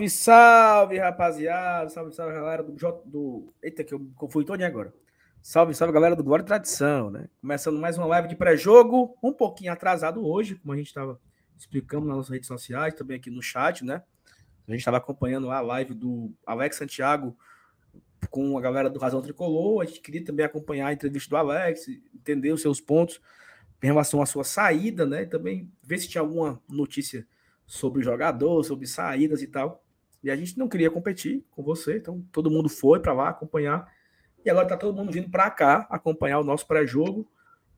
Salve, salve, rapaziada. Salve, salve, galera do, do... Eita, que eu confundi todo agora. Salve, salve, galera do Glória e Tradição, né? Começando mais uma live de pré-jogo, um pouquinho atrasado hoje, como a gente estava explicando nas nossas redes sociais, também aqui no chat, né? A gente estava acompanhando a live do Alex Santiago com a galera do Razão Tricolor. A gente queria também acompanhar a entrevista do Alex, entender os seus pontos em relação à sua saída, né? Também ver se tinha alguma notícia sobre o jogador, sobre saídas e tal. E a gente não queria competir com você, então todo mundo foi para lá acompanhar. E agora tá todo mundo vindo para cá acompanhar o nosso pré-jogo.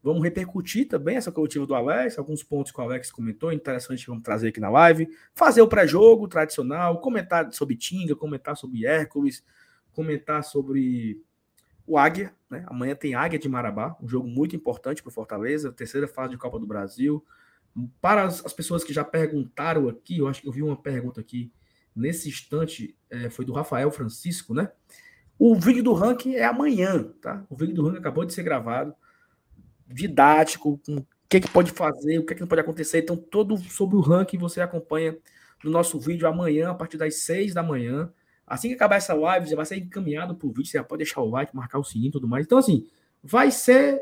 Vamos repercutir também essa coletiva do Alex, alguns pontos que o Alex comentou, interessante vamos trazer aqui na live. Fazer o pré-jogo tradicional, comentar sobre Tinga, comentar sobre Hércules, comentar sobre o Águia. Né? Amanhã tem Águia de Marabá, um jogo muito importante para o Fortaleza, terceira fase de Copa do Brasil. Para as, pessoas que já perguntaram aqui, eu acho que eu vi uma pergunta aqui nesse instante, é, foi do Rafael Francisco, né? O vídeo do ranking é amanhã, tá? O vídeo do ranking acabou de ser gravado, didático, com o que, que pode fazer, o que, que não pode acontecer. Então, todo sobre o ranking você acompanha no nosso vídeo amanhã, a partir das 6 da manhã. Assim que acabar essa live, já vai ser encaminhado para o vídeo. Você já pode deixar o like, marcar o sininho e tudo mais. Então, assim, vai ser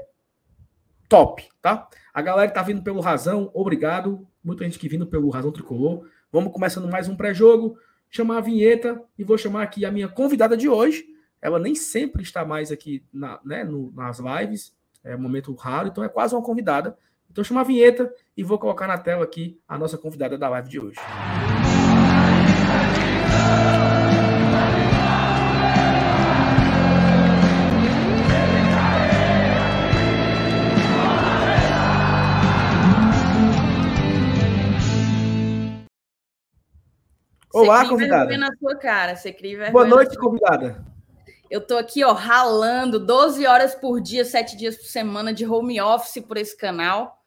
top, tá? A galera que tá vindo pelo Razão, obrigado. Muita gente que vindo pelo Razão Tricolor. Vamos começando mais um pré-jogo. Chamar a vinheta e vou chamar aqui a minha convidada de hoje. Ela nem sempre está mais aqui na, né, no, nas lives. É um momento raro, então é quase uma convidada. Então chama a vinheta e vou colocar na tela aqui a nossa convidada da live de hoje. Olá, convidada. na sua cara. Você cria Boa noite, convidada. Eu tô aqui, ó, ralando 12 horas por dia, 7 dias por semana de home office por esse canal.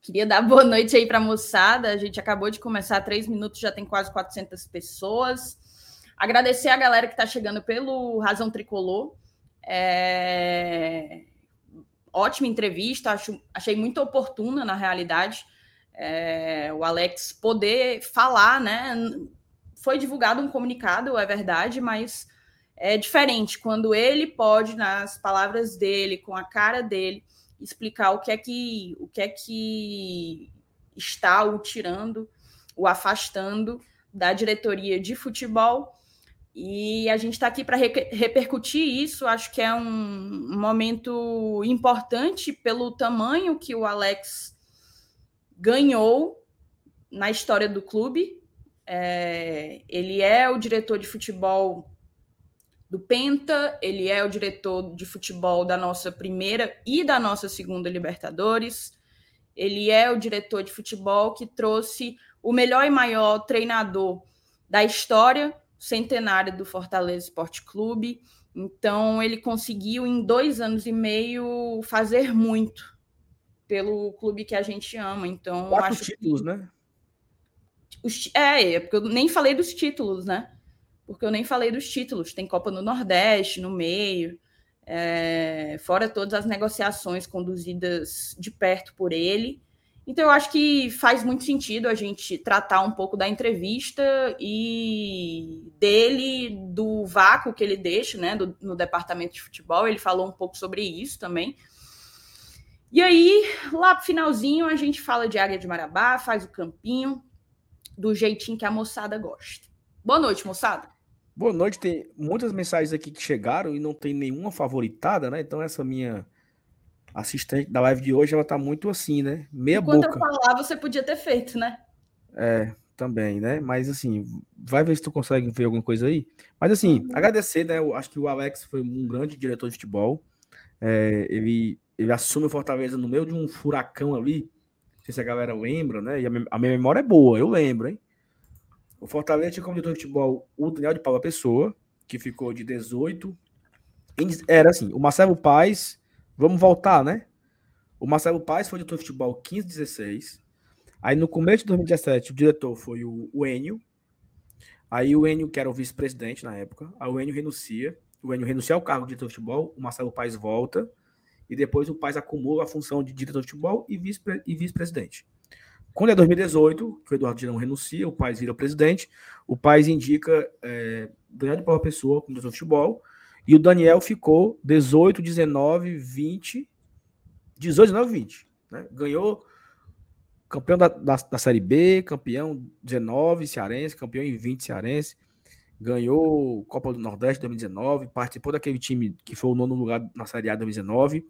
Queria dar boa noite aí para a moçada. A gente acabou de começar, três minutos, já tem quase 400 pessoas. Agradecer a galera que está chegando pelo Razão Tricolor. É... Ótima entrevista, acho, achei muito oportuna, na realidade é, o Alex poder falar, né? Foi divulgado um comunicado, é verdade, mas é diferente quando ele pode, nas palavras dele, com a cara dele, explicar o que é que o que é que está o tirando, o afastando da diretoria de futebol. E a gente está aqui para re repercutir isso. Acho que é um, um momento importante pelo tamanho que o Alex ganhou na história do clube. É, ele é o diretor de futebol do Penta, ele é o diretor de futebol da nossa primeira e da nossa segunda Libertadores. Ele é o diretor de futebol que trouxe o melhor e maior treinador da história centenária do Fortaleza Esporte Clube. Então, ele conseguiu, em dois anos e meio, fazer muito pelo clube que a gente ama. Então, Quatro acho títulos, que... né? Os... É, é, porque eu nem falei dos títulos, né? Porque eu nem falei dos títulos. Tem Copa no Nordeste, no meio, é... fora todas as negociações conduzidas de perto por ele. Então, eu acho que faz muito sentido a gente tratar um pouco da entrevista e dele, do vácuo que ele deixa né, do, no departamento de futebol. Ele falou um pouco sobre isso também. E aí, lá pro finalzinho, a gente fala de área de Marabá, faz o campinho, do jeitinho que a moçada gosta. Boa noite, moçada. Boa noite. Tem muitas mensagens aqui que chegaram e não tem nenhuma favoritada, né? Então, essa minha assistente da live de hoje, ela tá muito assim, né? Meia Enquanto boca. Enquanto eu falar, você podia ter feito, né? É, também, né? Mas assim, vai ver se tu consegue ver alguma coisa aí. Mas assim, uhum. agradecer, né? Eu acho que o Alex foi um grande diretor de futebol. É, ele ele assume o Fortaleza no meio de um furacão ali. Não sei se a galera lembra, né? E a, minha memória é boa, eu lembro, hein? O Fortaleza tinha como diretor de futebol o Daniel de Paula Pessoa, que ficou de 18. Era assim, o Marcelo Paz, vamos voltar, né? O Marcelo Paz foi diretor de futebol 15, 16. Aí no começo de 2017, o diretor foi o, o Enio. Aí o Enio, que era o vice-presidente na época, aí o Enio renuncia. O Enio renuncia ao cargo de diretor de futebol, o Marcelo Paz volta e depois o Paz acumula a função de diretor de futebol e vice-presidente. quando é 2018, que o Eduardo Girão renuncia, o Paz vira presidente, o Paz indica é, Daniel de Paula Pessoa como diretor de futebol, e o Daniel ficou 18, 19, 20, 18, 19, 20. Né? Ganhou campeão da, da, da, Série B, campeão 19 cearense, campeão em 20 cearense, ganhou Copa do Nordeste 2019, participou daquele time que foi o nono lugar na Série A 2019.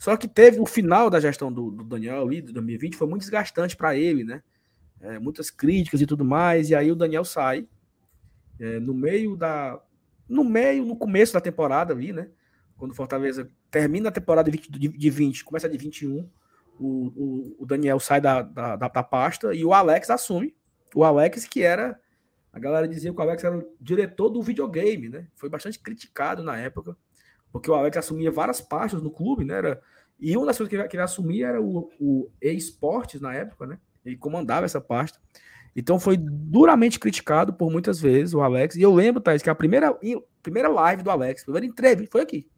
Só que teve o final da gestão do, do Daniel ali, de 2020, foi muito desgastante para ele, né? É, muitas críticas e tudo mais, e aí o Daniel sai é, no meio da. No meio, no começo da temporada ali, né? Quando o Fortaleza termina a temporada de 20, de 20 começa de 21, o, o, o Daniel sai da, da, da, da pasta e o Alex assume. O Alex, que era a galera dizia que o Alex era o diretor do videogame, né? Foi bastante criticado na época, porque o Alex assumia várias pastas no clube, né? Era, e uma das coisas que ele, que ele assumia era o, o e-sports na época, né? Ele comandava essa pasta. Então foi duramente criticado por muitas vezes o Alex. E eu lembro, Thaís, que a primeira, primeira live do Alex, a primeira entrevista, foi aqui.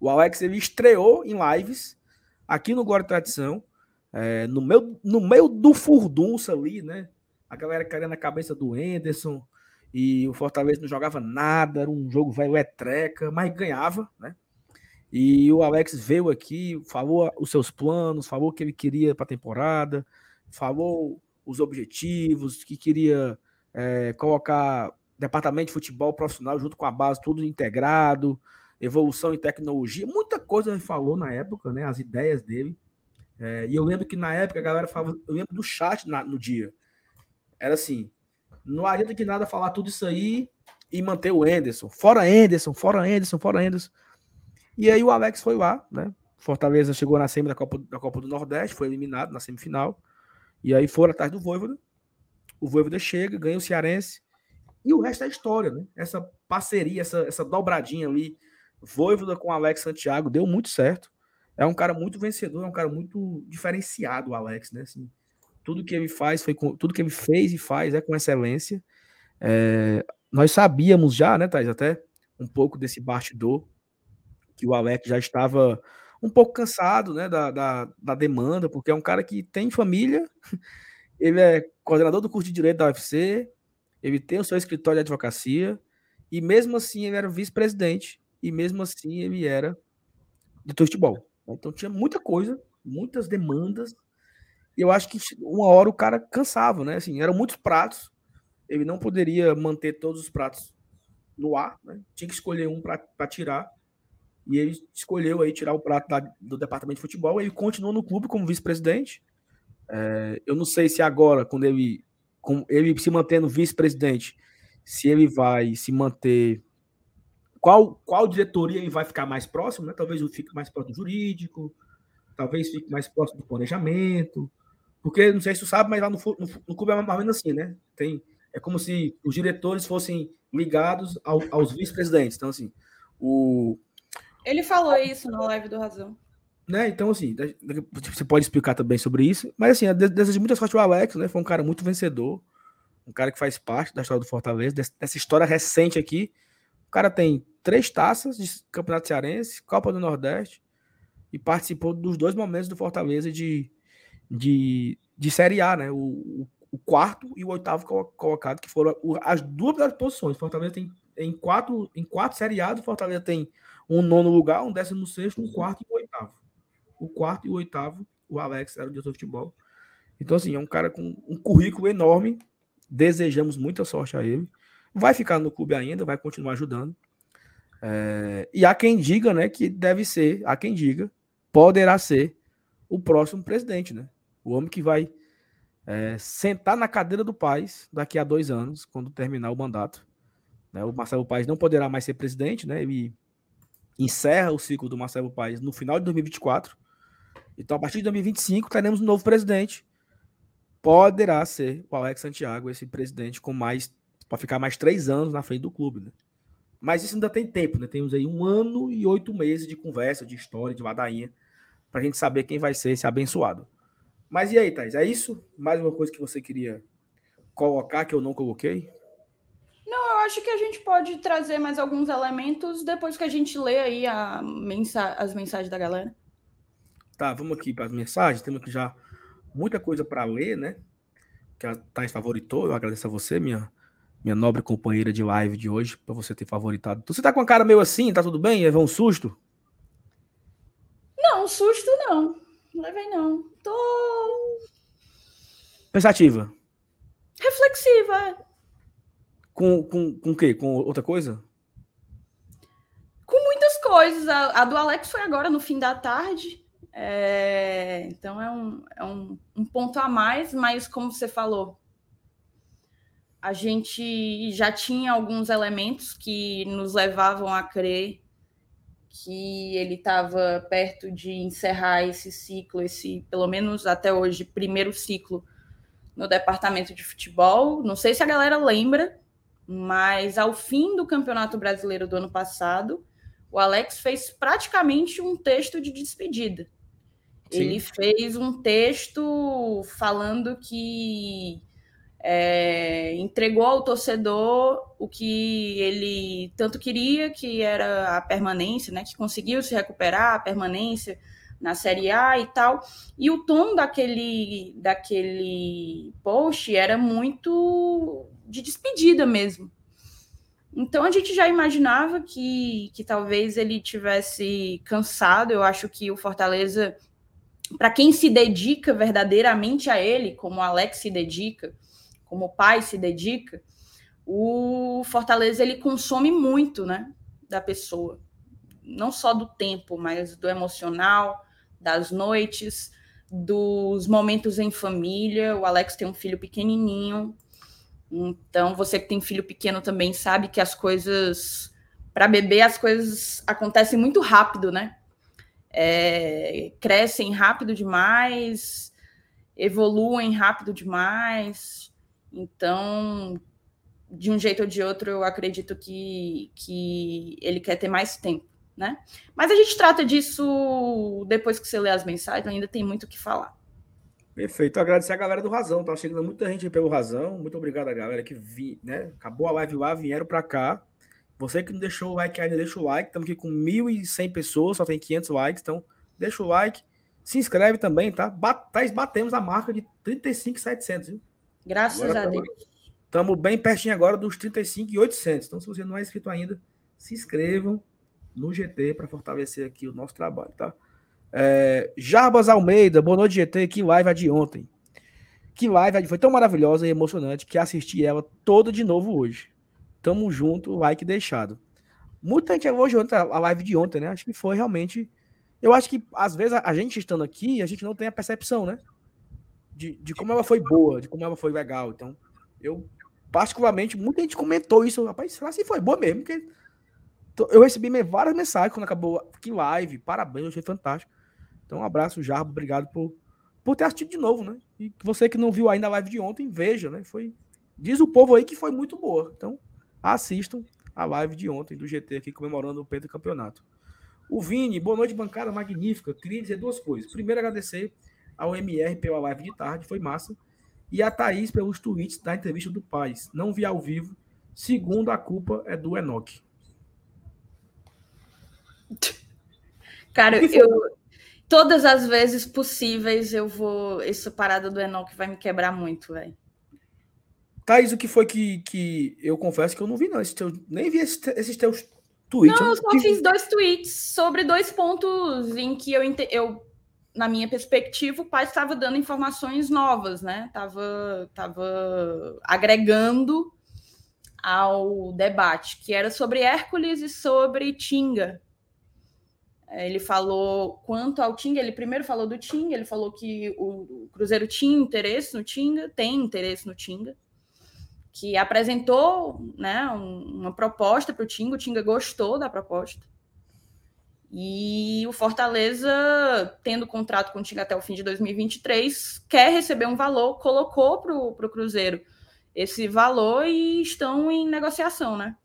O Alex ele estreou em lives aqui no Glória Tradição, é, no, meio, no meio do furdunço ali, né? a galera querendo a cabeça do Enderson, e o Fortaleza não jogava nada, era um jogo velho é treca, mas ganhava, né? E o Alex veio aqui, falou os seus planos, falou o que ele queria para a temporada, falou os objetivos, que queria é, colocar departamento de futebol profissional junto com a base, tudo integrado, evolução em tecnologia, muita coisa ele falou na época, né? As ideias dele. É, e eu lembro que na época a galera falava, eu lembro do chat na, no dia. Era assim: não adianta que nada falar tudo isso aí e manter o Enderson. Fora Enderson, fora Enderson, fora Enderson. E aí o Alex foi lá, né? Fortaleza chegou na semi da Copa, da Copa do Nordeste, foi eliminado na semifinal. E aí foram atrás do Voivoda. O Voivoda chega, ganha o Cearense. E o resto é história, né? Essa parceria, essa, essa dobradinha ali, Voivoda com Alex Santiago, deu muito certo. É um cara muito vencedor, é um cara muito diferenciado, o Alex, né? Assim, tudo que ele faz foi com, tudo que ele fez e faz é com excelência. É, nós sabíamos já, né, Thais, até um pouco desse bastidor, que o Alex já estava um pouco cansado né, da, da, da, demanda, porque é um cara que tem família, ele é coordenador do curso de Direito da UFC, ele tem o seu escritório de advocacia, e mesmo assim ele era vice-presidente, e mesmo assim ele era de futebol. Então tinha muita coisa, muitas demandas, eu acho que uma hora o cara cansava, né? Assim, eram muitos pratos. Ele não poderia manter todos os pratos no ar, né? Tinha que escolher um para tirar. E ele escolheu aí tirar o prato da, do departamento de futebol. Ele continuou no clube como vice-presidente. É, eu não sei se agora, quando ele, com ele se mantendo vice-presidente, se ele vai se manter. Qual, qual diretoria ele vai ficar mais próximo, né? Talvez fique mais próximo do jurídico, talvez fique mais próximo do planejamento, porque, não sei se tu sabe, mas lá no, no, no clube é mais ou menos assim, né? Tem, é como se os diretores fossem ligados ao, aos vice-presidentes. Então, assim, o... Ele falou isso na live do Razão. Né? Então, assim, você pode explicar também sobre isso. Mas, assim, desejo muita sorte ao Alex, né? Foi um cara muito vencedor. Um cara que faz parte da história do Fortaleza, dessa história recente aqui. O cara tem três taças de Campeonato Cearense, Copa do Nordeste, e participou dos dois momentos do Fortaleza de de, de Série A, né? O, o quarto e o oitavo colocado, que foram as duas posições. Fortaleza tem em quatro, em quatro Série A, o Fortaleza tem um nono lugar, um décimo sexto, um quarto e um oitavo. O quarto e o oitavo, o Alex era o diretor de futebol. Então, assim, é um cara com um currículo enorme. Desejamos muita sorte a ele. Vai ficar no clube ainda, vai continuar ajudando. É, e há quem diga, né, que deve ser, há quem diga, poderá ser o próximo presidente, né? O homem que vai é, sentar na cadeira do Paz daqui a dois anos, quando terminar o mandato. Né? O Marcelo Paes não poderá mais ser presidente, né? Encerra o ciclo do Marcelo Paes no final de 2024. Então, a partir de 2025, teremos um novo presidente. Poderá ser o Alex Santiago, esse presidente com mais. para ficar mais três anos na frente do clube, né? Mas isso ainda tem tempo, né? Temos aí um ano e oito meses de conversa, de história, de ladainha, para a gente saber quem vai ser esse abençoado. Mas e aí, Thais? É isso? Mais uma coisa que você queria colocar que eu não coloquei? Não, eu acho que a gente pode trazer mais alguns elementos depois que a gente lê aí a mensa as mensagens da galera. Tá, vamos aqui para as mensagens. Temos aqui já muita coisa para ler, né? Que a Thais favoritou. Eu agradeço a você, minha, minha nobre companheira de live de hoje, por você ter favoritado. Você tá com a cara meio assim, tá tudo bem? Levou um susto? Não, susto não. Não levei, não. Tô. Pensativa. Reflexiva. Com, com, com o quê? Com outra coisa? Com muitas coisas. A, a do Alex foi agora no fim da tarde. É, então é, um, é um, um ponto a mais, mas como você falou, a gente já tinha alguns elementos que nos levavam a crer que ele estava perto de encerrar esse ciclo, esse pelo menos até hoje primeiro ciclo no departamento de futebol. Não sei se a galera lembra, mas ao fim do Campeonato Brasileiro do ano passado, o Alex fez praticamente um texto de despedida. Sim. Ele fez um texto falando que é, entregou ao torcedor o que ele tanto queria, que era a permanência, né? Que conseguiu se recuperar, a permanência na Série A e tal. E o tom daquele, daquele post era muito de despedida mesmo. Então a gente já imaginava que, que talvez ele tivesse cansado. Eu acho que o Fortaleza, para quem se dedica verdadeiramente a ele, como o Alex se dedica, como o pai se dedica, o Fortaleza ele consome muito, né, da pessoa, não só do tempo, mas do emocional, das noites, dos momentos em família. O Alex tem um filho pequenininho, então, você que tem filho pequeno também sabe que as coisas. Para bebê, as coisas acontecem muito rápido, né? É, crescem rápido demais, evoluem rápido demais. Então, de um jeito ou de outro, eu acredito que, que ele quer ter mais tempo, né? Mas a gente trata disso depois que você lê as mensagens, ainda tem muito o que falar. Perfeito. Agradecer a galera do Razão. Tá chegando muita gente pelo Razão. Muito obrigado a galera que vi, né? Acabou a live lá, vieram para cá. Você que não deixou o like ainda, deixa o like. Estamos aqui com 1.100 pessoas, só tem 500 likes. Então, deixa o like. Se inscreve também, tá? Bat batemos a marca de 35,700, viu? Graças agora a Deus. Estamos bem pertinho agora dos 35,800. Então, se você não é inscrito ainda, se inscrevam no GT para fortalecer aqui o nosso trabalho, tá? É, Jarbas Almeida, boa noite, GT. Que live a de ontem. Que live foi tão maravilhosa e emocionante que assisti ela toda de novo hoje. Tamo junto, like deixado. Muita gente hoje a live de ontem, né? Acho que foi realmente. Eu acho que às vezes a gente estando aqui, a gente não tem a percepção, né? De, de como ela foi boa, de como ela foi legal. Então, eu, particularmente, muita gente comentou isso. Rapaz, será que foi boa mesmo? Porque eu recebi várias mensagens quando acabou. Que live, parabéns, eu achei fantástico. Então, um abraço, Jarbo. Obrigado por, por ter assistido de novo, né? E você que não viu ainda a live de ontem, veja, né? Foi, diz o povo aí que foi muito boa. Então, assistam a live de ontem do GT aqui comemorando o pentacampeonato. O Vini, boa noite, bancada magnífica. Queria dizer duas coisas. Primeiro, agradecer ao MR pela live de tarde, foi massa. E a Thaís pelos tweets da entrevista do Paz. Não vi ao vivo. Segundo, a culpa é do Enoch. Cara, eu, todas as vezes possíveis eu vou. Essa parada do Enoch vai me quebrar muito, velho. Thaís, o que foi que, que eu confesso que eu não vi, não. Esse teu, nem vi esses, esses teus tweets. Não, eu só fiz dois tweets sobre dois pontos em que eu, eu na minha perspectiva, o pai estava dando informações novas, né? Tava, tava agregando ao debate, que era sobre Hércules e sobre Tinga. Ele falou quanto ao Tinga, ele primeiro falou do Tinga, ele falou que o Cruzeiro tinha interesse no Tinga, tem interesse no Tinga, que apresentou né, uma proposta para o Tinga, o Tinga gostou da proposta. E o Fortaleza, tendo contrato com o Tinga até o fim de 2023, quer receber um valor, colocou para o Cruzeiro esse valor e estão em negociação, né?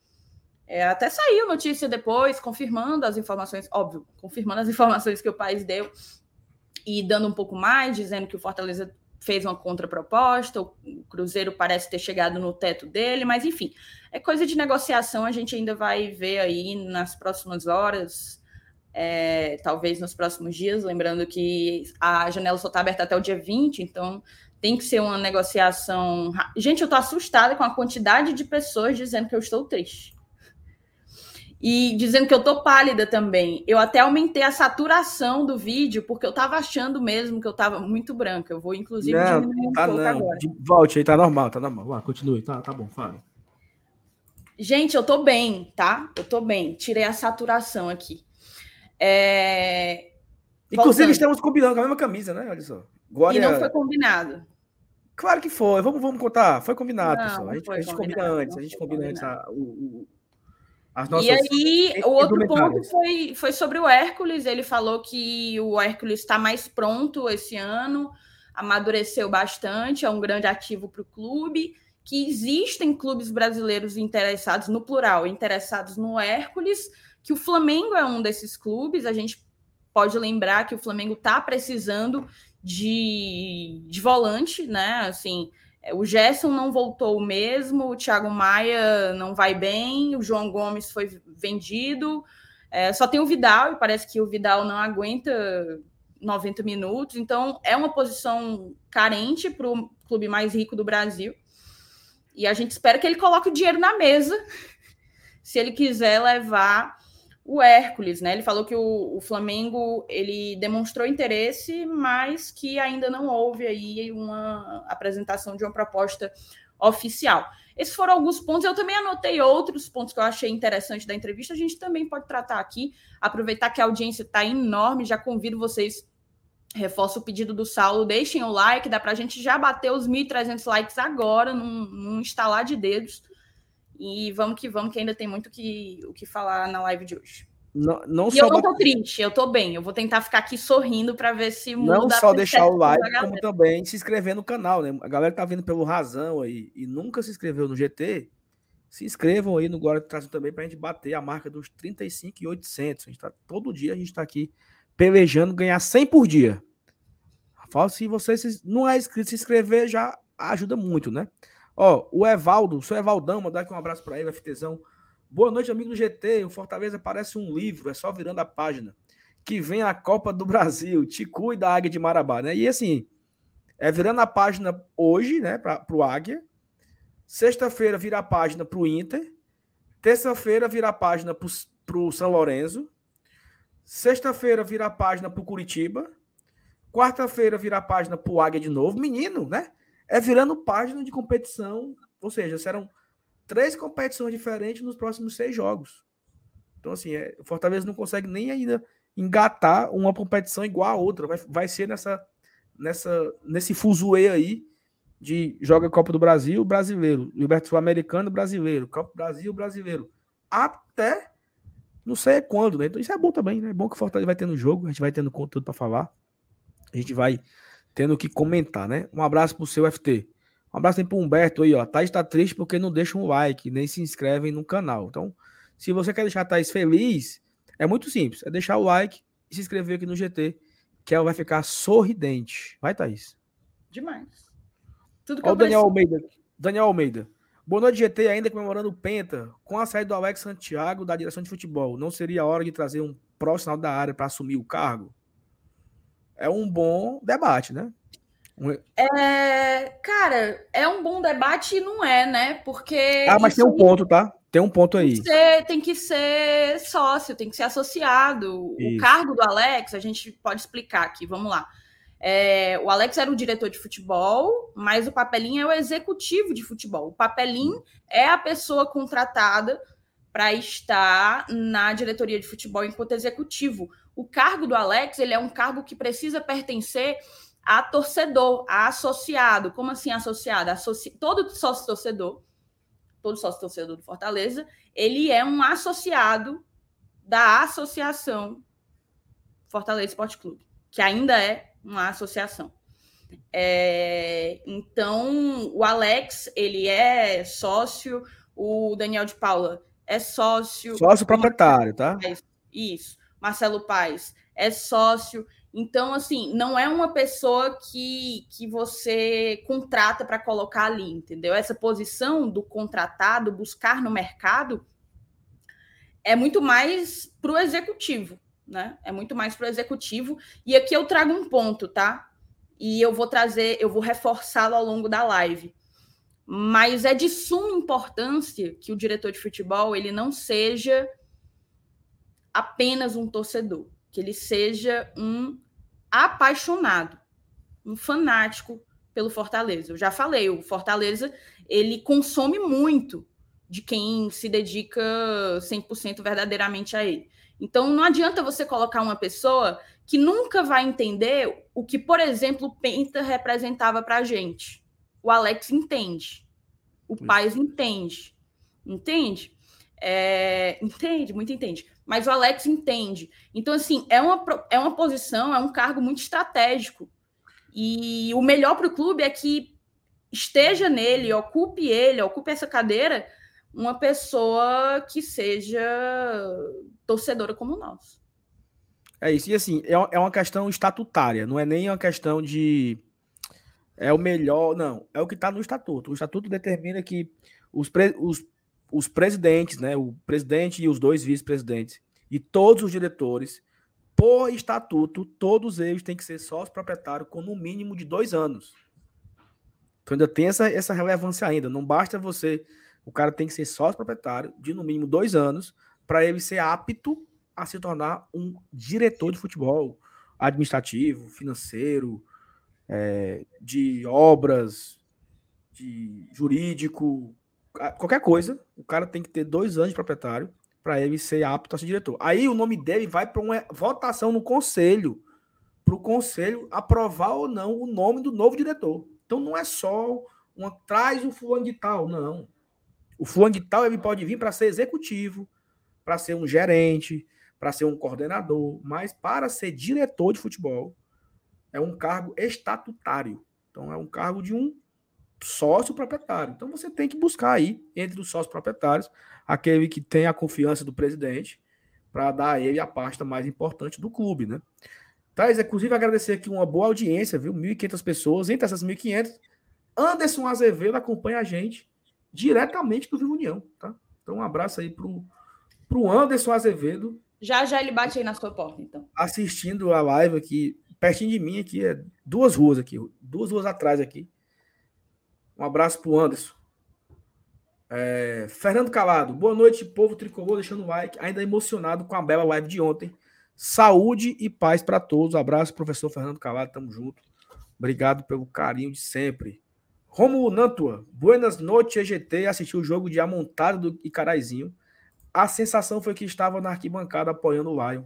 É, até saiu notícia depois, confirmando as informações, óbvio, confirmando as informações que o país deu e dando um pouco mais, dizendo que o Fortaleza fez uma contraproposta, o Cruzeiro parece ter chegado no teto dele, mas enfim, é coisa de negociação, a gente ainda vai ver aí nas próximas horas é, talvez nos próximos dias, lembrando que a janela só está aberta até o dia 20, então tem que ser uma negociação. Gente, eu estou assustada com a quantidade de pessoas dizendo que eu estou triste. E dizendo que eu tô pálida também. Eu até aumentei a saturação do vídeo, porque eu tava achando mesmo que eu tava muito branca. Eu vou, inclusive, não, diminuir um tá pouco não. agora. Volte aí, tá normal, tá normal. Vá, continue, tá, tá bom, fale. Gente, eu tô bem, tá? Eu tô bem. Tirei a saturação aqui. É... Inclusive, Voltando. estamos combinando com a mesma camisa, né? Olha só. Glória... E não foi combinado. Claro que foi. Vamos, vamos contar. Foi combinado, não, pessoal. A gente, a gente combina antes. A gente combina antes a, o, o, as nossas... E aí, o outro ponto foi, foi sobre o Hércules. Ele falou que o Hércules está mais pronto esse ano, amadureceu bastante, é um grande ativo para o clube. Que existem clubes brasileiros interessados, no plural, interessados no Hércules, que o Flamengo é um desses clubes. A gente pode lembrar que o Flamengo está precisando de, de volante, né? Assim, o Gerson não voltou mesmo, o Thiago Maia não vai bem, o João Gomes foi vendido. É, só tem o Vidal, e parece que o Vidal não aguenta 90 minutos. Então, é uma posição carente para o clube mais rico do Brasil. E a gente espera que ele coloque o dinheiro na mesa, se ele quiser levar o Hércules, né? Ele falou que o, o, Flamengo ele demonstrou interesse, mas que ainda não houve aí uma apresentação de uma proposta oficial. Esses foram alguns pontos. Eu também anotei outros pontos que eu achei interessante da entrevista. A gente também pode tratar aqui. Aproveitar que a audiência está enorme, já convido vocês. Reforço o pedido do Saulo, deixem o like, dá para a gente já bater os 1.300 likes agora, num, num instalar de dedos. E vamos que vamos, que ainda tem muito que, o que falar na live de hoje. Não, não e eu não tô triste, eu tô bem. Eu vou tentar ficar aqui sorrindo para ver se muda. Não só deixar o like, como também se inscrever no canal, né? A galera tá vindo pelo Razão aí e nunca se inscreveu no GT. Se inscrevam aí no Glória do Tração também pra gente bater a marca dos 35,800. A gente tá todo dia a gente tá aqui pelejando ganhar 100 por dia. Fala se você não é inscrito, se inscrever já ajuda muito, né? Ó, o Evaldo, o seu Evaldão, mandar aqui um abraço para ele, FTzão. Boa noite, amigo do GT. O Fortaleza parece um livro, é só virando a página. Que vem a Copa do Brasil, Ticu e da Águia de Marabá, né? E assim, é virando a página hoje, né, para o Águia. Sexta-feira vira a página para o Inter. Terça-feira vira a página para o São Lourenço. Sexta-feira vira a página para o Curitiba. Quarta-feira vira a página para o Águia de novo. Menino, né? É virando página de competição, ou seja, serão três competições diferentes nos próximos seis jogos. Então, assim, é, o Fortaleza não consegue nem ainda engatar uma competição igual a outra. Vai, vai ser nessa, nessa, nesse fuzuê aí de joga Copa do Brasil, brasileiro, Libertadores Sul-Americano, brasileiro, Copa do Brasil, brasileiro. Até não sei quando, né? Então isso é bom também, né? É bom que o Fortaleza vai tendo jogo, a gente vai tendo conteúdo para falar. A gente vai tendo que comentar, né? Um abraço pro seu FT. Um abraço também pro Humberto aí, ó. Thaís tá triste porque não deixa um like, nem se inscrevem no canal. Então, se você quer deixar a Thaís feliz, é muito simples. É deixar o like e se inscrever aqui no GT, que ela vai ficar sorridente. Vai, Thaís. Demais. Tudo que Ó, o Daniel Almeida. Daniel Almeida. Boa noite, GT, ainda comemorando o Penta. Com a saída do Alex Santiago da direção de futebol, não seria hora de trazer um profissional da área para assumir o cargo? É um bom debate, né? É, cara, é um bom debate e não é, né? Porque. Ah, mas tem um ponto, tá? Tem um ponto aí. Ser, tem que ser sócio, tem que ser associado. Isso. O cargo do Alex, a gente pode explicar aqui, vamos lá. É, o Alex era o diretor de futebol, mas o Papelinho é o executivo de futebol. O Papelinho é a pessoa contratada para estar na diretoria de futebol enquanto executivo o cargo do Alex ele é um cargo que precisa pertencer a torcedor, a associado. Como assim associado? Associ... Todo sócio torcedor, todo sócio torcedor do Fortaleza, ele é um associado da associação Fortaleza Esporte Clube, que ainda é uma associação. É... então, o Alex, ele é sócio, o Daniel de Paula é sócio. Sócio proprietário, tá? Isso. Marcelo Paes é sócio. Então, assim, não é uma pessoa que, que você contrata para colocar ali, entendeu? Essa posição do contratado, buscar no mercado, é muito mais para o executivo. né? É muito mais para o executivo. E aqui eu trago um ponto, tá? E eu vou trazer, eu vou reforçá-lo ao longo da live. Mas é de suma importância que o diretor de futebol ele não seja apenas um torcedor, que ele seja um apaixonado, um fanático pelo Fortaleza. Eu já falei, o Fortaleza ele consome muito de quem se dedica 100% verdadeiramente a ele. Então não adianta você colocar uma pessoa que nunca vai entender o que, por exemplo, o Penta representava para a gente. O Alex entende, o Paz entende, entende? É, entende, muito entende. Mas o Alex entende. Então, assim, é uma, é uma posição, é um cargo muito estratégico. E o melhor para o clube é que esteja nele, ocupe ele, ocupe essa cadeira, uma pessoa que seja torcedora como nós. É isso. E assim, é, é uma questão estatutária, não é nem uma questão de. É o melhor, não. É o que está no estatuto. O estatuto determina que os, pre, os, os presidentes, né, o presidente e os dois vice-presidentes, e todos os diretores, por estatuto, todos eles têm que ser sócio proprietário com no mínimo de dois anos. Então ainda tem essa, essa relevância ainda. Não basta você. O cara tem que ser sócio proprietário de no mínimo dois anos para ele ser apto a se tornar um diretor de futebol administrativo, financeiro, é, de obras, de jurídico, qualquer coisa. O cara tem que ter dois anos de proprietário para ele ser apto a ser diretor. Aí o nome dele vai para uma votação no conselho, para o conselho aprovar ou não o nome do novo diretor. Então não é só uma traz o fulano de tal, não. O fulano de tal ele pode vir para ser executivo, para ser um gerente, para ser um coordenador, mas para ser diretor de futebol é um cargo estatutário. Então é um cargo de um sócio proprietário. Então você tem que buscar aí, entre os sócios proprietários, aquele que tem a confiança do presidente para dar a ele a pasta mais importante do clube, né? Tá, inclusive agradecer aqui uma boa audiência, viu? 1.500 pessoas, entre essas 1.500, Anderson Azevedo acompanha a gente diretamente do Vivo União, tá? Então um abraço aí pro, pro Anderson Azevedo. Já já ele bate aí na sua porta, então. Assistindo a live aqui, pertinho de mim aqui, é duas ruas aqui, duas ruas atrás aqui. Um abraço pro Anderson. É, Fernando Calado, boa noite, povo tricolor, deixando o like, ainda emocionado com a bela live de ontem. Saúde e paz para todos. Abraço, professor Fernando Calado, tamo junto. Obrigado pelo carinho de sempre. Romulo Nantua, buenas noites, EGT. Assistiu o jogo de amontado do Icaraizinho. A sensação foi que estava na arquibancada apoiando o Lion.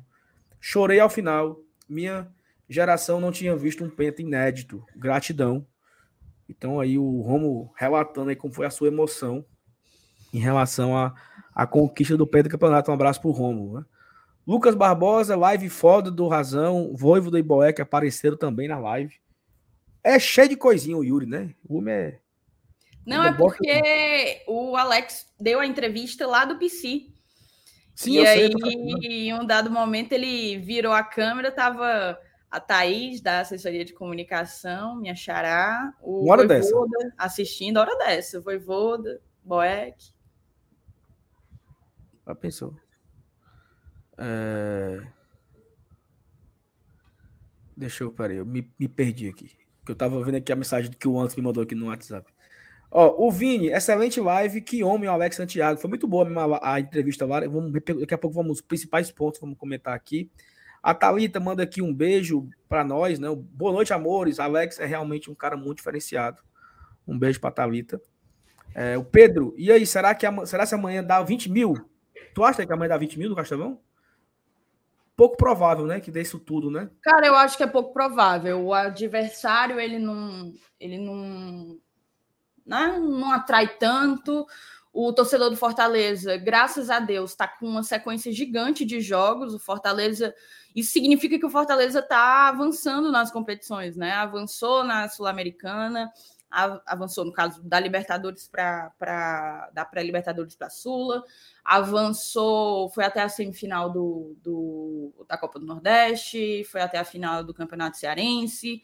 Chorei ao final. Minha geração não tinha visto um penta inédito. Gratidão. Então aí o Romo relatando aí como foi a sua emoção em relação à, à conquista do Pedro Campeonato. Um abraço pro Romo. Né? Lucas Barbosa, live foda do Razão, Voivo do Iboé que apareceram também na live. É cheio de coisinha o Yuri, né? O homem é. Não, é porque o Alex deu a entrevista lá do PC. Sim, e aí, sei, em um dado momento, ele virou a câmera, tava a Thaís, da assessoria de comunicação, minha xará, o Uma hora Voivoda, dessa. assistindo, hora dessa, Voivoda, Boeck. Ah, pensou. É... Deixa eu, peraí, eu me, me perdi aqui. Que eu tava vendo aqui a mensagem que o Anderson me mandou aqui no WhatsApp. Ó, o Vini, excelente live. Que homem, o Alex Santiago. Foi muito boa a, a entrevista lá. Vamos, daqui a pouco vamos os principais pontos, vamos comentar aqui. A Thalita manda aqui um beijo para nós, né? Boa noite, amores. Alex é realmente um cara muito diferenciado. Um beijo para Thalita. É, o Pedro, e aí, será que será se amanhã dá 20 mil? Tu acha que amanhã dá 20 mil no Castelão? Pouco provável, né? Que dê isso tudo, né? Cara, eu acho que é pouco provável. O adversário, ele não. Ele não. Né? Não atrai tanto o torcedor do Fortaleza, graças a Deus, está com uma sequência gigante de jogos. O Fortaleza, isso significa que o Fortaleza está avançando nas competições, né? Avançou na Sul-Americana, avançou no caso da Libertadores para da pré-Libertadores para a Sula, avançou, foi até a semifinal do, do, da Copa do Nordeste, foi até a final do Campeonato Cearense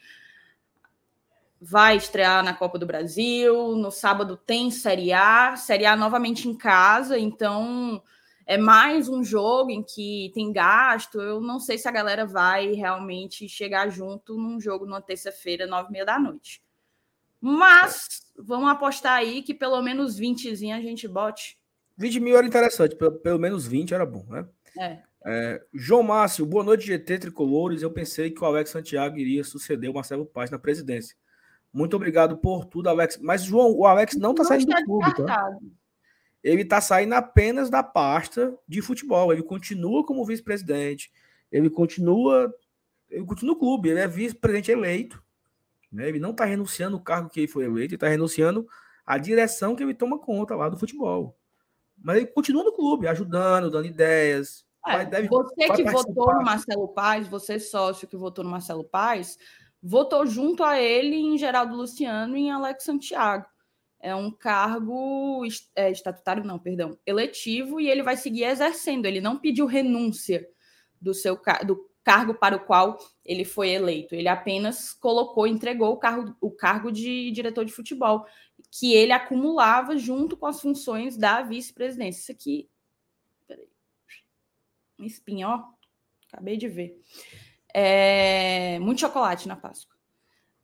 vai estrear na Copa do Brasil. No sábado tem Série A, Série A novamente em casa, então é mais um jogo em que tem gasto. Eu não sei se a galera vai realmente chegar junto num jogo numa terça-feira, nove e meia da noite. Mas vamos apostar aí que pelo menos 20 a gente bote. 20 mil era interessante, pelo, pelo menos 20 era bom, né? É. É, João Márcio, boa noite, GT Tricolores. Eu pensei que o Alex Santiago iria suceder o Marcelo Paz na presidência. Muito obrigado por tudo, Alex. Mas, João, o Alex não está saindo do clube, tá? Ele está saindo apenas da pasta de futebol. Ele continua como vice-presidente. Ele continua. Ele continua no clube. Ele é vice-presidente eleito. Né? Ele não está renunciando o cargo que ele foi eleito. Ele está renunciando a direção que ele toma conta lá do futebol. Mas ele continua no clube, ajudando, dando ideias. É, deve, você que votou no Marcelo Paz, você sócio que votou no Marcelo Paz, votou junto a ele em Geraldo Luciano e em Alex Santiago. É um cargo é, estatutário, não, perdão, eletivo, e ele vai seguir exercendo. Ele não pediu renúncia do seu do cargo para o qual ele foi eleito. Ele apenas colocou, entregou o cargo, o cargo de diretor de futebol, que ele acumulava junto com as funções da vice-presidência. Isso aqui. Peraí. Um espinho, ó. Acabei de ver. É, muito chocolate na Páscoa.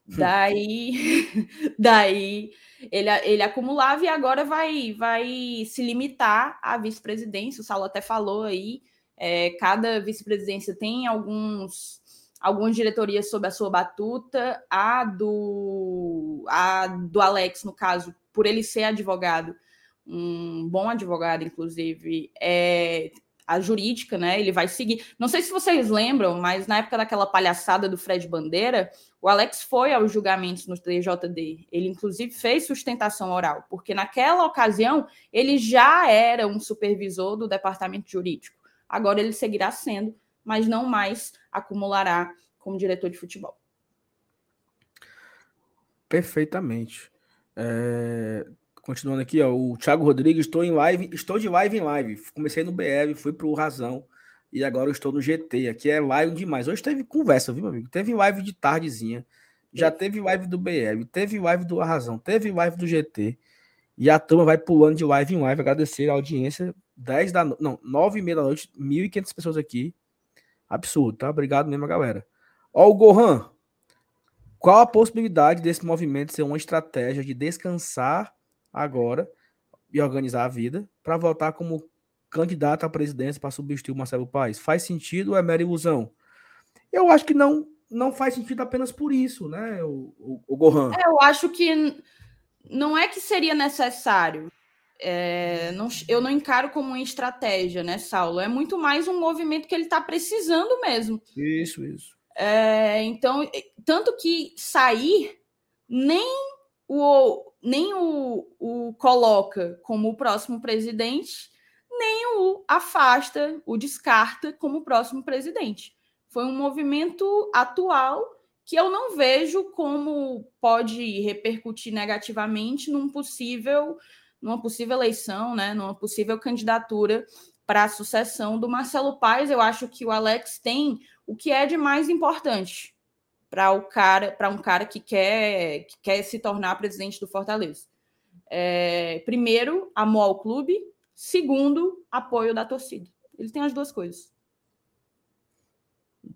Hum. Daí, daí ele, ele acumulava e agora vai, vai se limitar à vice-presidência. O Saulo até falou aí, é, cada vice-presidência tem alguns algumas diretorias sob a sua batuta. A do, a do Alex, no caso, por ele ser advogado, um bom advogado, inclusive, é, a jurídica, né? Ele vai seguir. Não sei se vocês lembram, mas na época daquela palhaçada do Fred Bandeira, o Alex foi aos julgamentos no TJD. Ele, inclusive, fez sustentação oral, porque naquela ocasião ele já era um supervisor do departamento jurídico. Agora ele seguirá sendo, mas não mais acumulará como diretor de futebol. Perfeitamente. É, Continuando aqui, ó, o Thiago Rodrigues, estou em live, estou de live em live. Comecei no BR, fui para o Razão e agora estou no GT. Aqui é live demais. Hoje teve conversa, viu, meu amigo? Teve live de tardezinha, já teve live do BR, teve live do Razão, teve live do GT. E a turma vai pulando de live em live. Agradecer a audiência. 10 da no... não, 9 e meia da noite, 1.500 pessoas aqui. Absurdo, tá? Obrigado mesmo, galera. Ó, o Gohan. Qual a possibilidade desse movimento ser uma estratégia de descansar agora e organizar a vida para voltar como candidato à presidência para substituir o Marcelo Paes? Faz sentido ou é mera ilusão? Eu acho que não não faz sentido apenas por isso, né, o, o, o Gohan? É, eu acho que não é que seria necessário. É, não, eu não encaro como uma estratégia, né, Saulo? É muito mais um movimento que ele está precisando mesmo. Isso, isso. É, então, tanto que sair nem o, nem o, o coloca como o próximo presidente, nem o afasta, o descarta como o próximo presidente. Foi um movimento atual que eu não vejo como pode repercutir negativamente num possível, numa possível eleição, né, numa possível candidatura para a sucessão do Marcelo Paes. Eu acho que o Alex tem o que é de mais importante, para o cara, para um cara que quer, que quer se tornar presidente do Fortaleza. É, primeiro, amor ao clube. Segundo, apoio da torcida. Ele tem as duas coisas.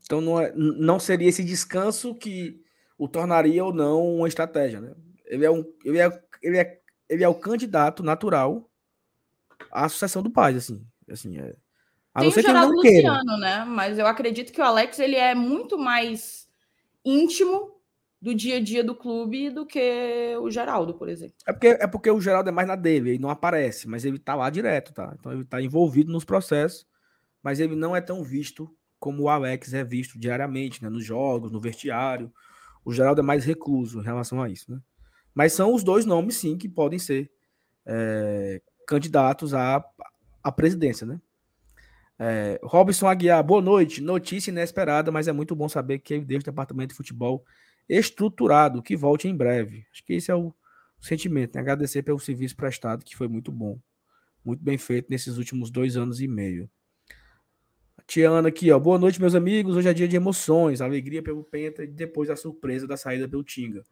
Então não, é, não seria esse descanso que o tornaria ou não uma estratégia, né? Ele é, um, ele é, ele é, ele é o candidato natural à sucessão do pai, assim. assim é, a Tem não ser o Geraldo Luciano, queira. né? Mas eu acredito que o Alex ele é muito mais íntimo do dia a dia do clube do que o Geraldo, por exemplo. É porque, é porque o Geraldo é mais na dele, ele não aparece, mas ele tá lá direto, tá? Então ele tá envolvido nos processos, mas ele não é tão visto como o Alex é visto diariamente, né? Nos jogos, no vestiário. O Geraldo é mais recluso em relação a isso, né? Mas são os dois nomes, sim, que podem ser é, candidatos à, à presidência, né? É, Robson Aguiar, boa noite. Notícia inesperada, mas é muito bom saber que ele deixa o departamento de futebol estruturado, que volte em breve. Acho que esse é o sentimento. Né? Agradecer pelo serviço prestado, que foi muito bom. Muito bem feito nesses últimos dois anos e meio. Tiana aqui, ó. Boa noite, meus amigos. Hoje é dia de emoções, alegria pelo Penta e depois da surpresa da saída pelo Tinga.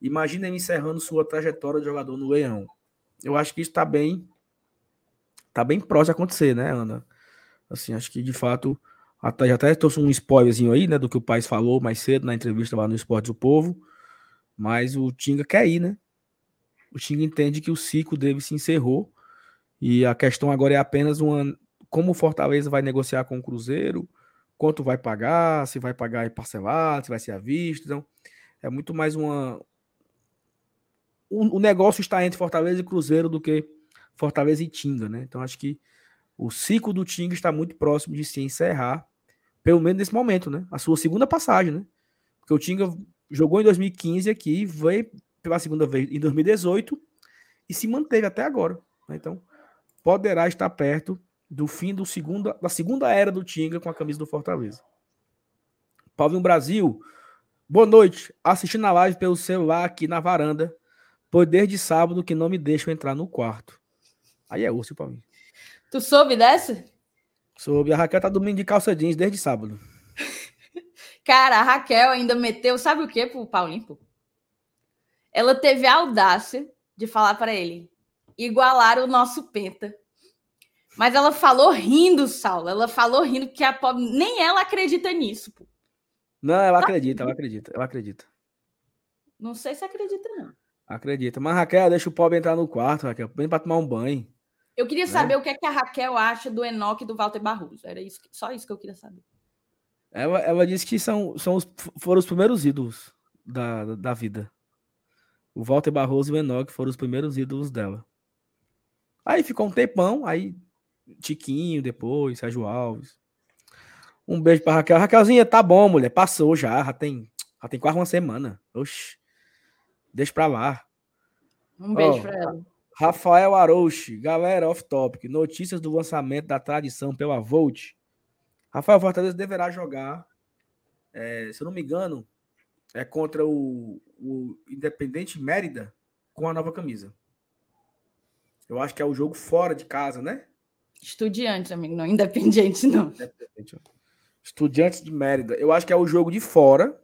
Imagina ele encerrando sua trajetória de jogador no Leão. Eu acho que isso está bem tá bem próximo de acontecer, né, Ana? Assim, acho que de fato, até, já até trouxe um spoilerzinho aí, né, do que o Paz falou mais cedo na entrevista lá no Esporte do Povo, mas o Tinga quer ir, né? O Tinga entende que o ciclo dele se encerrou e a questão agora é apenas uma como o Fortaleza vai negociar com o Cruzeiro, quanto vai pagar, se vai pagar parcelado, se vai ser à vista. Então, é muito mais uma. O negócio está entre Fortaleza e Cruzeiro do que Fortaleza e Tinga, né? Então, acho que o ciclo do Tinga está muito próximo de se encerrar, pelo menos nesse momento, né? A sua segunda passagem, né? Porque o Tinga jogou em 2015 aqui, veio pela segunda vez em 2018 e se manteve até agora. Né? Então, poderá estar perto do fim do segundo, da segunda era do Tinga com a camisa do Fortaleza. Paulinho Brasil, boa noite. Assistindo a live pelo celular aqui na varanda, pois desde sábado que não me deixam entrar no quarto. Aí é osso, Paulinho. Tu soube dessa? Soube. A Raquel tá dormindo de calça jeans desde sábado. Cara, a Raquel ainda meteu, sabe o que pro Paulinho? Pô? Ela teve a audácia de falar para ele igualar o nosso penta mas ela falou rindo, Saulo. Ela falou rindo que a pobre nem ela acredita nisso. Pô. Não, ela tá acredita, ela acredita, ela acredita. Não sei se acredita, não. Acredita. Mas, Raquel, deixa o pobre entrar no quarto, Raquel. Vem pra tomar um banho. Eu queria né? saber o que é que a Raquel acha do Enoque e do Walter Barroso. Era isso, só isso que eu queria saber. Ela, ela disse que são, são os, foram os primeiros ídolos da, da vida. O Walter Barroso e o Enoque foram os primeiros ídolos dela. Aí ficou um tempão, aí Tiquinho depois, Sérgio Alves. Um beijo pra Raquel. Raquelzinha, tá bom, mulher. Passou já. Já tem, já tem quase uma semana. Oxi. Deixa pra lá. Um beijo oh, pra ela. Rafael Arouche. Galera, off-topic. Notícias do lançamento da tradição pela Volt. Rafael Fortaleza deverá jogar, é, se eu não me engano, é contra o, o Independente Mérida com a nova camisa. Eu acho que é o jogo fora de casa, né? Estudiantes, amigo, não independente, não. Estudiantes de Mérida. Eu acho que é o jogo de fora.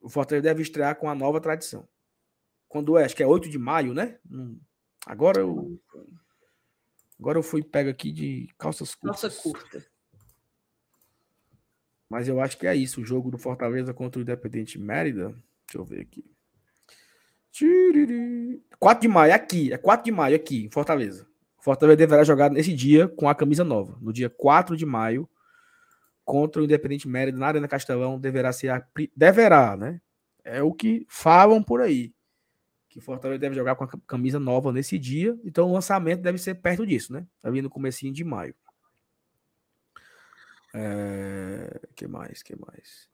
O Fortaleza deve estrear com a nova tradição. Quando é? Acho que é 8 de maio, né? Hum. Agora eu. Agora eu fui pego aqui de calças curtas. Calça curta. Mas eu acho que é isso. O jogo do Fortaleza contra o Independente Mérida. Deixa eu ver aqui. 4 de maio, aqui. É 4 de maio, aqui, em Fortaleza. Fortaleza deverá jogar nesse dia com a camisa nova, no dia 4 de maio, contra o Independente Mérida na Arena Castelão. Deverá ser a. Deverá, né? É o que falam por aí. Que Fortaleza deve jogar com a camisa nova nesse dia. Então o lançamento deve ser perto disso, né? Ali no comecinho de maio. É... que mais? que mais?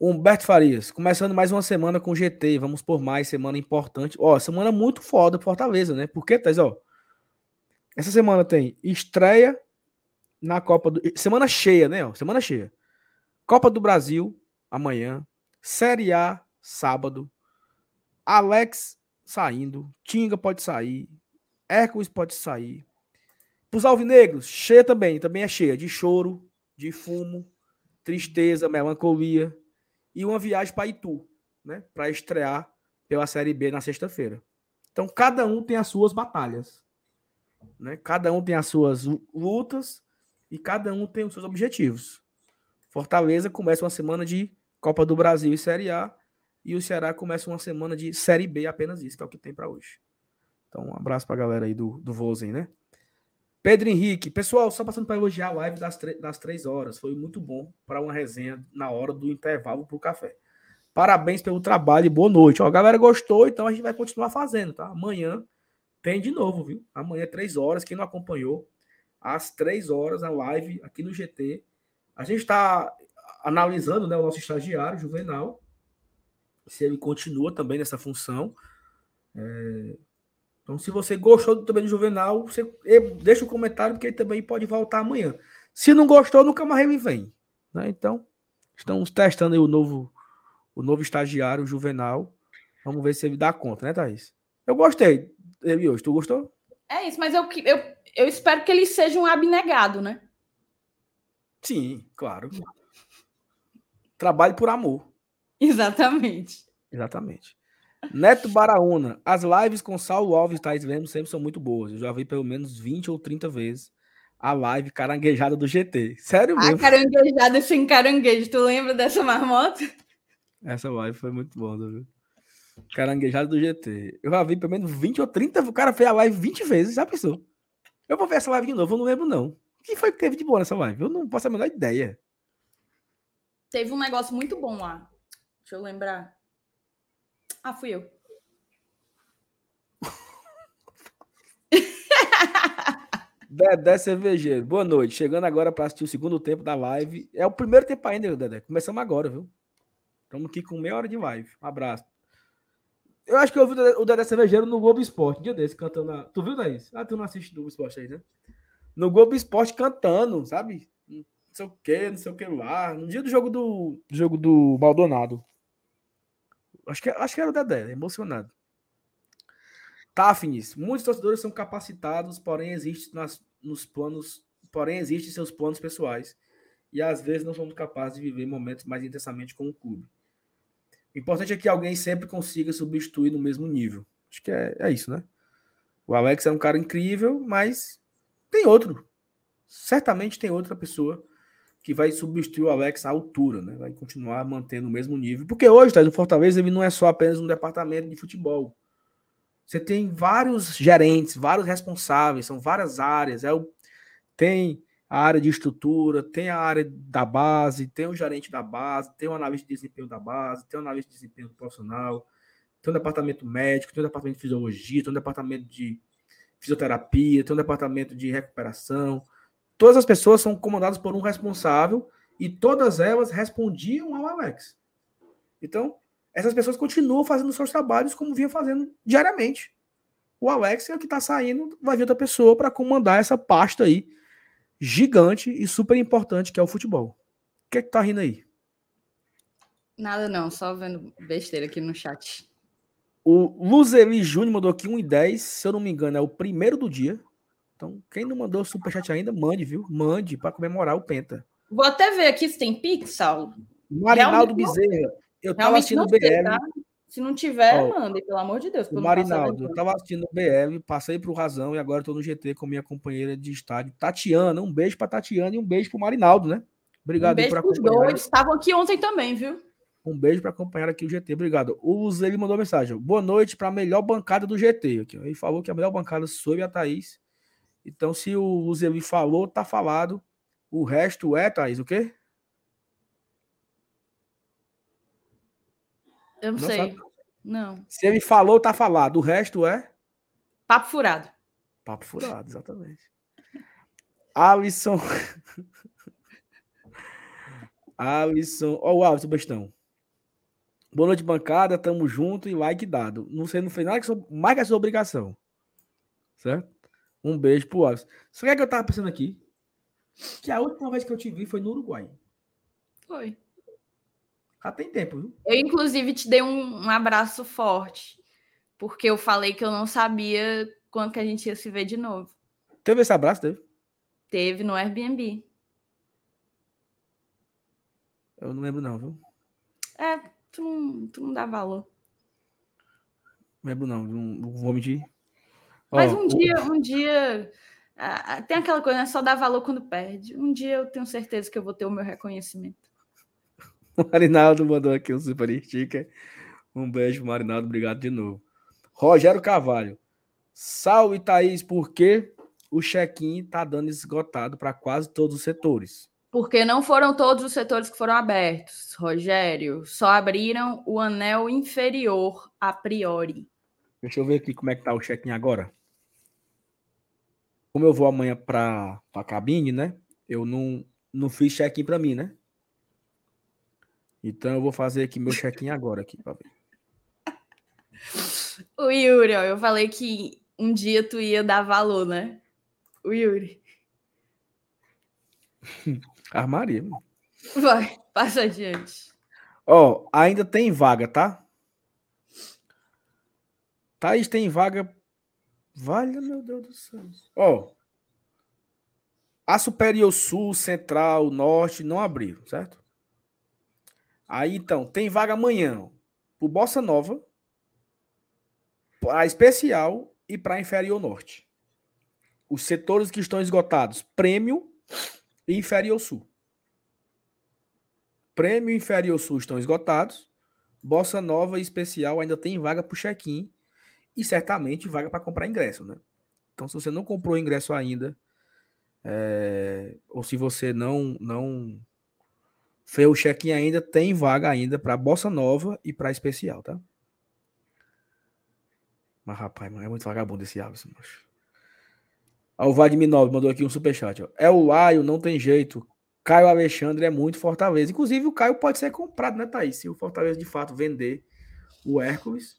Humberto Farias, começando mais uma semana com GT. Vamos por mais, semana importante. Ó, semana muito foda Fortaleza, né? Porque, Thais, ó. Essa semana tem estreia na Copa do. Semana cheia, né? Semana cheia. Copa do Brasil, amanhã. Série A, sábado. Alex saindo. Tinga pode sair. Hércules pode sair. Os alvinegros, cheia também. Também é cheia de choro, de fumo, tristeza, melancolia. E uma viagem para Itu, né? Para estrear pela Série B na sexta-feira. Então, cada um tem as suas batalhas. Né? Cada um tem as suas lutas e cada um tem os seus objetivos. Fortaleza começa uma semana de Copa do Brasil e Série A e o Ceará começa uma semana de Série B, apenas isso, que é o que tem para hoje. Então, um abraço para a galera aí do, do Vozen, né? Pedro Henrique, pessoal, só passando para elogiar a live das, das três horas. Foi muito bom para uma resenha na hora do intervalo para o café. Parabéns pelo trabalho e boa noite. Ó, a galera gostou, então a gente vai continuar fazendo, tá? Amanhã tem de novo, viu? Amanhã, três horas. Quem não acompanhou, às três horas, a live aqui no GT. A gente está analisando né, o nosso estagiário, Juvenal, se ele continua também nessa função. É... Então, se você gostou também do Juvenal, você deixa o um comentário, porque ele também pode voltar amanhã. Se não gostou, nunca mais ele vem. Né? Então, estamos testando o novo, o novo estagiário, o Juvenal. Vamos ver se ele dá conta, né, Thaís? Eu gostei ele hoje. Tu gostou? É isso, mas eu, eu, eu espero que ele seja um abnegado, né? Sim, claro. Trabalhe por amor. Exatamente. Exatamente. Neto Baraúna. As lives com Saulo Alves e Thais Lemos sempre são muito boas. Eu já vi pelo menos 20 ou 30 vezes a live caranguejada do GT. Sério mesmo. A caranguejada sem caranguejo. Tu lembra dessa marmota? Essa live foi muito boa, viu? Caranguejada do GT. Eu já vi pelo menos 20 ou 30. O cara fez a live 20 vezes, já pensou? Eu vou ver essa live de novo, eu não lembro, não. O que foi que teve de boa nessa live? Eu não posso ter a menor ideia. Teve um negócio muito bom lá. Deixa eu lembrar. Ah, fui eu. Dedé Cervejeiro, boa noite. Chegando agora para assistir o segundo tempo da live. É o primeiro tempo ainda, Dedé. Começamos agora, viu? Estamos aqui com meia hora de live. Um abraço. Eu acho que eu vi o Dedé Cervejeiro no Globo Esporte, dia desse, cantando. A... Tu viu, Thaís? Ah, tu não assiste Globo Esporte aí, né? No Globo Esporte cantando, sabe? Não sei o que, não sei o que lá. No dia do jogo do, do jogo do Maldonado. Acho que, acho que era o Dedé, emocionado. Tá, Finis. Muitos torcedores são capacitados, porém existem nas, nos planos, porém existem seus planos pessoais e às vezes não somos capazes de viver momentos mais intensamente com o clube. O importante é que alguém sempre consiga substituir no mesmo nível. Acho que é, é isso, né? O Alex é um cara incrível, mas tem outro. Certamente tem outra pessoa que vai substituir o Alex à altura, né? Vai continuar mantendo o mesmo nível. Porque hoje, tá, no Fortaleza, ele não é só apenas um departamento de futebol. Você tem vários gerentes, vários responsáveis, são várias áreas. É o, tem a área de estrutura, tem a área da base, tem o gerente da base, tem o analista de desempenho da base, tem o analista de desempenho profissional, tem o departamento médico, tem o departamento de fisiologia, tem o departamento de fisioterapia, tem o departamento de recuperação. Todas as pessoas são comandadas por um responsável e todas elas respondiam ao Alex. Então, essas pessoas continuam fazendo seus trabalhos como vinha fazendo diariamente. O Alex é o que está saindo, vai vir outra pessoa para comandar essa pasta aí gigante e super importante que é o futebol. O que é que tá rindo aí? Nada não, só vendo besteira aqui no chat. O Luzeli Júnior mandou aqui 1,10, se eu não me engano, é o primeiro do dia. Então, quem não mandou superchat ainda, mande, viu? Mande para comemorar o Penta. Vou até ver aqui se tem Pix, Saulo. Marinaldo Bezerra. Eu tava assistindo o BL. Tá? Se não tiver, oh, mande, pelo amor de Deus. Marinaldo, eu tava assistindo o BL, passei pro Razão e agora tô no GT com minha companheira de estádio, Tatiana. Um beijo pra Tatiana e um beijo pro Marinaldo, né? Obrigado um beijo por acompanhar. Dois. Estavam aqui ontem também, viu? Um beijo para acompanhar aqui o GT. Obrigado. O Zé mandou mensagem. Boa noite para a melhor bancada do GT. Aqui, Ele falou que a melhor bancada sou a Thaís. Então, se o Zé falou, tá falado. O resto é, Thaís, o quê? Eu não, não sei. Sabe? Não. Se ele falou, tá falado. O resto é? Papo furado. Papo furado, exatamente. Alisson. Alisson. Ó, oh, o Alisson Bestão. Boa noite, bancada. Tamo junto e like dado. Não sei, não fez nada que mais que a sua obrigação. Certo? Um beijo pro. Só que, é que eu tava pensando aqui? Que a última vez que eu te vi foi no Uruguai. Foi. Já tem tempo, viu? Eu, inclusive, te dei um, um, abraço forte. Porque eu falei que eu não sabia quando que a gente ia se ver de novo. Teve esse abraço, teve? Teve no Airbnb. Eu não lembro, não, viu? É, tu não, tu não dá valor. Não lembro, não. Não, não vou mentir. Mas um dia, um dia. Ah, tem aquela coisa, né? Só dá valor quando perde. Um dia eu tenho certeza que eu vou ter o meu reconhecimento. O Marinaldo mandou aqui um super sticker. Um beijo, Marinaldo. Obrigado de novo. Rogério Carvalho. Salve, Thaís, por que o check-in está dando esgotado para quase todos os setores? Porque não foram todos os setores que foram abertos, Rogério. Só abriram o anel inferior a priori. Deixa eu ver aqui como é que tá o check-in agora. Como eu vou amanhã para a cabine, né? Eu não, não fiz check-in para mim, né? Então eu vou fazer aqui meu check-in agora aqui para ver. O Yuri, ó, eu falei que um dia tu ia dar valor, né? O Yuri. Armaria. Vai, passa adiante. Ó, ainda tem vaga, tá? Thaís tem vaga. Vale, meu Deus do céu. Ó. A Superior Sul, Central, Norte não abriram, certo? Aí então, tem vaga amanhã pro Bossa Nova, para especial e para inferior norte. Os setores que estão esgotados, prêmio e inferior sul. Prêmio e inferior sul estão esgotados. Bossa Nova e especial ainda tem vaga para o check-in e certamente vaga para comprar ingresso, né? Então, se você não comprou ingresso ainda, é, ou se você não não fez o check-in ainda, tem vaga ainda para Bossa Nova e para especial, tá? Mas, rapaz, é muito vagabundo esse Alisson, macho. O Vladimir Nobre mandou aqui um superchat. Ó. É o Laio, não tem jeito. Caio Alexandre é muito Fortaleza. Inclusive, o Caio pode ser comprado, né, Thaís? Se o Fortaleza de fato vender o Hércules.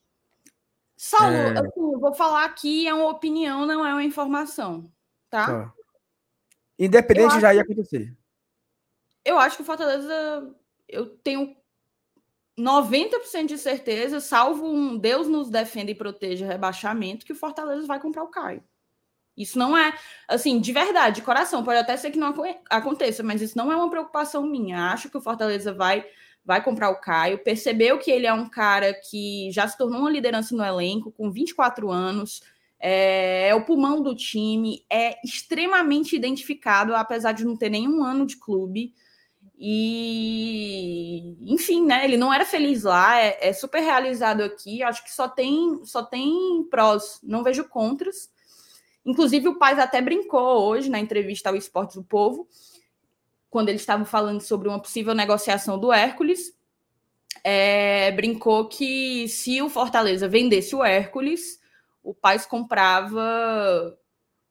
Saulo, é... assim, eu vou falar aqui, é uma opinião, não é uma informação. Tá? tá. Independente já ia acontecer. Eu acho que o Fortaleza. Eu tenho 90% de certeza, salvo um Deus nos defenda e proteja rebaixamento, que o Fortaleza vai comprar o Caio. Isso não é, assim, de verdade, de coração. Pode até ser que não aconteça, mas isso não é uma preocupação minha. Acho que o Fortaleza vai vai comprar o Caio. Percebeu que ele é um cara que já se tornou uma liderança no elenco, com 24 anos, é, é o pulmão do time, é extremamente identificado, apesar de não ter nenhum ano de clube. E, enfim, né? Ele não era feliz lá, é, é, super realizado aqui. Acho que só tem, só tem prós, não vejo contras. Inclusive, o Paz até brincou hoje na entrevista ao Esporte do Povo, quando eles estavam falando sobre uma possível negociação do Hércules. É, brincou que se o Fortaleza vendesse o Hércules, o Paz comprava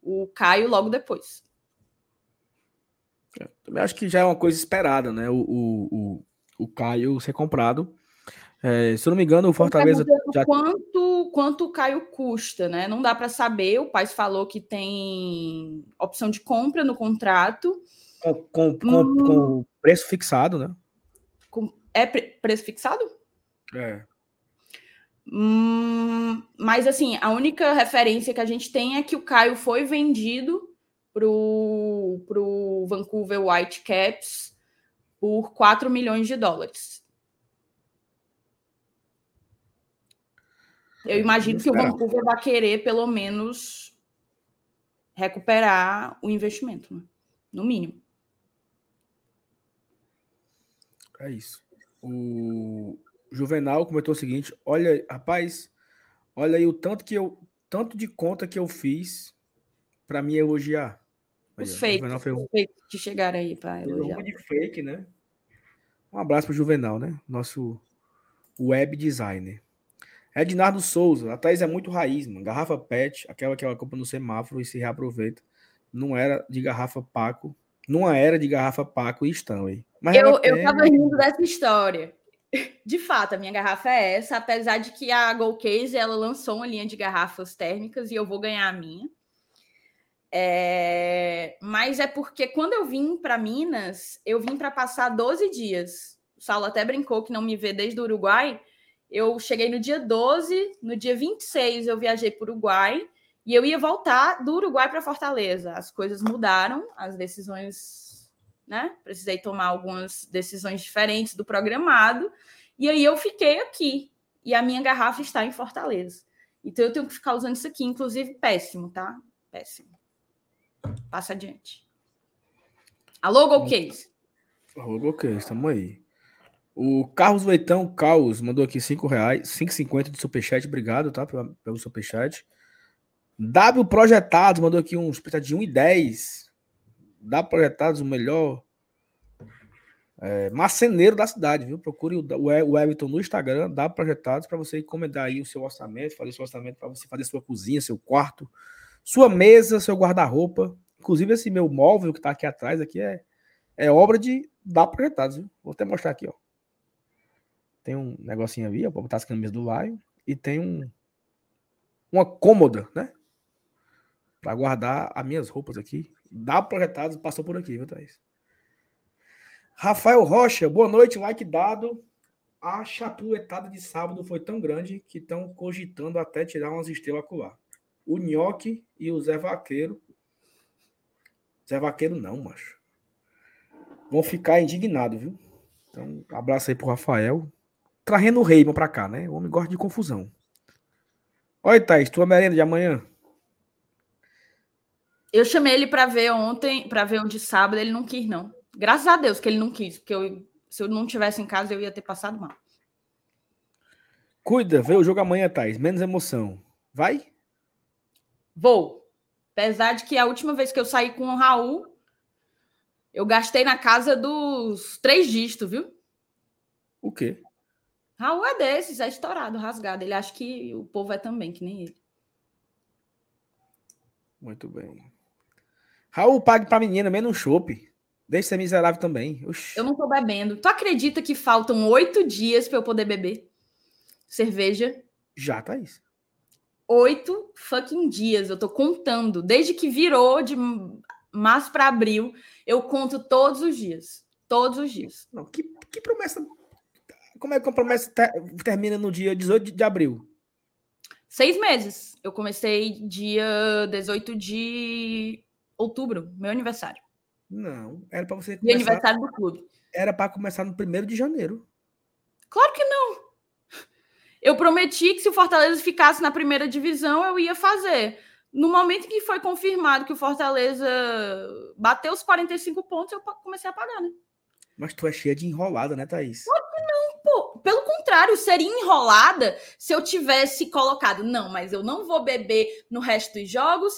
o Caio logo depois. Também acho que já é uma coisa esperada, né? O, o, o, o Caio ser comprado. É, se eu não me engano, o Fortaleza. Já... Quanto, quanto o Caio custa, né? Não dá para saber. O pai falou que tem opção de compra no contrato. Com, com, com, hum... com preço fixado, né? Com, é pre, preço fixado? É. Hum, mas assim, a única referência que a gente tem é que o Caio foi vendido pro, pro Vancouver Whitecaps por 4 milhões de dólares. Eu imagino que o Vancouver vai querer, pelo menos, recuperar o investimento, né? no mínimo. É isso. O Juvenal comentou o seguinte: olha, rapaz, olha aí o tanto que eu, tanto de conta que eu fiz para me elogiar. Os fakes, um... que chegaram aí para elogiar. Um de fake, né? Um abraço para o Juvenal, né? Nosso web designer. Ednardo Souza, a Thaís é muito raiz, mano. Garrafa PET, aquela que ela compra no semáforo e se reaproveita. Não era de garrafa Paco. Não era de garrafa Paco e Stanley. Mas eu, eu tava rindo dessa história. De fato, a minha garrafa é essa, apesar de que a Gold Case ela lançou uma linha de garrafas térmicas e eu vou ganhar a minha. É, mas é porque quando eu vim para Minas, eu vim para passar 12 dias. O Saulo até brincou que não me vê desde o Uruguai. Eu cheguei no dia 12, no dia 26 eu viajei para o Uruguai e eu ia voltar do Uruguai para Fortaleza. As coisas mudaram, as decisões, né? Precisei tomar algumas decisões diferentes do programado e aí eu fiquei aqui e a minha garrafa está em Fortaleza. Então eu tenho que ficar usando isso aqui, inclusive péssimo, tá? Péssimo. Passa adiante. Alô, Golcase. Alô, Golcase, estamos aí. O Carlos Leitão Caos mandou aqui 5 reais, 5,50 de superchat, obrigado, tá? Pelo, pelo superchat. W Projetados mandou aqui um superchat de 1,10. W Projetados, o melhor é, marceneiro da cidade, viu? Procure o, o Everton no Instagram, W Projetados, para você encomendar aí o seu orçamento, fazer seu orçamento para você fazer sua cozinha, seu quarto, sua mesa, seu guarda-roupa, inclusive esse meu móvel que está aqui atrás, aqui é, é obra de da projetados, viu? Vou até mostrar aqui, ó. Tem um negocinho ali, ó, para botar as camisas do Lion e tem um uma cômoda, né? Para guardar as minhas roupas aqui. Da projetados passou por aqui, viu, Thaís? Rafael Rocha, boa noite, like dado. A chapuletada de sábado foi tão grande que estão cogitando até tirar umas estrelas acular o Nhoque e o Zé Vaqueiro. Zé Vaqueiro não, macho. Vão ficar indignados, viu? Então, abraço aí pro Rafael. Trazendo o Reimon pra cá, né? O homem gosta de confusão. Oi, Thaís, tua merenda de amanhã? Eu chamei ele para ver ontem, para ver um de sábado, ele não quis, não. Graças a Deus que ele não quis, porque eu, se eu não tivesse em casa, eu ia ter passado mal. Cuida, vê o jogo amanhã, Thaís. Menos emoção. Vai? Vou. Apesar de que a última vez que eu saí com o Raul, eu gastei na casa dos três dígitos, viu? O quê? Raul é desses, é estourado, rasgado. Ele acha que o povo é também, que nem ele. Muito bem. Raul, pague pra menina, menos um chope. Deixa ser miserável também. Oxi. Eu não tô bebendo. Tu acredita que faltam oito dias para eu poder beber cerveja? Já, tá isso. Oito fucking dias. Eu tô contando. Desde que virou de março para abril, eu conto todos os dias. Todos os dias. Não, que, que promessa como é que a promessa termina no dia 18 de abril? Seis meses. Eu comecei dia 18 de outubro, meu aniversário. Não, era para você começar... aniversário do clube. Era para começar no 1 de janeiro. Claro que não. Eu prometi que se o Fortaleza ficasse na primeira divisão, eu ia fazer. No momento que foi confirmado que o Fortaleza bateu os 45 pontos, eu comecei a pagar, né? Mas tu é cheia de enrolada, né, Thaís? Claro que não, pô. Pelo contrário, seria enrolada se eu tivesse colocado, não, mas eu não vou beber no resto dos jogos.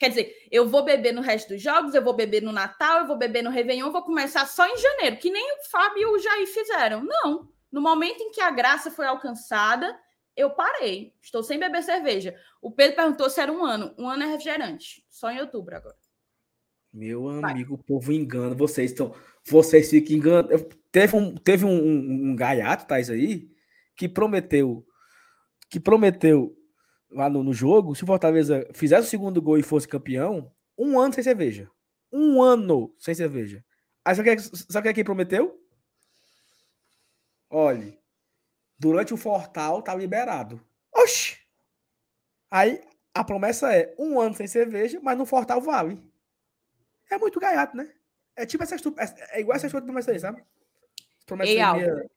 Quer dizer, eu vou beber no resto dos jogos, eu vou beber no Natal, eu vou beber no Réveillon, vou começar só em janeiro, que nem o Fábio e o Jair fizeram. Não. No momento em que a graça foi alcançada, eu parei. Estou sem beber cerveja. O Pedro perguntou se era um ano. Um ano é refrigerante. Só em outubro agora. Meu amigo, Vai. o povo engana. Vocês estão. Vocês ficam enganando. Teve um, teve um, um, um gaiato, Tais aí, que prometeu. Que prometeu lá no, no, jogo, se o Fortaleza fizesse o segundo gol e fosse campeão, um ano sem cerveja. Um ano sem cerveja. Aí sabe o que, sabe o que, que prometeu? Olhe, durante o Fortal tá liberado. Oxi! Aí a promessa é um ano sem cerveja, mas no Fortal vale. É muito gaiato, né? É tipo essa é, é igual essa promessa aí, sabe? Promessa Ei, minha...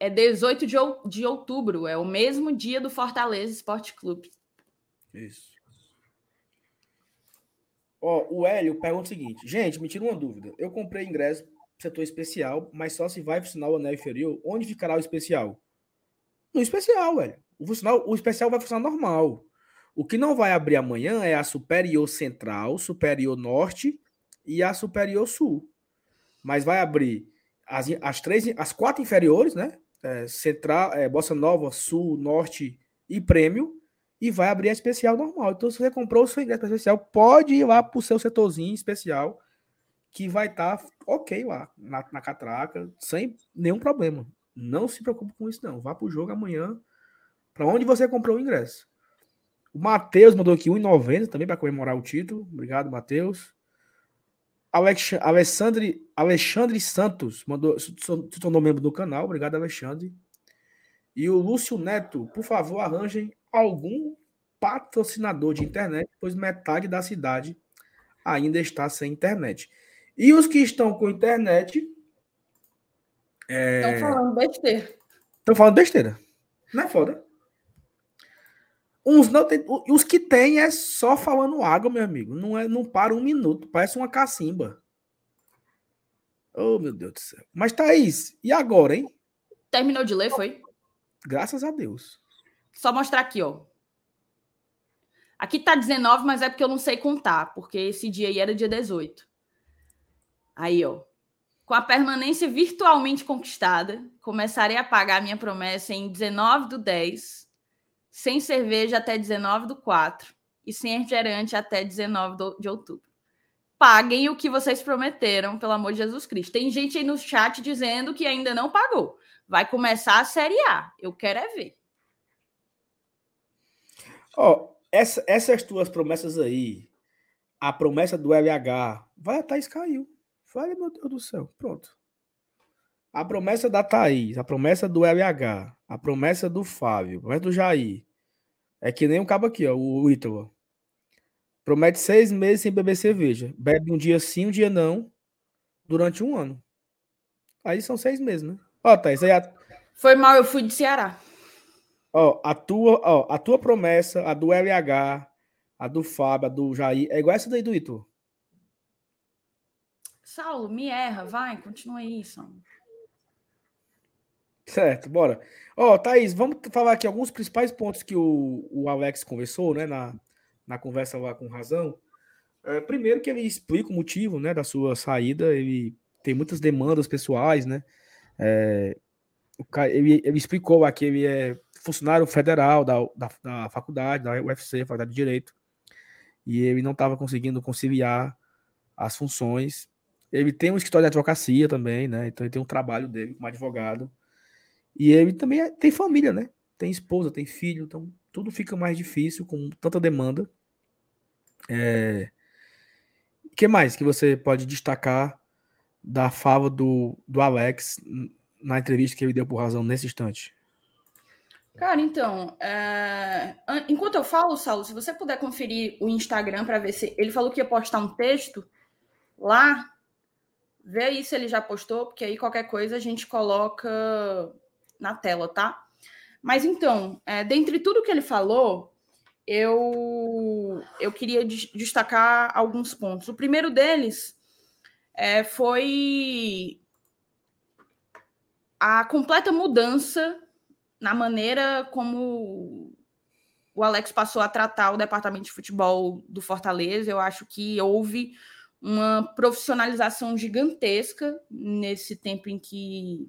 É 18 de, de outubro, é o mesmo dia do Fortaleza Esporte Clube. Isso. Ó, o Hélio pergunta o seguinte: gente, me tira uma dúvida. Eu comprei ingresso setor especial, mas só se vai funcionar o anel inferior. Onde ficará o especial? No especial, velho. O, funcional, o especial vai funcionar normal. O que não vai abrir amanhã é a superior central, superior norte e a Superior Sul. Mas vai abrir as, as três, as quatro inferiores, né? É, Central, é, Bossa Nova, Sul, Norte e Prêmio. E vai abrir a especial normal. Então, se você comprou o seu ingresso especial, pode ir lá para o seu setorzinho especial, que vai estar tá ok lá, na, na catraca, sem nenhum problema. Não se preocupe com isso, não. Vá para o jogo amanhã, para onde você comprou o ingresso. O Matheus mandou aqui 1,90 também para comemorar o título. Obrigado, Matheus. Alex, Alexandre, Alexandre Santos mandou, se tornou membro do canal. Obrigado, Alexandre. E o Lúcio Neto, por favor, arranjem algum patrocinador de internet, pois metade da cidade ainda está sem internet. E os que estão com internet. É... Estão falando besteira. Estão falando besteira. Não é foda? Uns não tem, os que tem é só falando água, meu amigo. Não é, não para um minuto, parece uma cacimba. Oh, meu Deus do céu. Mas Thaís, e agora, hein? Terminou de ler, foi? Graças a Deus. Só mostrar aqui, ó. Aqui tá 19, mas é porque eu não sei contar, porque esse dia aí era dia 18. Aí, ó. Com a permanência virtualmente conquistada, começarei a pagar minha promessa em 19 do 10 sem cerveja até 19 do 4 e sem refrigerante até 19 de outubro. Paguem o que vocês prometeram, pelo amor de Jesus Cristo. Tem gente aí no chat dizendo que ainda não pagou. Vai começar a Série A. Eu quero é ver. Ó, oh, essa, essas tuas promessas aí, a promessa do LH, vai a Thaís caiu. Vai, meu Deus do céu. Pronto. A promessa da Thaís, a promessa do LH, a promessa do Fábio, a promessa do Jair. É que nem um cabo aqui, ó, o Ítalo. Promete seis meses sem beber cerveja. Bebe um dia sim, um dia não, durante um ano. Aí são seis meses, né? Ó, Thaís, aí a... Foi mal, eu fui de Ceará. Ó, a tua, ó, a tua promessa, a do LH, a do Fábio, a do Jair, é igual essa daí do Itu. Saulo, me erra, vai, continua aí, Saulo. Certo, bora. Ó, Thaís, vamos falar aqui alguns principais pontos que o, o Alex conversou, né, na, na conversa lá com razão. É, primeiro que ele explica o motivo, né, da sua saída, ele tem muitas demandas pessoais, né, é, ele, ele explicou aqui, ele é funcionário federal da, da, da faculdade, da UFC, Faculdade de Direito, e ele não estava conseguindo conciliar as funções. Ele tem um escritório de advocacia também, né? Então ele tem um trabalho dele como advogado. E ele também é, tem família, né? Tem esposa, tem filho, então tudo fica mais difícil com tanta demanda. É... O que mais que você pode destacar da fala do, do Alex na entrevista que ele deu por razão nesse instante? Cara, então, é... enquanto eu falo, Saulo, se você puder conferir o Instagram para ver se ele falou que ia postar um texto lá, vê aí se ele já postou, porque aí qualquer coisa a gente coloca na tela, tá? Mas então, é, dentre tudo que ele falou, eu, eu queria destacar alguns pontos. O primeiro deles é, foi a completa mudança na maneira como o Alex passou a tratar o departamento de futebol do Fortaleza. Eu acho que houve uma profissionalização gigantesca nesse tempo em que,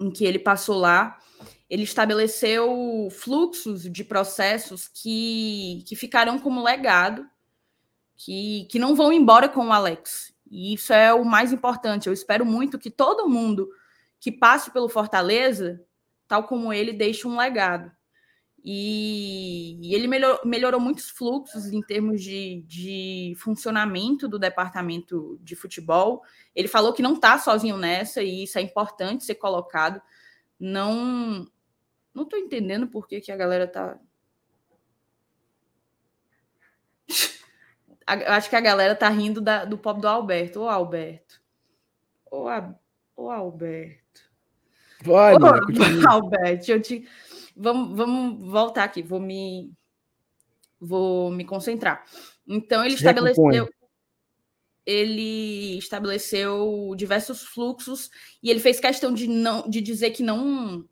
em que ele passou lá. Ele estabeleceu fluxos de processos que, que ficarão como legado, que, que não vão embora com o Alex. E isso é o mais importante. Eu espero muito que todo mundo que passe pelo Fortaleza, tal como ele, deixe um legado. E, e ele melhor, melhorou muitos fluxos em termos de, de funcionamento do departamento de futebol. Ele falou que não está sozinho nessa, e isso é importante ser colocado. Não não estou entendendo por que, que a galera tá. Acho que a galera tá rindo da, do pop do Alberto. Ô, Alberto. Ô, Ô Alberto. Vai, Ô, mano, Alberto, eu te... vamos, vamos voltar aqui. Vou me, vou me concentrar. Então, ele estabeleceu. Ele estabeleceu diversos fluxos e ele fez questão de não de dizer que não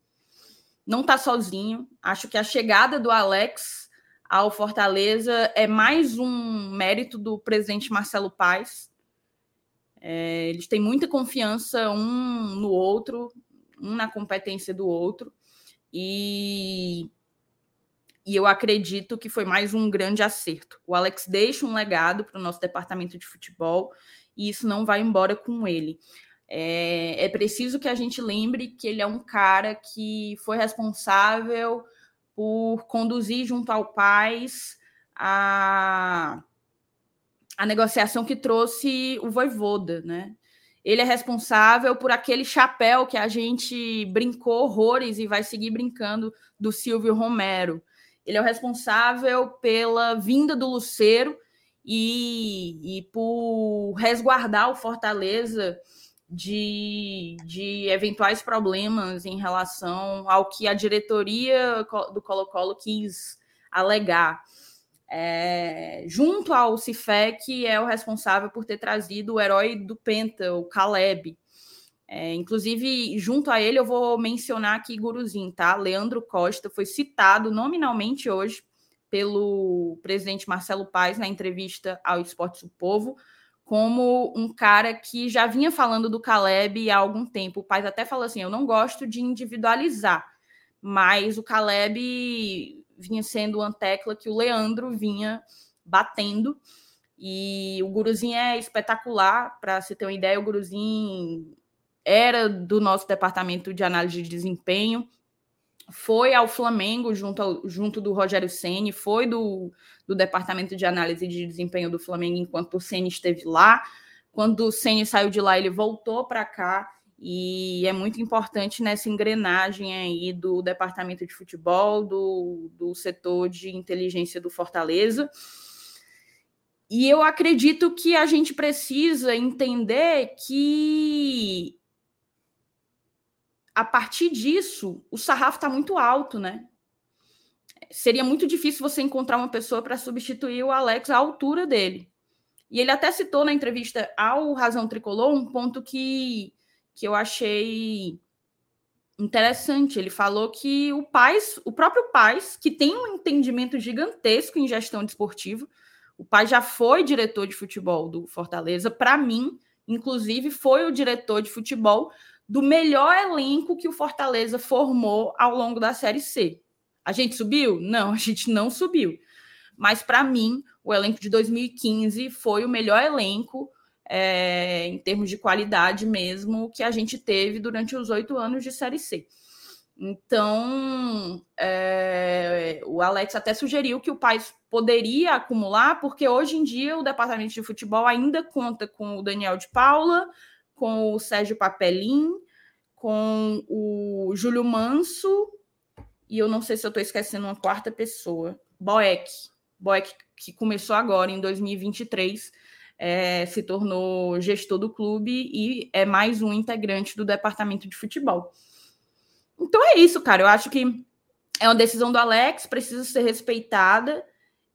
não está sozinho. Acho que a chegada do Alex ao Fortaleza é mais um mérito do presidente Marcelo Paes. É, eles têm muita confiança um no outro, um na competência do outro, e, e eu acredito que foi mais um grande acerto. O Alex deixa um legado para o nosso departamento de futebol e isso não vai embora com ele. É, é preciso que a gente lembre que ele é um cara que foi responsável por conduzir junto ao Paz a a negociação que trouxe o Voivoda, né? Ele é responsável por aquele chapéu que a gente brincou horrores e vai seguir brincando do Silvio Romero. Ele é o responsável pela vinda do Luceiro e, e por resguardar o Fortaleza de, de eventuais problemas em relação ao que a diretoria do Colo-Colo quis alegar é, junto ao Cifec, é o responsável por ter trazido o herói do Penta, o Caleb. É, inclusive, junto a ele, eu vou mencionar aqui Guruzinho, tá? Leandro Costa foi citado nominalmente hoje pelo presidente Marcelo Paes na entrevista ao Esportes do Povo, como um cara que já vinha falando do Caleb há algum tempo. O Paes até falou assim: eu não gosto de individualizar, mas o Caleb vinha sendo uma tecla que o Leandro vinha batendo. E o Guruzinho é espetacular, para você ter uma ideia, o Guruzinho era do nosso departamento de análise de desempenho, foi ao Flamengo junto, ao, junto do Rogério Ceni, foi do, do departamento de análise de desempenho do Flamengo enquanto o Ceni esteve lá. Quando o Ceni saiu de lá, ele voltou para cá e é muito importante nessa engrenagem aí do departamento de futebol, do, do setor de inteligência do Fortaleza. E eu acredito que a gente precisa entender que a partir disso, o sarrafo está muito alto, né? Seria muito difícil você encontrar uma pessoa para substituir o Alex à altura dele. E ele até citou na entrevista ao Razão Tricolor um ponto que, que eu achei interessante. Ele falou que o Paz, o próprio Paz, que tem um entendimento gigantesco em gestão desportiva, o pai já foi diretor de futebol do Fortaleza. Para mim, inclusive, foi o diretor de futebol do melhor elenco que o Fortaleza formou ao longo da Série C. A gente subiu? Não, a gente não subiu. Mas, para mim, o elenco de 2015 foi o melhor elenco, é, em termos de qualidade mesmo, que a gente teve durante os oito anos de Série C. Então, é, o Alex até sugeriu que o pai poderia acumular, porque hoje em dia o departamento de futebol ainda conta com o Daniel de Paula, com o Sérgio Papelin, com o Júlio Manso, e eu não sei se eu estou esquecendo uma quarta pessoa, Boeck. Boeck, que começou agora em 2023, é, se tornou gestor do clube e é mais um integrante do departamento de futebol. Então é isso, cara. Eu acho que é uma decisão do Alex, precisa ser respeitada.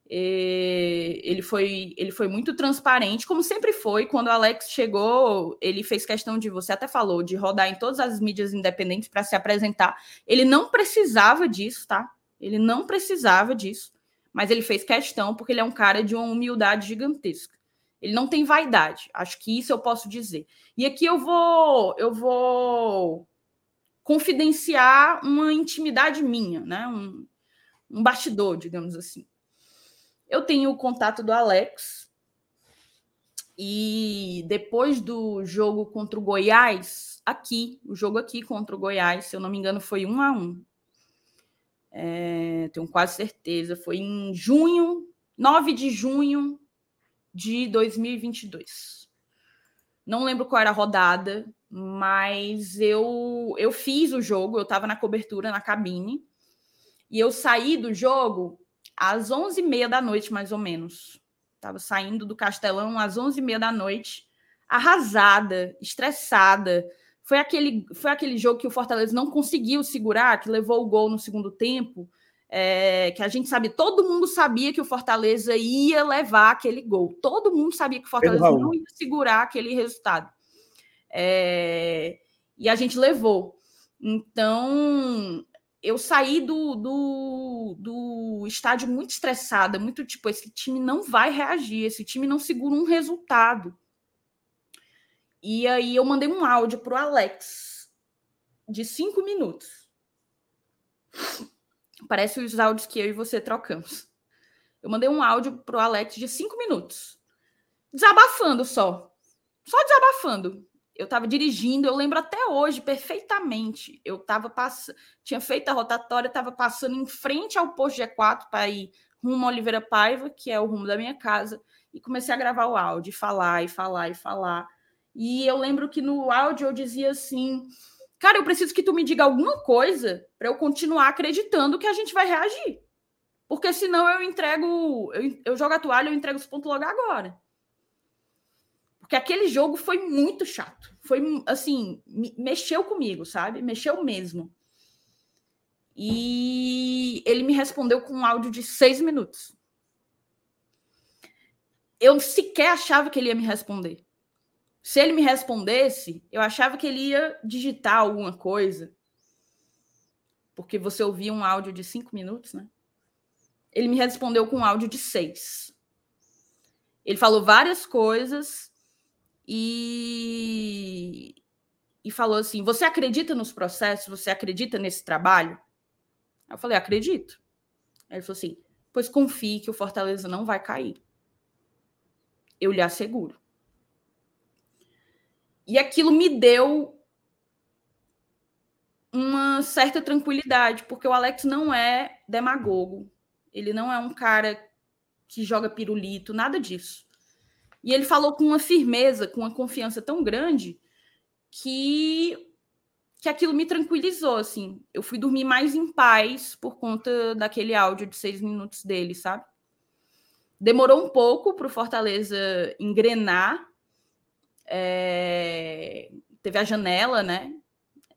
Ele foi, ele foi muito transparente, como sempre foi. Quando o Alex chegou, ele fez questão de, você até falou, de rodar em todas as mídias independentes para se apresentar. Ele não precisava disso, tá? Ele não precisava disso, mas ele fez questão porque ele é um cara de uma humildade gigantesca. Ele não tem vaidade, acho que isso eu posso dizer. E aqui eu vou, eu vou confidenciar uma intimidade minha, né? Um, um bastidor, digamos assim. Eu tenho o contato do Alex e depois do jogo contra o Goiás, aqui, o jogo aqui contra o Goiás, se eu não me engano, foi um a um. É, tenho quase certeza, foi em junho, 9 de junho de 2022. Não lembro qual era a rodada, mas eu eu fiz o jogo, eu estava na cobertura na cabine e eu saí do jogo às 11h30 da noite, mais ou menos. Estava saindo do Castelão às 11h30 da noite, arrasada, estressada. Foi aquele, foi aquele jogo que o Fortaleza não conseguiu segurar, que levou o gol no segundo tempo. É, que a gente sabe, todo mundo sabia que o Fortaleza ia levar aquele gol. Todo mundo sabia que o Fortaleza não ia segurar aquele resultado. É, e a gente levou. Então, eu saí do, do, do estádio muito estressada, muito tipo, esse time não vai reagir, esse time não segura um resultado. E aí eu mandei um áudio para o Alex de cinco minutos. Parece os áudios que eu e você trocamos. Eu mandei um áudio para o Alex de cinco minutos. Desabafando só. Só desabafando eu estava dirigindo, eu lembro até hoje perfeitamente. Eu estava passando, tinha feito a rotatória, estava passando em frente ao posto G4 para ir rumo a Oliveira Paiva, que é o rumo da minha casa, e comecei a gravar o áudio, falar e falar e falar. E eu lembro que no áudio eu dizia assim: "Cara, eu preciso que tu me diga alguma coisa para eu continuar acreditando que a gente vai reagir. Porque senão eu entrego, eu, eu jogo a toalha, eu entrego os pontos logo agora." Porque aquele jogo foi muito chato. Foi assim, mexeu comigo, sabe? Mexeu mesmo. E ele me respondeu com um áudio de seis minutos. Eu sequer achava que ele ia me responder. Se ele me respondesse, eu achava que ele ia digitar alguma coisa. Porque você ouvia um áudio de cinco minutos, né? Ele me respondeu com um áudio de seis. Ele falou várias coisas e, e falou assim: Você acredita nos processos? Você acredita nesse trabalho? Eu falei: Acredito. Ele falou assim: Pois confie que o Fortaleza não vai cair. Eu lhe asseguro. E aquilo me deu uma certa tranquilidade, porque o Alex não é demagogo, ele não é um cara que joga pirulito, nada disso. E ele falou com uma firmeza, com uma confiança tão grande que que aquilo me tranquilizou, assim. Eu fui dormir mais em paz por conta daquele áudio de seis minutos dele, sabe? Demorou um pouco para o Fortaleza engrenar. É... Teve a janela, né?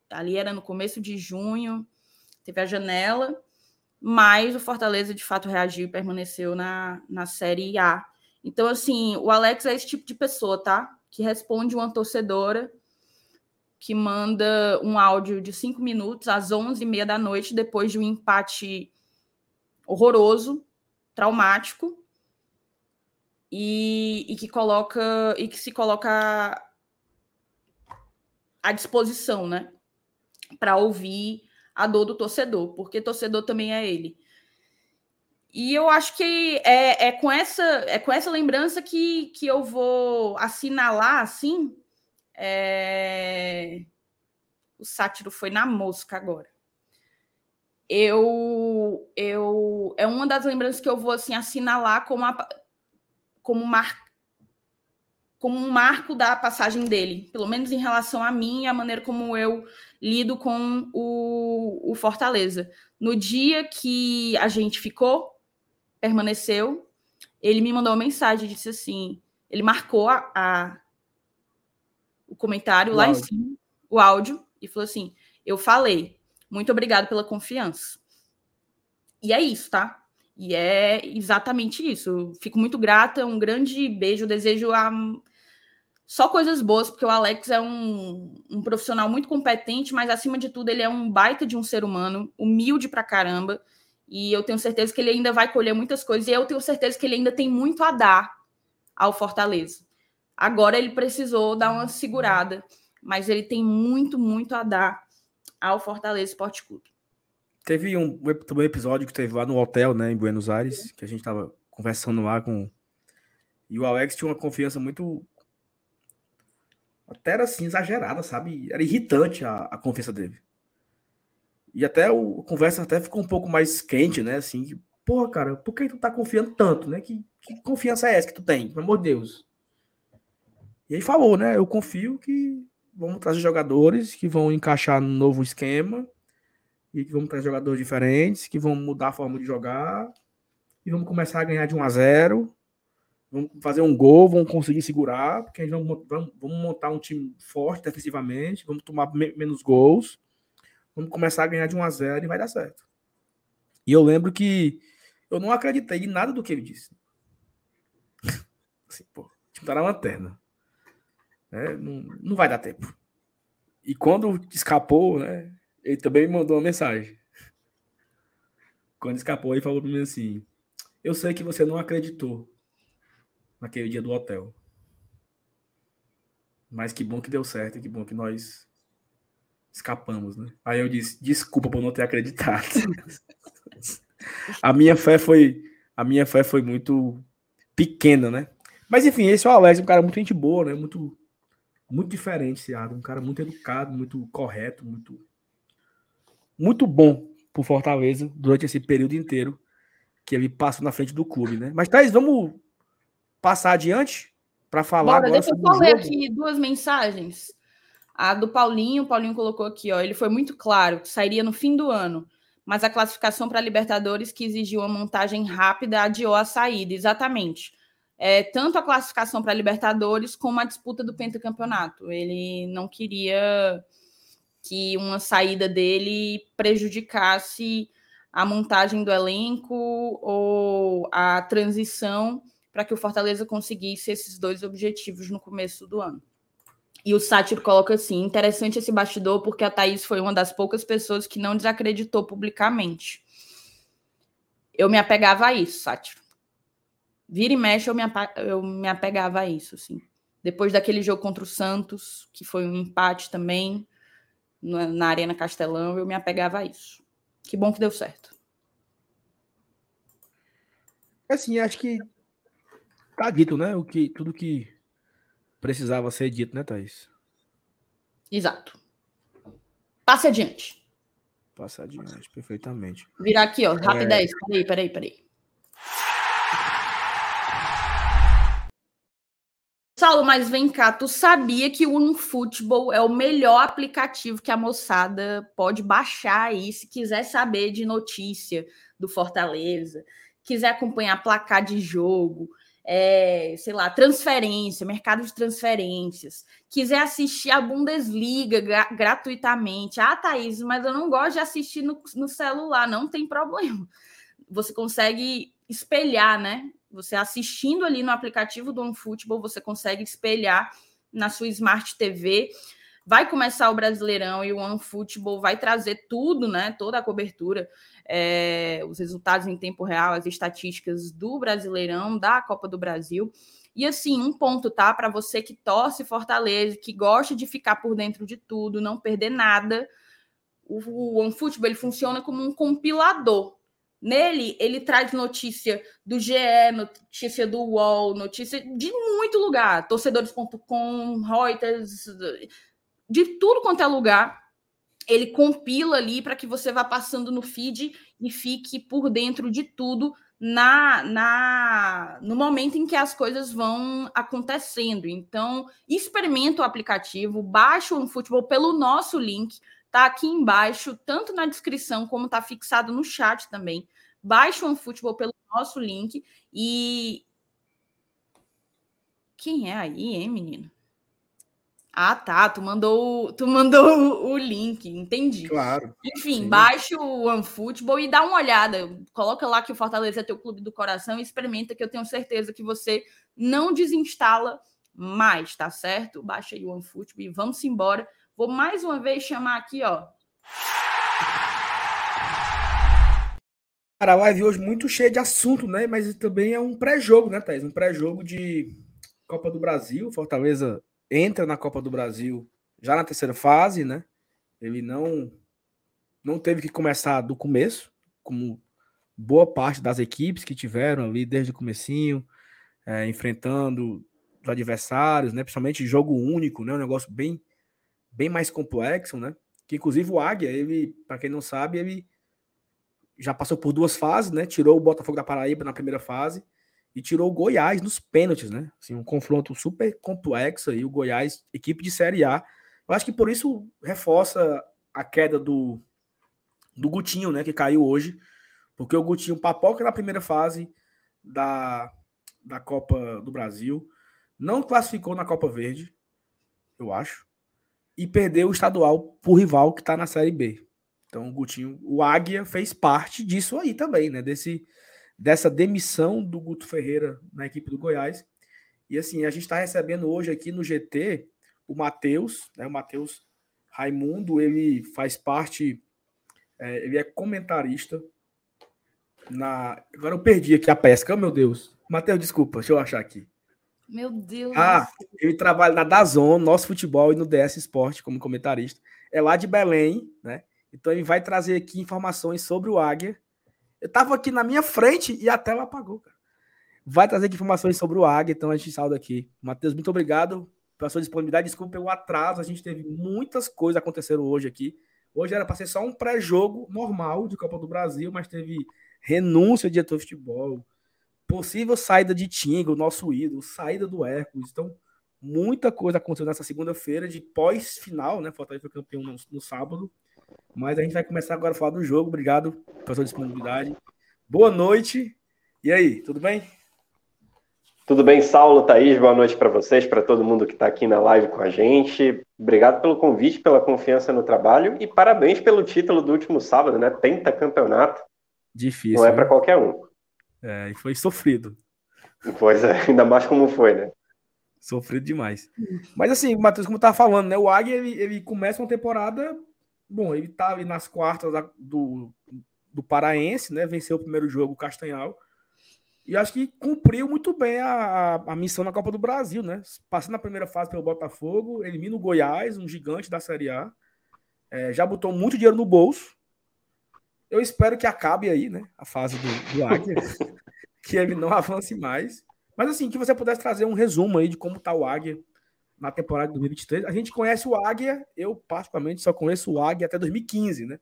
Ali era no começo de junho, teve a janela, mas o Fortaleza de fato reagiu e permaneceu na, na Série A. Então, assim, o Alex é esse tipo de pessoa, tá? Que responde uma torcedora que manda um áudio de cinco minutos às onze e meia da noite, depois de um empate horroroso, traumático, e, e que coloca e que se coloca à disposição, né? Para ouvir a dor do torcedor, porque torcedor também é ele. E eu acho que é, é, com, essa, é com essa lembrança que, que eu vou assinalar assim. É... O sátiro foi na mosca agora. Eu, eu é uma das lembranças que eu vou assim assinalar como, a, como, mar, como um marco da passagem dele, pelo menos em relação a mim e a maneira como eu lido com o, o Fortaleza. No dia que a gente ficou, permaneceu, ele me mandou uma mensagem, disse assim, ele marcou a, a o comentário o lá áudio. em cima, o áudio, e falou assim: Eu falei, muito obrigado pela confiança. E é isso, tá? E é exatamente isso. Fico muito grata, um grande beijo, desejo a só coisas boas, porque o Alex é um, um profissional muito competente, mas acima de tudo, ele é um baita de um ser humano, humilde pra caramba. E eu tenho certeza que ele ainda vai colher muitas coisas, e eu tenho certeza que ele ainda tem muito a dar ao Fortaleza. Agora ele precisou dar uma segurada, mas ele tem muito, muito a dar ao Fortaleza Esporte Clube. Teve um, um episódio que teve lá no hotel, né, em Buenos Aires, que a gente tava conversando lá com. E o Alex tinha uma confiança muito até era assim, exagerada, sabe? Era irritante a, a confiança dele. E até o, a conversa até ficou um pouco mais quente, né? Assim, que, porra, cara, por que tu tá confiando tanto, né? Que, que confiança é essa que tu tem? Pelo amor de Deus. E aí falou, né? Eu confio que vamos trazer jogadores que vão encaixar no novo esquema e que vamos trazer jogadores diferentes, que vão mudar a forma de jogar e vamos começar a ganhar de 1 a 0 vamos fazer um gol, vamos conseguir segurar, porque a vamos, vamos, vamos montar um time forte defensivamente, vamos tomar me, menos gols, vamos começar a ganhar de 1 a 0 e vai dar certo. E eu lembro que eu não acreditei em nada do que ele disse. Assim, pô, o time tá na lanterna. É, não, não vai dar tempo. E quando escapou, né, ele também me mandou uma mensagem. Quando escapou, ele falou para mim assim: Eu sei que você não acreditou, naquele dia do hotel. Mas que bom que deu certo, que bom que nós escapamos, né? Aí eu disse, desculpa por não ter acreditado. a minha fé foi a minha fé foi muito pequena, né? Mas enfim, esse é o Alex, um cara muito gente boa, né? Muito muito diferenciado, um cara muito educado, muito correto, muito muito bom por Fortaleza durante esse período inteiro que ele passou na frente do clube, né? Mas Thaís, vamos passar adiante para falar Bora, agora deixa eu só ler aqui duas mensagens. A do Paulinho, o Paulinho colocou aqui, ó, ele foi muito claro que sairia no fim do ano, mas a classificação para a Libertadores que exigiu uma montagem rápida adiou a saída, exatamente. É, tanto a classificação para a Libertadores como a disputa do pentacampeonato. Ele não queria que uma saída dele prejudicasse a montagem do elenco ou a transição para que o Fortaleza conseguisse esses dois objetivos no começo do ano. E o Sátiro coloca assim: interessante esse bastidor, porque a Thaís foi uma das poucas pessoas que não desacreditou publicamente. Eu me apegava a isso, Sátiro. Vira e mexe, eu me, eu me apegava a isso, assim. Depois daquele jogo contra o Santos, que foi um empate também, na, na Arena Castelão, eu me apegava a isso. Que bom que deu certo. Assim, acho que Tá dito, né? O que, tudo que precisava ser dito, né, Thaís? Exato. Passe adiante. Passe adiante, perfeitamente. Virar aqui, ó, rapidez. É... Peraí, peraí, peraí. Saulo, mas vem cá, tu sabia que o OneFootball é o melhor aplicativo que a moçada pode baixar aí se quiser saber de notícia do Fortaleza, quiser acompanhar placar de jogo, é, sei lá, transferência, mercado de transferências, quiser assistir a Bundesliga gra gratuitamente, ah, Thaís, mas eu não gosto de assistir no, no celular, não tem problema. Você consegue espelhar, né? Você assistindo ali no aplicativo do OneFootball, você consegue espelhar na sua Smart TV. Vai começar o Brasileirão e o OneFootball vai trazer tudo, né? Toda a cobertura é, os resultados em tempo real, as estatísticas do Brasileirão, da Copa do Brasil. E assim, um ponto, tá? Para você que torce Fortaleza, que gosta de ficar por dentro de tudo, não perder nada, o OneFootball ele funciona como um compilador. Nele, ele traz notícia do GE, notícia do UOL, notícia de muito lugar, torcedores.com, Reuters, de tudo quanto é lugar ele compila ali para que você vá passando no feed e fique por dentro de tudo na, na no momento em que as coisas vão acontecendo. Então, experimenta o aplicativo, baixa o futebol pelo nosso link, tá aqui embaixo, tanto na descrição como tá fixado no chat também. Baixa o futebol pelo nosso link e quem é aí, hein, menino? Ah, tá. Tu mandou, tu mandou o, link, entendi. Claro. Enfim, sim. baixe o OneFootball e dá uma olhada. Coloca lá que o Fortaleza é teu clube do coração e experimenta, que eu tenho certeza que você não desinstala mais, tá certo? Baixa aí o OneFootball e vamos embora. Vou mais uma vez chamar aqui, ó. Cara, a live hoje muito cheia de assunto, né? Mas também é um pré-jogo, né, Thaís? Um pré-jogo de Copa do Brasil. Fortaleza entra na Copa do Brasil já na terceira fase, né? Ele não não teve que começar do começo, como boa parte das equipes que tiveram ali desde o comecinho, é, enfrentando os adversários, né? Principalmente jogo único, né? Um negócio bem bem mais complexo, né? Que inclusive o Águia, ele, para quem não sabe, ele já passou por duas fases, né? Tirou o Botafogo da Paraíba na primeira fase e tirou o Goiás nos pênaltis, né? Assim, um confronto super complexo aí, o Goiás, equipe de Série A. Eu acho que por isso reforça a queda do, do Gutinho, né? Que caiu hoje, porque o Gutinho papoca na primeira fase da, da Copa do Brasil, não classificou na Copa Verde, eu acho, e perdeu o estadual pro rival que tá na Série B. Então o Gutinho, o Águia fez parte disso aí também, né? Desse dessa demissão do Guto Ferreira na equipe do Goiás. E assim, a gente está recebendo hoje aqui no GT o Matheus, né? O Matheus Raimundo, ele faz parte, é, ele é comentarista na. Agora eu perdi aqui a pesca, meu Deus. Matheus, desculpa, deixa eu achar aqui. Meu Deus. Ah, ele trabalha na Dazon, nosso futebol e no DS Esporte como comentarista. É lá de Belém, né? Então ele vai trazer aqui informações sobre o Águia eu tava aqui na minha frente e a tela apagou, cara. Vai trazer informações sobre o Águia, então a gente salda aqui. Matheus, muito obrigado pela sua disponibilidade. Desculpa pelo atraso, a gente teve muitas coisas acontecendo hoje aqui. Hoje era para ser só um pré-jogo normal de Copa do Brasil, mas teve renúncia de diretor de futebol, possível saída de Tinga, o nosso ídolo, saída do Hércules. Então, muita coisa aconteceu nessa segunda-feira de pós-final, né? Fortaleza foi campeão no, no sábado. Mas a gente vai começar agora a falar do jogo. Obrigado pela sua disponibilidade. Boa noite. E aí, tudo bem? Tudo bem, Saulo, Thaís? Boa noite para vocês, para todo mundo que está aqui na live com a gente. Obrigado pelo convite, pela confiança no trabalho e parabéns pelo título do último sábado, né? Tenta campeonato. Difícil. Não é para qualquer um. É, e foi sofrido. Pois é, ainda mais como foi, né? Sofrido demais. Mas assim, Matheus, como tá falando, né? O Águia ele, ele começa uma temporada Bom, ele tá ali nas quartas do, do Paraense, né? Venceu o primeiro jogo, o Castanhal. E acho que cumpriu muito bem a, a, missão na Copa do Brasil, né? Passando na primeira fase pelo Botafogo, elimina o Goiás, um gigante da Série A. É, já botou muito dinheiro no bolso. Eu espero que acabe aí, né? A fase do, do Águia. que ele não avance mais. Mas assim, que você pudesse trazer um resumo aí de como tá o Águia na temporada de 2023. A gente conhece o Águia, eu particularmente só conheço o Águia até 2015, né?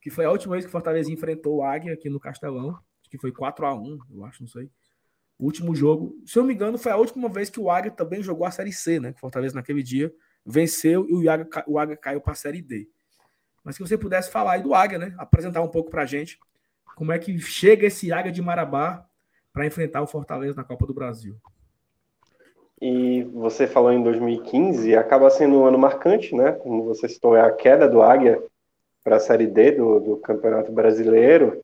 Que foi a última vez que o Fortaleza enfrentou o Águia aqui no Castelão, que foi 4 a 1 eu acho, não sei. O último jogo, se eu não me engano, foi a última vez que o Águia também jogou a Série C, né? Que Fortaleza naquele dia venceu e o Águia, o Águia caiu para a Série D. Mas que você pudesse falar aí do Águia, né? Apresentar um pouco para a gente como é que chega esse Águia de Marabá para enfrentar o Fortaleza na Copa do Brasil. E você falou em 2015, acaba sendo um ano marcante, né? Como você citou, é a queda do Águia para a Série D do, do Campeonato Brasileiro.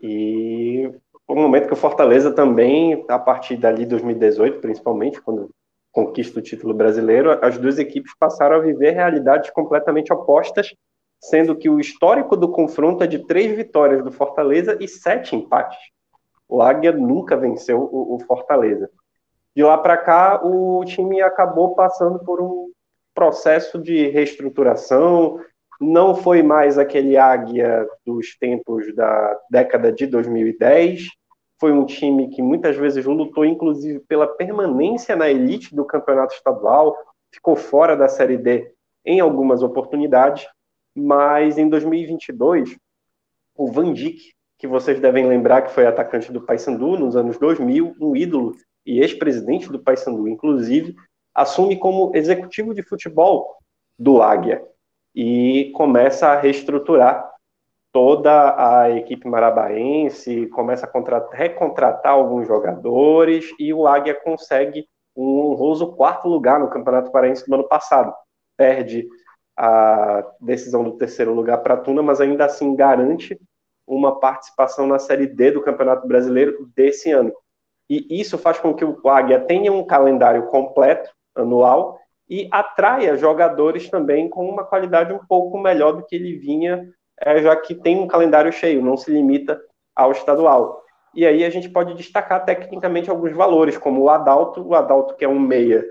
E um momento que o Fortaleza também, a partir dali 2018, principalmente, quando conquista o título brasileiro, as duas equipes passaram a viver realidades completamente opostas, sendo que o histórico do confronto é de três vitórias do Fortaleza e sete empates. O Águia nunca venceu o, o Fortaleza. De lá para cá, o time acabou passando por um processo de reestruturação, não foi mais aquele Águia dos tempos da década de 2010. Foi um time que muitas vezes lutou, inclusive, pela permanência na elite do campeonato estadual, ficou fora da Série D em algumas oportunidades, mas em 2022, o Van Dijk, que vocês devem lembrar que foi atacante do Paysandu nos anos 2000, um ídolo e ex-presidente do Paysandu, inclusive, assume como executivo de futebol do Águia e começa a reestruturar toda a equipe marabaense, começa a recontratar alguns jogadores e o Águia consegue um honroso quarto lugar no Campeonato Paraense do ano passado. Perde a decisão do terceiro lugar para a Tuna, mas ainda assim garante uma participação na Série D do Campeonato Brasileiro desse ano. E isso faz com que o Águia tenha um calendário completo, anual, e atraia jogadores também com uma qualidade um pouco melhor do que ele vinha, é, já que tem um calendário cheio, não se limita ao estadual. E aí a gente pode destacar tecnicamente alguns valores, como o Adalto, o Adalto que é um meia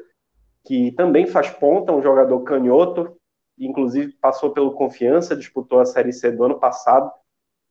que também faz ponta, um jogador canhoto, inclusive passou pelo Confiança, disputou a Série C do ano passado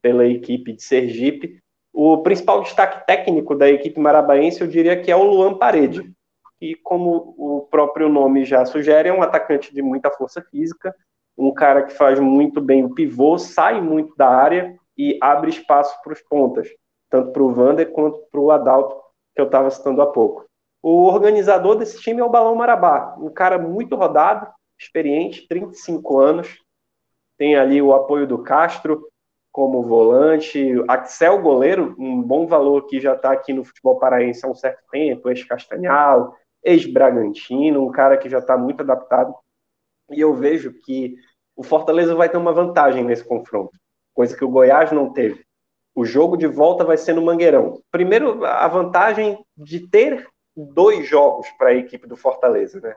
pela equipe de Sergipe. O principal destaque técnico da equipe marabaense, eu diria que é o Luan Parede, que, como o próprio nome já sugere, é um atacante de muita força física, um cara que faz muito bem o pivô, sai muito da área e abre espaço para os pontas, tanto para o Vander quanto para o Adalto, que eu estava citando há pouco. O organizador desse time é o Balão Marabá, um cara muito rodado, experiente, 35 anos, tem ali o apoio do Castro como volante, Axel goleiro, um bom valor que já está aqui no futebol paraense há um certo tempo, ex-Castanhal, ex-Bragantino, um cara que já está muito adaptado. E eu vejo que o Fortaleza vai ter uma vantagem nesse confronto, coisa que o Goiás não teve. O jogo de volta vai ser no Mangueirão. Primeiro, a vantagem de ter dois jogos para a equipe do Fortaleza, né?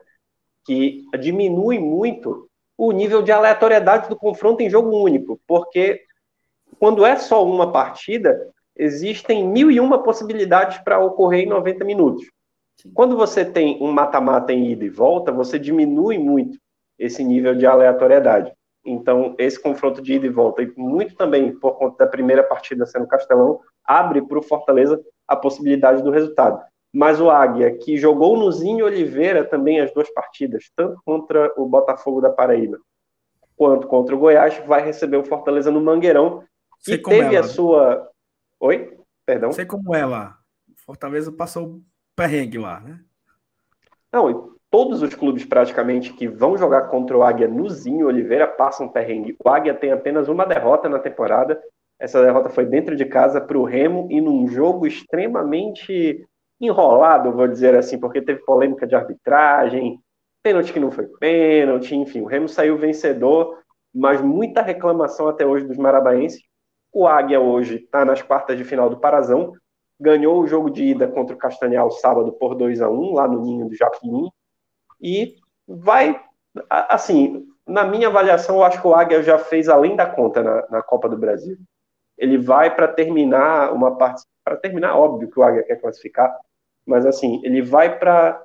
Que diminui muito o nível de aleatoriedade do confronto em jogo único, porque quando é só uma partida, existem mil e uma possibilidades para ocorrer em 90 minutos. Quando você tem um mata-mata em ida e volta, você diminui muito esse nível de aleatoriedade. Então, esse confronto de ida e volta, e muito também por conta da primeira partida sendo Castelão, abre para o Fortaleza a possibilidade do resultado. Mas o Águia, que jogou no Zinho Oliveira também as duas partidas, tanto contra o Botafogo da Paraíba quanto contra o Goiás, vai receber o Fortaleza no Mangueirão. Sei e teve é a sua. Oi? Perdão? Sei como é lá. Fortaleza passou perrengue lá, né? Não, todos os clubes praticamente que vão jogar contra o Águia no Zinho Oliveira passam perrengue. O Águia tem apenas uma derrota na temporada. Essa derrota foi dentro de casa para o Remo e num jogo extremamente enrolado, vou dizer assim, porque teve polêmica de arbitragem, pênalti que não foi pênalti, enfim, o Remo saiu vencedor, mas muita reclamação até hoje dos marabaenses. O Águia hoje está nas quartas de final do Parazão, ganhou o jogo de ida contra o Castanhal sábado por 2 a 1 lá no Ninho do Japim e vai, assim, na minha avaliação, eu acho que o Águia já fez além da conta na, na Copa do Brasil. Ele vai para terminar uma parte, para terminar, óbvio que o Águia quer classificar, mas assim, ele vai para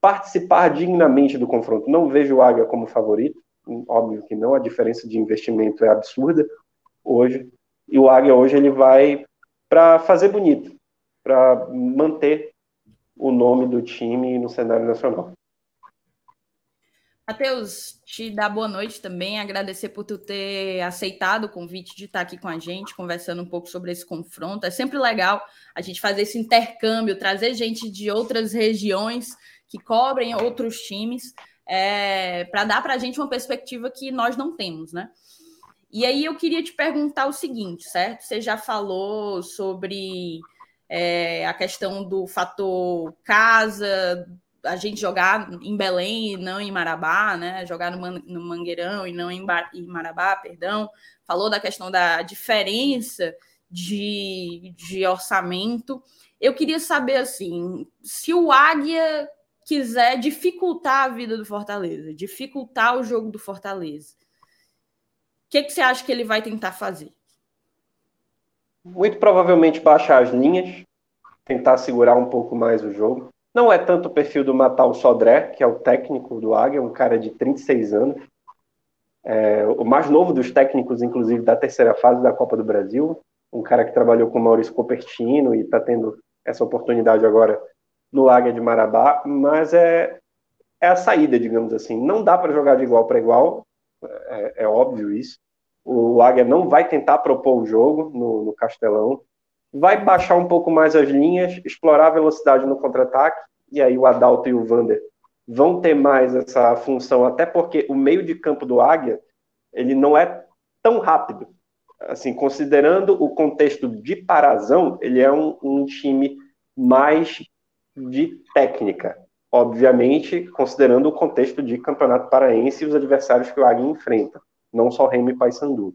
participar dignamente do confronto. Não vejo o Águia como favorito, óbvio que não, a diferença de investimento é absurda hoje, e o Águia hoje ele vai para fazer bonito, para manter o nome do time no cenário nacional. Matheus, te dar boa noite também, agradecer por tu ter aceitado o convite de estar aqui com a gente, conversando um pouco sobre esse confronto. É sempre legal a gente fazer esse intercâmbio, trazer gente de outras regiões que cobrem outros times, é, para dar para a gente uma perspectiva que nós não temos, né? E aí eu queria te perguntar o seguinte, certo? Você já falou sobre é, a questão do fator casa, a gente jogar em Belém e não em Marabá, né? Jogar no, Man no Mangueirão e não em, em Marabá, perdão. Falou da questão da diferença de, de orçamento. Eu queria saber assim, se o Águia quiser dificultar a vida do Fortaleza, dificultar o jogo do Fortaleza, o que, que você acha que ele vai tentar fazer? Muito provavelmente baixar as linhas, tentar segurar um pouco mais o jogo. Não é tanto o perfil do Matal Sodré, que é o técnico do Águia, um cara de 36 anos. É, o mais novo dos técnicos, inclusive, da terceira fase da Copa do Brasil. Um cara que trabalhou com o Maurício Copertino e está tendo essa oportunidade agora no Águia de Marabá. Mas é, é a saída, digamos assim. Não dá para jogar de igual para igual, é, é, óbvio isso. O Águia não vai tentar propor o jogo no, no Castelão vai baixar um pouco mais as linhas, explorar a velocidade no contra-ataque, e aí o Adalto e o Vander vão ter mais essa função, até porque o meio de campo do Águia, ele não é tão rápido. Assim, considerando o contexto de Parazão, ele é um, um time mais de técnica, obviamente, considerando o contexto de Campeonato Paraense e os adversários que o Águia enfrenta, não só Remy e Paysandu.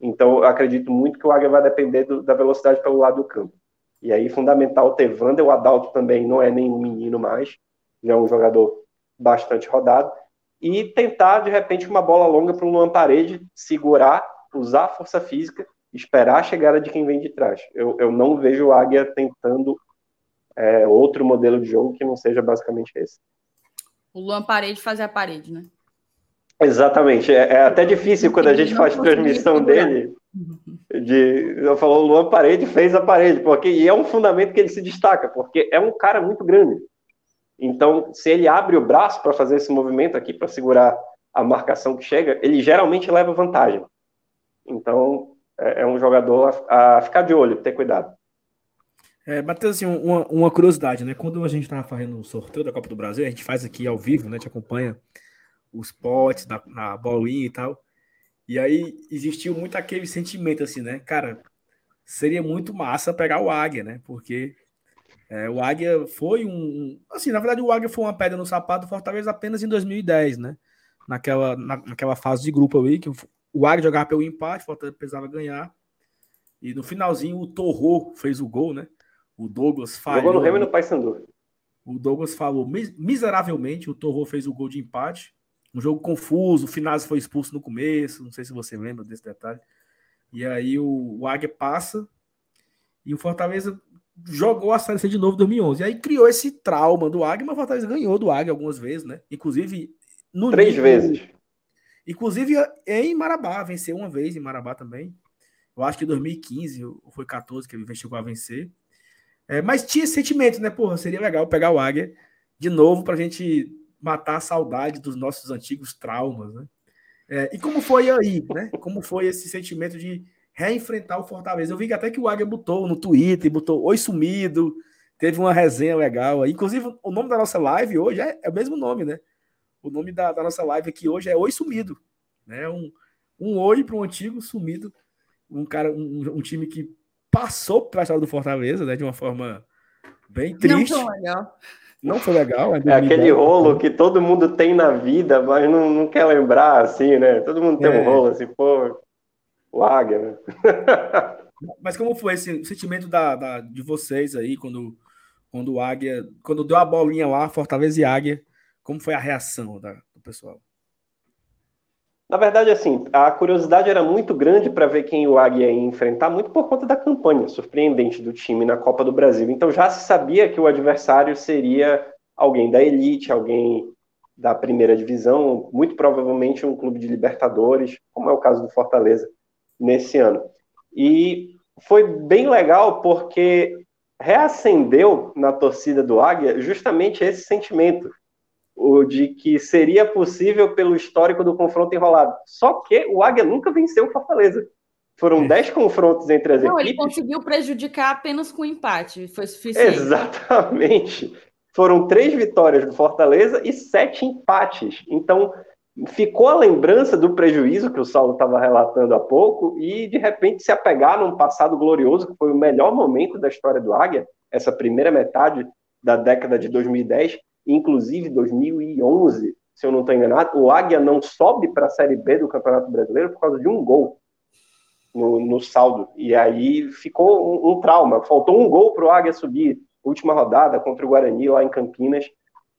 Então, eu acredito muito que o Águia vai depender do, da velocidade pelo lado do campo. E aí, fundamental ter Wander, o Adalto também não é nenhum menino mais, já é um jogador bastante rodado. E tentar, de repente, uma bola longa para o Luan Parede, segurar, usar a força física, esperar a chegada de quem vem de trás. Eu, eu não vejo o Águia tentando é, outro modelo de jogo que não seja basicamente esse. O Luan Parede fazer a parede, né? Exatamente. É, é até difícil quando a gente faz transmissão dele. De, eu falo, o Luan Parede fez a parede, porque e é um fundamento que ele se destaca, porque é um cara muito grande. Então, se ele abre o braço para fazer esse movimento aqui, para segurar a marcação que chega, ele geralmente leva vantagem. Então, é, é um jogador a, a, ficar de olho, ter cuidado. É, Matheus, assim, uma, uma curiosidade, né? Quando a gente estava fazendo o sorteio da Copa do Brasil, a gente faz aqui ao vivo, né? Te acompanha os potes na, na bolinha e tal. E aí existiu muito aquele sentimento assim, né? Cara, seria muito massa pegar o Águia, né? Porque é, o Águia foi um. Assim, na verdade, o Águia foi uma pedra no sapato do Fortaleza apenas em 2010, né? Naquela, na, naquela fase de grupo ali, que o Águia jogava pelo empate, o Fortaleza precisava ganhar. E no finalzinho, o Torro fez o gol, né? O Douglas falhou. Jogou no Remo e no Paysandu. O Douglas falou miseravelmente, o Torro fez o gol de empate. Um jogo confuso, o Finazzi foi expulso no começo, não sei se você lembra desse detalhe. E aí o, o Águia passa e o Fortaleza jogou a Série C de novo em 2011. E aí criou esse trauma do Águia, mas o Fortaleza ganhou do Águia algumas vezes, né? Inclusive no Três nível, vezes. Inclusive em Marabá, venceu uma vez em Marabá também. Eu acho que em 2015 ou foi 14 que ele chegou a vencer. É, mas tinha esse sentimento, né? Porra, seria legal pegar o Águia de novo pra gente matar a saudade dos nossos antigos traumas, né? É, e como foi aí, né? Como foi esse sentimento de reenfrentar o Fortaleza? Eu vi que até que o Águia botou no Twitter, botou Oi Sumido, teve uma resenha legal. Inclusive, o nome da nossa live hoje é, é o mesmo nome, né? O nome da, da, nossa live aqui hoje é Oi Sumido, né? Um, um oi para um antigo sumido, um cara, um, um time que passou pela história do Fortaleza, né? De uma forma bem triste. Não legal. Não foi legal. É, é aquele rolo que todo mundo tem na vida, mas não, não quer lembrar, assim, né? Todo mundo tem é. um rolo, assim, pô, o águia, né? mas como foi esse sentimento da, da, de vocês aí, quando, quando o águia, quando deu a bolinha lá, Fortaleza e Águia, como foi a reação da, do pessoal? Na verdade, assim, a curiosidade era muito grande para ver quem o Águia ia enfrentar, muito por conta da campanha surpreendente do time na Copa do Brasil. Então já se sabia que o adversário seria alguém da elite, alguém da primeira divisão, muito provavelmente um clube de Libertadores, como é o caso do Fortaleza nesse ano. E foi bem legal porque reacendeu na torcida do Águia justamente esse sentimento o de que seria possível pelo histórico do confronto enrolado. Só que o Águia nunca venceu o Fortaleza. Foram 10 é. confrontos entre as Não, equipes. Não, ele conseguiu prejudicar apenas com empate, foi suficiente. Exatamente. Foram três vitórias do Fortaleza e sete empates. Então, ficou a lembrança do prejuízo que o Saulo estava relatando há pouco e de repente se apegar num passado glorioso que foi o melhor momento da história do Águia, essa primeira metade da década de 2010, inclusive 2011, se eu não estou enganado, o Águia não sobe para a Série B do Campeonato Brasileiro por causa de um gol no, no saldo. E aí ficou um, um trauma. Faltou um gol para o Águia subir. Última rodada contra o Guarani lá em Campinas.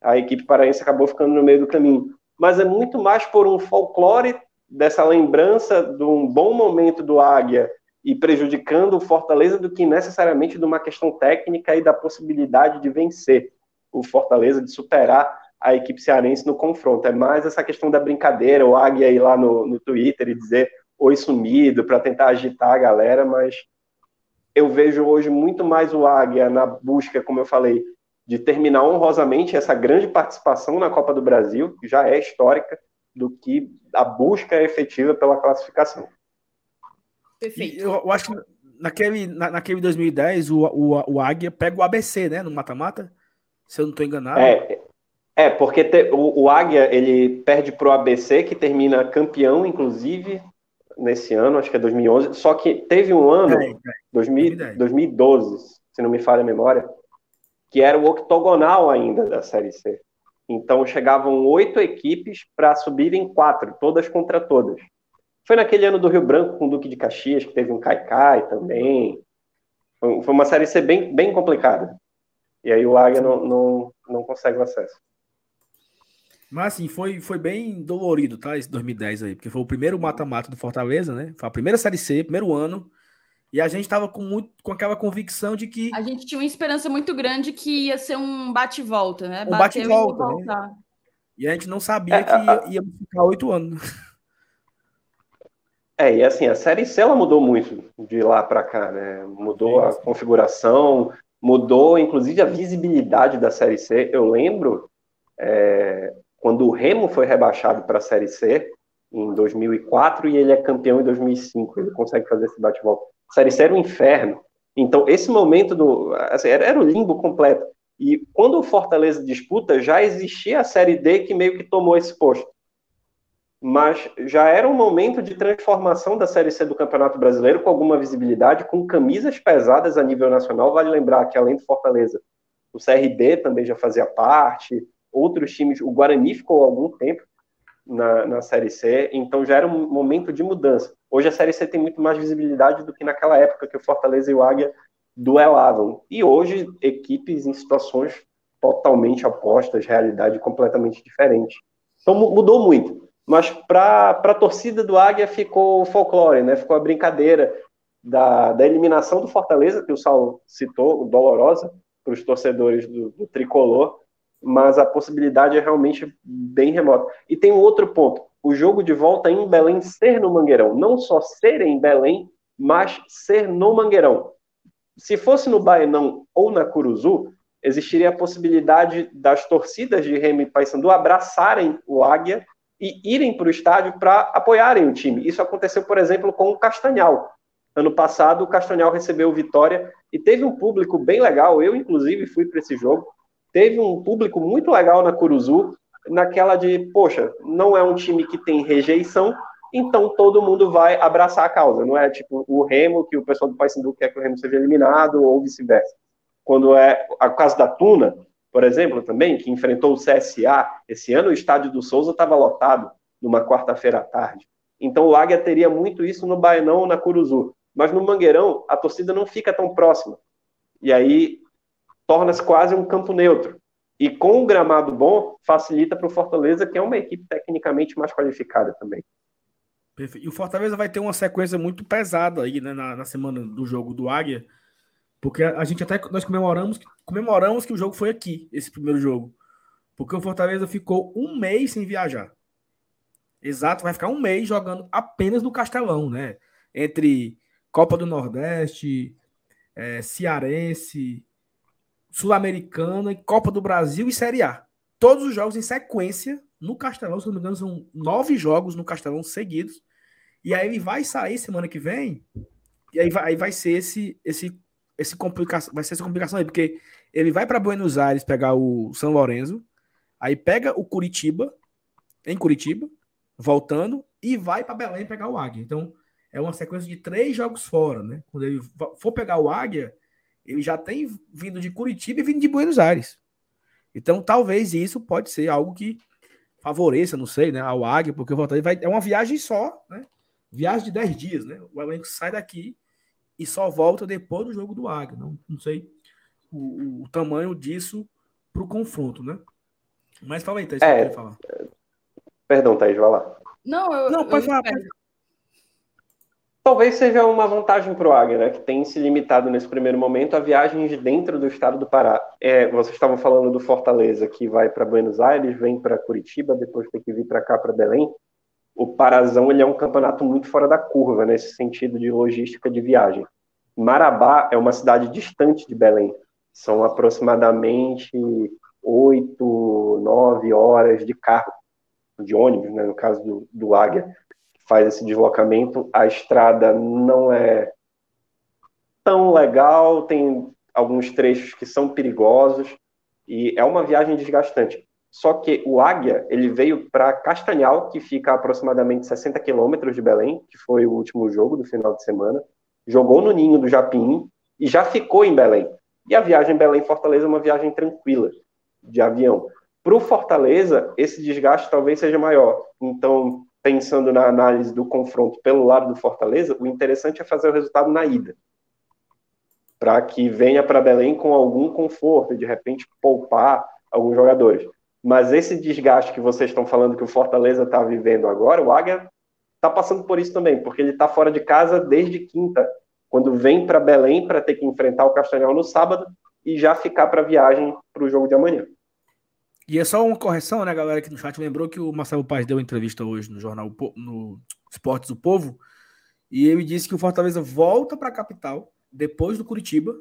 A equipe paraense acabou ficando no meio do caminho. Mas é muito mais por um folclore dessa lembrança de um bom momento do Águia e prejudicando o Fortaleza do que necessariamente de uma questão técnica e da possibilidade de vencer o Fortaleza, de superar a equipe cearense no confronto. É mais essa questão da brincadeira, o Águia ir lá no, no Twitter e dizer oi sumido para tentar agitar a galera, mas eu vejo hoje muito mais o Águia na busca, como eu falei, de terminar honrosamente essa grande participação na Copa do Brasil, que já é histórica, do que a busca efetiva pela classificação. Perfeito. Eu, eu, acho que naquele, na, naquele 2010, o, o, o Águia pega o ABC, né, no mata-mata, se eu não estou enganado. É, é, porque te, o, o Águia ele perde para o ABC, que termina campeão, inclusive, nesse ano, acho que é 2011. Só que teve um ano, é, é, 2000, 2012, se não me falha a memória, que era o octogonal ainda da Série C. Então chegavam oito equipes para subirem quatro, todas contra todas. Foi naquele ano do Rio Branco com o Duque de Caxias, que teve um Caicai também. Foi uma Série C bem, bem complicada. E aí o Águia não, não, não consegue o acesso. Mas assim, foi, foi bem dolorido, tá? Esse 2010 aí, porque foi o primeiro mata-mata do Fortaleza, né? Foi a primeira Série C, primeiro ano. E a gente tava com, muito, com aquela convicção de que. A gente tinha uma esperança muito grande que ia ser um bate-volta, né? Um bate-volta. Né? E a gente não sabia é, que ia, ia ficar oito anos. É, e assim, a Série C ela mudou muito de lá para cá, né? Mudou a configuração, mudou inclusive a visibilidade da Série C. Eu lembro é, quando o Remo foi rebaixado para a Série C em 2004 e ele é campeão em 2005, ele consegue fazer esse bate-volta. Série C era um inferno. Então, esse momento do. Assim, era, era o limbo completo. E quando o Fortaleza disputa, já existia a Série D que meio que tomou esse posto. Mas já era um momento de transformação da Série C do Campeonato Brasileiro, com alguma visibilidade, com camisas pesadas a nível nacional. Vale lembrar que, além do Fortaleza, o CRB também já fazia parte, outros times, o Guarani ficou algum tempo na, na Série C, então já era um momento de mudança. Hoje a Série C tem muito mais visibilidade do que naquela época que o Fortaleza e o Águia duelavam. E hoje, equipes em situações totalmente opostas, realidade completamente diferente. Então mudou muito. Mas para a torcida do Águia ficou folclore, né? ficou a brincadeira da, da eliminação do Fortaleza, que o Saulo citou, dolorosa, para os torcedores do, do tricolor, mas a possibilidade é realmente bem remota. E tem um outro ponto: o jogo de volta em Belém ser no Mangueirão, não só ser em Belém, mas ser no Mangueirão. Se fosse no Baenão ou na Curuzu, existiria a possibilidade das torcidas de Remy e Paysandu abraçarem o Águia e irem para o estádio para apoiarem o time. Isso aconteceu, por exemplo, com o Castanhal. Ano passado, o Castanhal recebeu vitória e teve um público bem legal. Eu, inclusive, fui para esse jogo teve um público muito legal na Curuzu, naquela de, poxa, não é um time que tem rejeição, então todo mundo vai abraçar a causa. Não é tipo o Remo, que o pessoal do Paysandu quer que o Remo seja eliminado, ou vice-versa. Quando é a caso da Tuna, por exemplo, também, que enfrentou o CSA, esse ano o estádio do Souza estava lotado numa quarta-feira à tarde. Então o Águia teria muito isso no Baenão ou na Curuzu. Mas no Mangueirão, a torcida não fica tão próxima. E aí torna-se quase um campo neutro. E com o gramado bom, facilita para o Fortaleza, que é uma equipe tecnicamente mais qualificada também. Perfeito. E o Fortaleza vai ter uma sequência muito pesada aí né, na, na semana do jogo do Águia, porque a, gente até nós comemoramos, comemoramos que o jogo foi aqui, esse primeiro jogo. Porque o Fortaleza ficou um mês sem viajar. Exato, vai ficar um mês jogando apenas no Castelão, né? Entre Copa do Nordeste, é, Cearense, Sul-Americana, Copa do Brasil e Série A. Todos os jogos em sequência no Castelão, se não me engano, são nove jogos no Castelão seguidos. E aí ele vai sair semana que vem. E aí vai, aí vai ser esse, esse, esse complicação, vai ser essa complicação aí, porque ele vai para Buenos Aires pegar o São Lourenço, aí pega o Curitiba, em Curitiba, voltando, e vai para Belém pegar o Águia. Então, é uma sequência de três jogos fora, né? Quando ele for pegar o Águia, ele já tem vindo de Curitiba e vindo de Buenos Aires. Então, talvez isso pode ser algo que favoreça, não sei, né, ao Águia, porque o vai é uma viagem só, né? Viagem de 10 dias, né? O elenco sai daqui e só volta depois do jogo do Águia. Não, não sei o, o tamanho disso para o confronto, né? Mas fala aí, Thaís, é, falar. Perdão, Thaís, vai lá. Não, eu, não pode eu falar. Pode... Talvez seja uma vantagem para o Águia, né, que tem se limitado nesse primeiro momento a viagens dentro do estado do Pará. É, vocês estavam falando do Fortaleza, que vai para Buenos Aires, vem para Curitiba, depois tem que vir para cá, para Belém. O Parazão ele é um campeonato muito fora da curva, nesse sentido de logística de viagem. Marabá é uma cidade distante de Belém. São aproximadamente oito, nove horas de carro, de ônibus, né, no caso do, do Águia faz esse deslocamento. A estrada não é tão legal, tem alguns trechos que são perigosos e é uma viagem desgastante. Só que o Águia, ele veio para Castanhal, que fica a aproximadamente 60 quilômetros de Belém, que foi o último jogo do final de semana, jogou no ninho do Japim e já ficou em Belém. E a viagem Belém-Fortaleza é uma viagem tranquila, de avião. Para o Fortaleza, esse desgaste talvez seja maior. Então, pensando na análise do confronto pelo lado do Fortaleza, o interessante é fazer o resultado na ida. Para que venha para Belém com algum conforto de repente poupar alguns jogadores. Mas esse desgaste que vocês estão falando que o Fortaleza está vivendo agora, o Águia está passando por isso também, porque ele está fora de casa desde quinta, quando vem para Belém para ter que enfrentar o Castanhal no sábado e já ficar para a viagem para o jogo de amanhã. E é só uma correção, né, galera, que no chat lembrou que o Marcelo Paz deu uma entrevista hoje no jornal no Esportes do Povo e ele disse que o Fortaleza volta para a capital depois do Curitiba,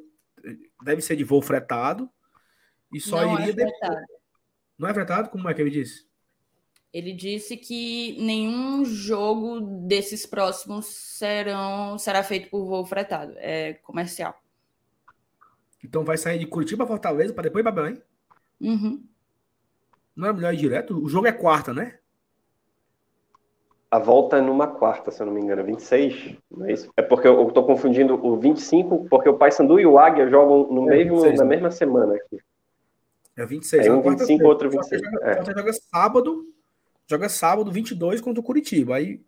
deve ser de voo fretado e só Não iria é depois. Não é fretado? Como é que ele disse? Ele disse que nenhum jogo desses próximos serão será feito por voo fretado, é comercial. Então vai sair de Curitiba a Fortaleza para depois ir para Belém? Uhum. Não é melhor ir direto? O jogo é quarta, né? A volta é numa quarta, se eu não me engano, 26, não é isso? É porque eu estou confundindo o 25, porque o Paysandu e o Águia jogam no é mesmo, 26, na né? mesma semana aqui. É 26. É um 25, outro 26. Joga, é. joga sábado, joga sábado 22 contra o Curitiba. Aí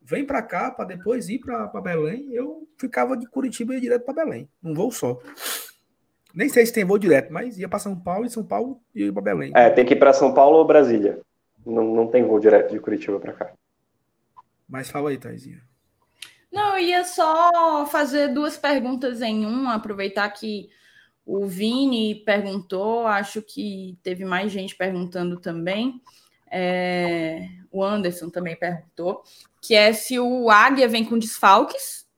vem para cá para depois ir para Belém. Eu ficava de Curitiba e ia direto para Belém. Um voo só. Nem sei se tem voo direto, mas ia para São Paulo e São Paulo ia para Belém. É, tem que ir para São Paulo ou Brasília. Não, não tem voo direto de Curitiba para cá. Mas fala aí, Thaisinha. Não, eu ia só fazer duas perguntas em um, aproveitar que o Vini perguntou, acho que teve mais gente perguntando também. É, o Anderson também perguntou, que é se o Águia vem com desfalques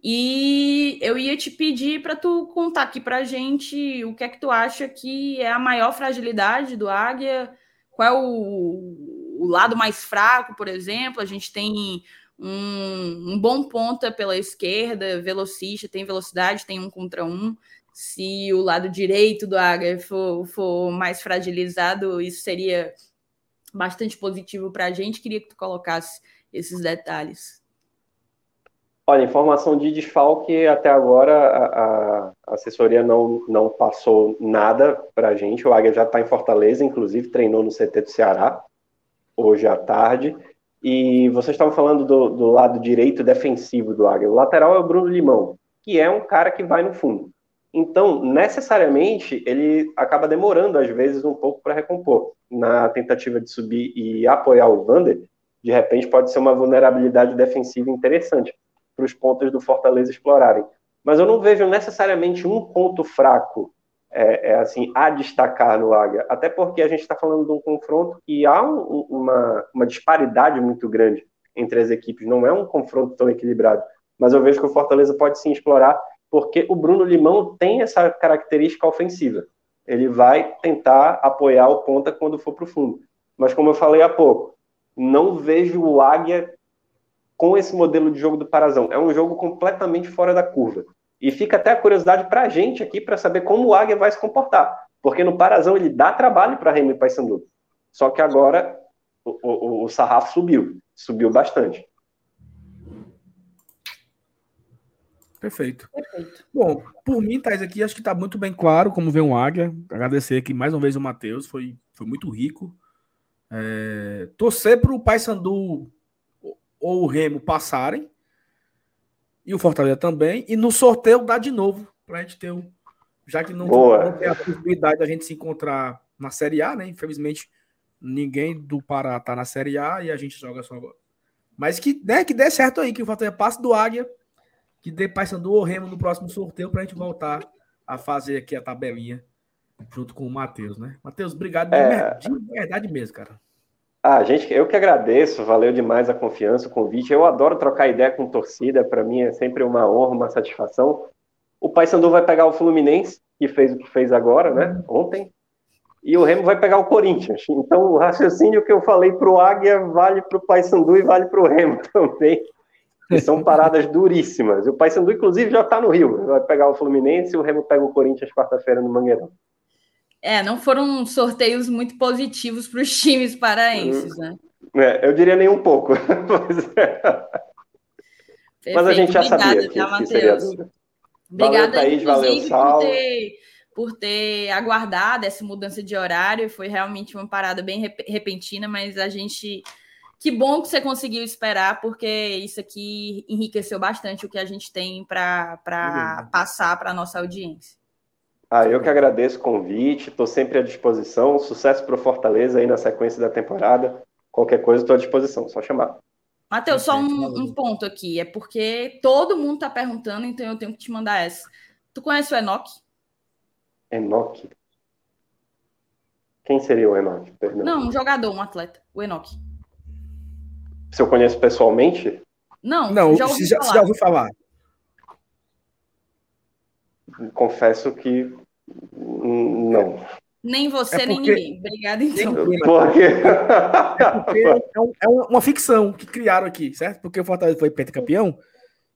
e eu ia te pedir para tu contar aqui para gente o que é que tu acha que é a maior fragilidade do Águia, qual é o, o lado mais fraco, por exemplo. A gente tem um, um, bom ponta pela esquerda, velocista, tem velocidade, tem um contra um. Se o lado direito do Águia for, for mais fragilizado, isso seria bastante positivo para a gente. Queria que tu colocasse esses detalhes. Olha, informação de desfalque, até agora a, a assessoria não, não passou nada para a gente. O Águia já está em Fortaleza, inclusive treinou no CT do Ceará, hoje à tarde. E vocês estavam falando do, do lado direito defensivo do Águia. O lateral é o Bruno Limão, que é um cara que vai no fundo. Então, necessariamente, ele acaba demorando, às vezes, um pouco para recompor. Na tentativa de subir e apoiar o Vander, de repente pode ser uma vulnerabilidade defensiva interessante para os pontos do Fortaleza explorarem. Mas eu não vejo necessariamente um ponto fraco é, é assim a destacar no Águia, até porque a gente está falando de um confronto que há um, uma, uma disparidade muito grande entre as equipes, não é um confronto tão equilibrado. Mas eu vejo que o Fortaleza pode sim explorar, porque o Bruno Limão tem essa característica ofensiva. Ele vai tentar apoiar o ponta quando for para o fundo. Mas como eu falei há pouco, não vejo o Águia com esse modelo de jogo do Parazão. É um jogo completamente fora da curva. E fica até a curiosidade para a gente aqui para saber como o Águia vai se comportar. Porque no Parazão ele dá trabalho para Remy Paysandu. Só que agora o, o, o sarrafo subiu, subiu bastante. Perfeito. Perfeito. Bom, por mim, Thais, aqui acho que está muito bem claro como vem um águia. Agradecer aqui mais uma vez o Matheus, foi, foi muito rico. É, torcer para o Paysandu ou o Remo passarem. E o Fortaleza também. E no sorteio dá de novo, para a gente ter um. Já que não, não tem a possibilidade da gente se encontrar na Série A, né? Infelizmente, ninguém do Pará tá na Série A e a gente joga só agora. Mas que, né, que dê certo aí, que o Fortaleza passe do Águia que dê Paysandu ou Remo no próximo sorteio para a gente voltar a fazer aqui a tabelinha junto com o Matheus, né? Matheus, obrigado é... de verdade mesmo, cara. Ah, gente, eu que agradeço, valeu demais a confiança, o convite. Eu adoro trocar ideia com torcida, para mim é sempre uma honra, uma satisfação. O Paysandu vai pegar o Fluminense, que fez o que fez agora, né? Ontem. E o Remo vai pegar o Corinthians. Então, o raciocínio que eu falei para o Águia vale para o Paysandu e vale para o Remo também. E são paradas duríssimas. O Paysandu, inclusive, já está no Rio. Vai pegar o Fluminense e o Remo pega o Corinthians quarta-feira no Mangueirão. É, não foram sorteios muito positivos para os times paraenses, né? É, eu diria nem um pouco. Mas, é. Mas a gente já Obrigada, sabia que, tá, que seria duro. Obrigada, valeu, Thaís, valeu, Sal. Por ter, por ter aguardado essa mudança de horário. Foi realmente uma parada bem repentina, mas a gente que bom que você conseguiu esperar, porque isso aqui enriqueceu bastante o que a gente tem para passar para a nossa audiência. Ah, eu que agradeço o convite, estou sempre à disposição. Sucesso para o Fortaleza aí na sequência da temporada. Qualquer coisa, estou à disposição, só chamar. Matheus, só um, um, ponto aqui. É porque todo mundo está perguntando, então eu tenho que te mandar essa. Tu conhece o Enoch? Enoch? Quem seria o Enoch? Perdão. Não, um jogador, um atleta. O Enoch. Se eu conheço pessoalmente? Não, não já ouvi, já, falar. já ouviu falar. Confesso que não. Nem você, é nem ninguém. Obrigada, então. Porque... É porque é, um, é, uma ficção que criaram aqui, certo? Porque o Fortaleza foi pentacampeão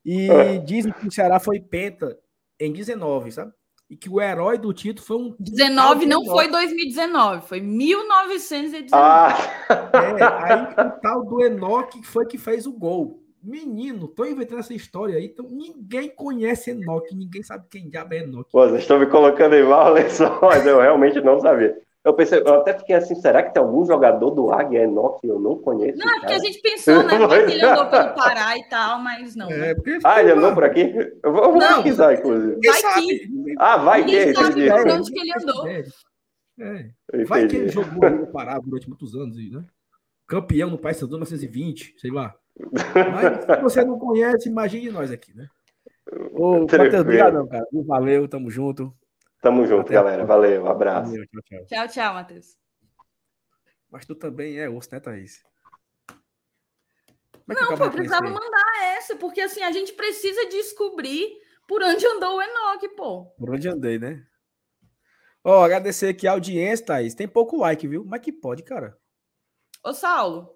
e ah. dizem que o Ceará foi penta em 19, sabe? e que o herói do título foi um. 19 não foi 2019, foi 1919. Ah. É, aí o tal do Enoque foi que fez o gol. Menino, tô inventando essa história aí, então ninguém conhece Enoque, ninguém sabe quem diabo é Enoque. Pô, vocês estão me colocando em mal, só, mas eu realmente não sabia. Eu pensei, eu até fiquei assim, será que tem algum jogador do Águia Enoch que eu não conheço? Não, é porque a gente pensou, né? Porque ele andou pelo Pará e tal, mas não. É, porque, ah, ele andou por aqui? Eu vou, eu vou não, pesquisar, inclusive. Vai que. Ah, vai que. Sabe por onde que ele andou. É. Vai que ele jogou no Pará durante muitos anos, né? Campeão no Paysandu 1920, sei lá. Mas se você não conhece, imagine nós aqui, né? Ô, Matheus, obrigado, cara. Valeu, tamo junto. Tamo junto, Até galera. Valeu, um abraço. Valeu, tchau, tchau. Tchau, tchau, Matheus. Mas tu também é osso, né, Thaís? É não, pô, eu precisava mandar essa, porque assim, a gente precisa descobrir por onde andou o Enoque, pô. Por onde andei, né? Ó, oh, agradecer aqui a audiência, Thaís. Tem pouco like, viu? Mas que pode, cara. Ô, Saulo,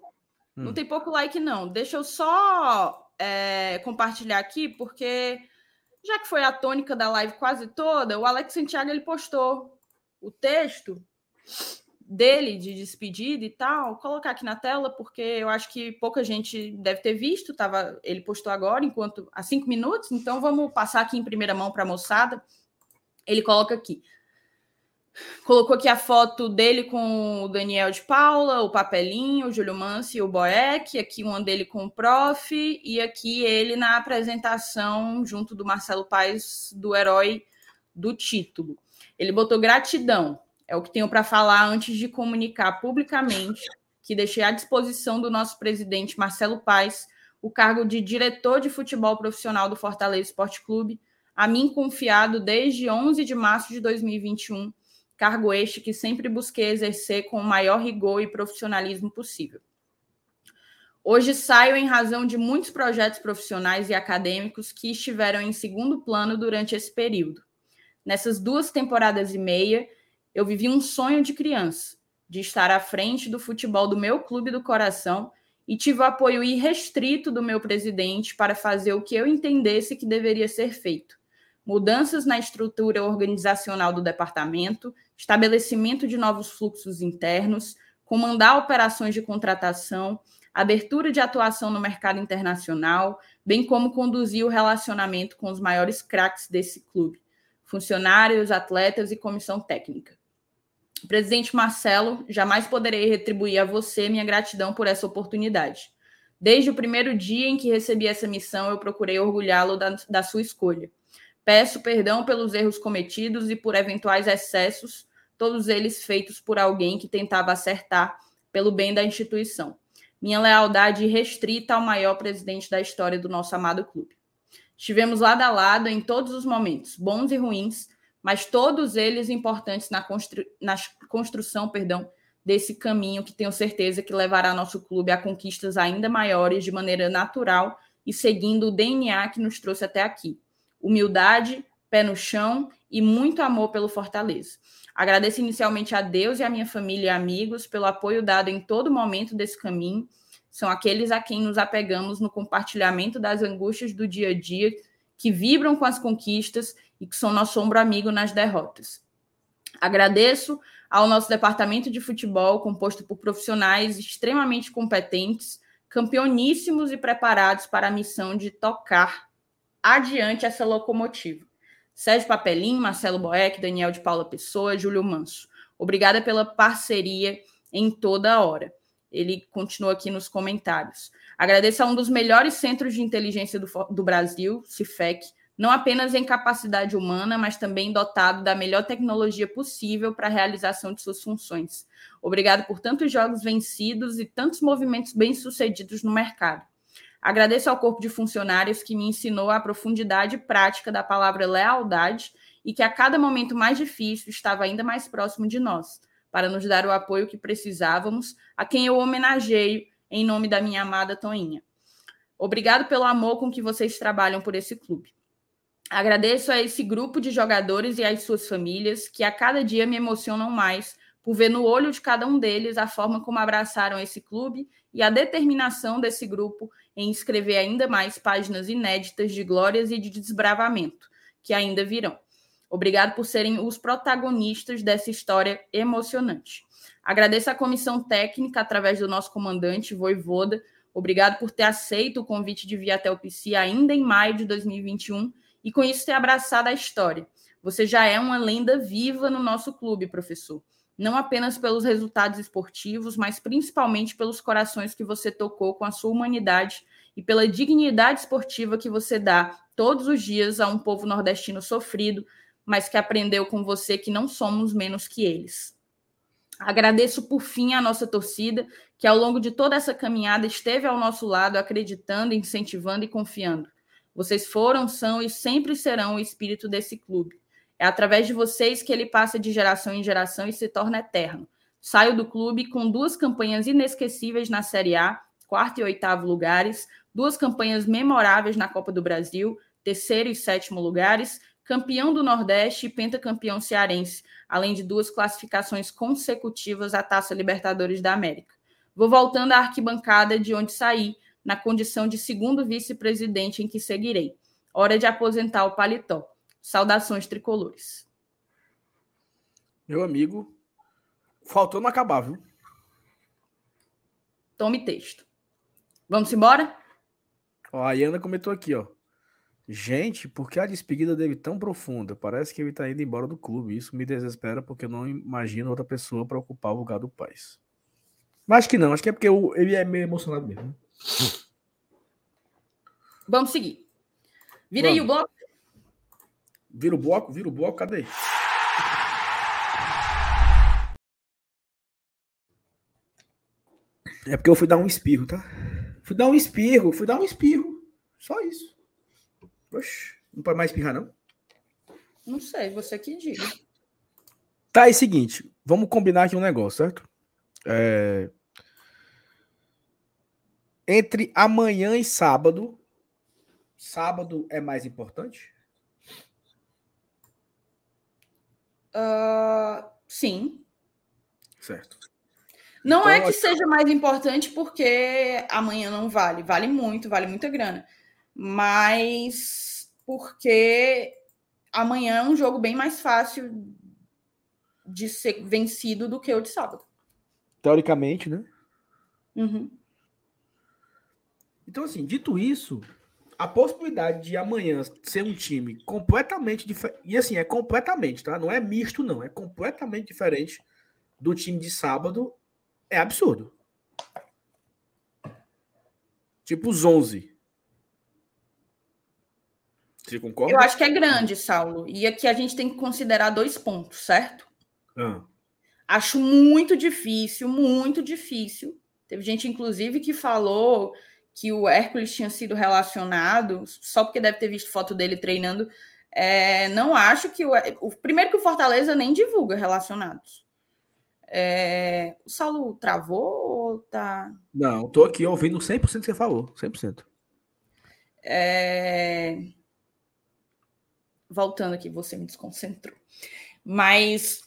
hum. não tem pouco like, não. Deixa eu só é, compartilhar aqui, porque já que foi a tônica da live quase toda, o Alex Santiago ele postou o texto dele de despedida e tal, Vou colocar aqui na tela porque eu acho que pouca gente deve ter visto, tava, ele postou agora enquanto há cinco minutos, então vamos passar aqui em primeira mão para a moçada. Ele coloca aqui: Colocou aqui a foto dele com o Daniel de Paula, o Papelinho, o Júlio Mansi e o Boeck, aqui uma dele com o Prof, e aqui ele na apresentação junto do Marcelo Paes do herói do título. Ele botou gratidão, é o que tenho para falar antes de comunicar publicamente que deixei à disposição do nosso presidente Marcelo Paes o cargo de diretor de futebol profissional do Fortaleza Esporte Clube, a mim confiado desde 11 de março de 2021 cargo este que sempre busquei exercer com o maior rigor e profissionalismo possível. Hoje saio em razão de muitos projetos profissionais e acadêmicos que estiveram em segundo plano durante esse período. Nessas duas temporadas e meia, eu vivi um sonho de criança, de estar à frente do futebol do meu clube do coração e tive o apoio irrestrito do meu presidente para fazer o que eu entendesse que deveria ser feito mudanças na estrutura organizacional do departamento, estabelecimento de novos fluxos internos, comandar operações de contratação, abertura de atuação no mercado internacional, bem como conduzir o relacionamento com os maiores craques desse clube, funcionários, atletas e comissão técnica. Presidente Marcelo, jamais poderei retribuir a você minha gratidão por essa oportunidade. Desde o primeiro dia em que recebi essa missão, eu procurei orgulhá-lo da, da sua escolha. Peço perdão pelos erros cometidos e por eventuais excessos, todos eles feitos por alguém que tentava acertar pelo bem da instituição. Minha lealdade restrita ao maior presidente da história do nosso amado clube. Estivemos lado a lado em todos os momentos, bons e ruins, mas todos eles importantes na, constru... na construção perdão, desse caminho que tenho certeza que levará nosso clube a conquistas ainda maiores de maneira natural e seguindo o DNA que nos trouxe até aqui. Humildade, pé no chão e muito amor pelo Fortaleza. Agradeço inicialmente a Deus e a minha família e amigos pelo apoio dado em todo momento desse caminho. São aqueles a quem nos apegamos no compartilhamento das angústias do dia a dia, que vibram com as conquistas e que são nosso ombro amigo nas derrotas. Agradeço ao nosso departamento de futebol, composto por profissionais extremamente competentes, campeoníssimos e preparados para a missão de tocar adiante essa locomotiva. Sérgio Papelim, Marcelo Boeck, Daniel de Paula Pessoa, Júlio Manso. Obrigada pela parceria em toda hora. Ele continua aqui nos comentários. Agradeço a um dos melhores centros de inteligência do, do Brasil, CIFEC, não apenas em capacidade humana, mas também dotado da melhor tecnologia possível para a realização de suas funções. Obrigado por tantos jogos vencidos e tantos movimentos bem-sucedidos no mercado. Agradeço ao corpo de funcionários que me ensinou a profundidade prática da palavra lealdade e que a cada momento mais difícil estava ainda mais próximo de nós, para nos dar o apoio que precisávamos, a quem eu homenageio em nome da minha amada Toinha. Obrigado pelo amor com que vocês trabalham por esse clube. Agradeço a esse grupo de jogadores e às suas famílias que a cada dia me emocionam mais por ver no olho de cada um deles a forma como abraçaram esse clube e a determinação desse grupo em escrever ainda mais páginas inéditas de glórias e de desbravamento que ainda virão. Obrigado por serem os protagonistas dessa história emocionante. Agradeço à comissão técnica através do nosso comandante Voivoda. Obrigado por ter aceito o convite de vir até o PC ainda em maio de 2021 e com isso ter abraçado a história. Você já é uma lenda viva no nosso clube, professor. Não apenas pelos resultados esportivos, mas principalmente pelos corações que você tocou com a sua humanidade e pela dignidade esportiva que você dá todos os dias a um povo nordestino sofrido, mas que aprendeu com você que não somos menos que eles. Agradeço por fim a nossa torcida, que ao longo de toda essa caminhada esteve ao nosso lado, acreditando, incentivando e confiando. Vocês foram, são e sempre serão o espírito desse clube. É através de vocês que ele passa de geração em geração e se torna eterno. Saio do clube com duas campanhas inesquecíveis na Série A, quarto e oitavo lugares, duas campanhas memoráveis na Copa do Brasil, terceiro e sétimo lugares, campeão do Nordeste e pentacampeão cearense, além de duas classificações consecutivas à Taça Libertadores da América. Vou voltando à arquibancada de onde saí, na condição de segundo vice-presidente em que seguirei. Hora de aposentar o paletó. Saudações tricolores. Meu amigo, faltou não acabar, viu? Tome texto. Vamos embora? Ó, a Iana comentou aqui, ó. Gente, por que a despedida dele tão profunda? Parece que ele tá indo embora do clube. Isso me desespera porque eu não imagino outra pessoa para ocupar o lugar do Paz. Mas acho que não, acho que é porque ele é meio emocionado mesmo. Né? Vamos seguir. Vira Vamos. aí o bloco. Vira o bloco, vira o bloco, cadê? É porque eu fui dar um espirro, tá? Fui dar um espirro, fui dar um espirro. Só isso. Oxe, não pode mais espirrar, não? Não sei, você que diga. Tá, é o seguinte, vamos combinar aqui um negócio, certo? É entre amanhã e sábado, sábado é mais importante? Uh, sim. Certo. Não então, é que seja mais importante porque amanhã não vale. Vale muito, vale muita grana. Mas porque amanhã é um jogo bem mais fácil de ser vencido do que o de sábado. Teoricamente, né? Uhum. Então, assim, dito isso, a possibilidade de amanhã ser um time completamente diferente. E assim, é completamente, tá? Não é misto, não. É completamente diferente do time de sábado. É absurdo. Tipo os 11. Você concorda? Eu acho que é grande, Saulo. E aqui a gente tem que considerar dois pontos, certo? Ah. Acho muito difícil, muito difícil. Teve gente, inclusive, que falou que o Hércules tinha sido relacionado, só porque deve ter visto foto dele treinando. É, não acho que o, o, Primeiro que o Fortaleza nem divulga relacionados. É, o Saulo travou ou tá. Não, tô aqui ouvindo 100% que você falou. 100%. É... Voltando aqui, você me desconcentrou. Mas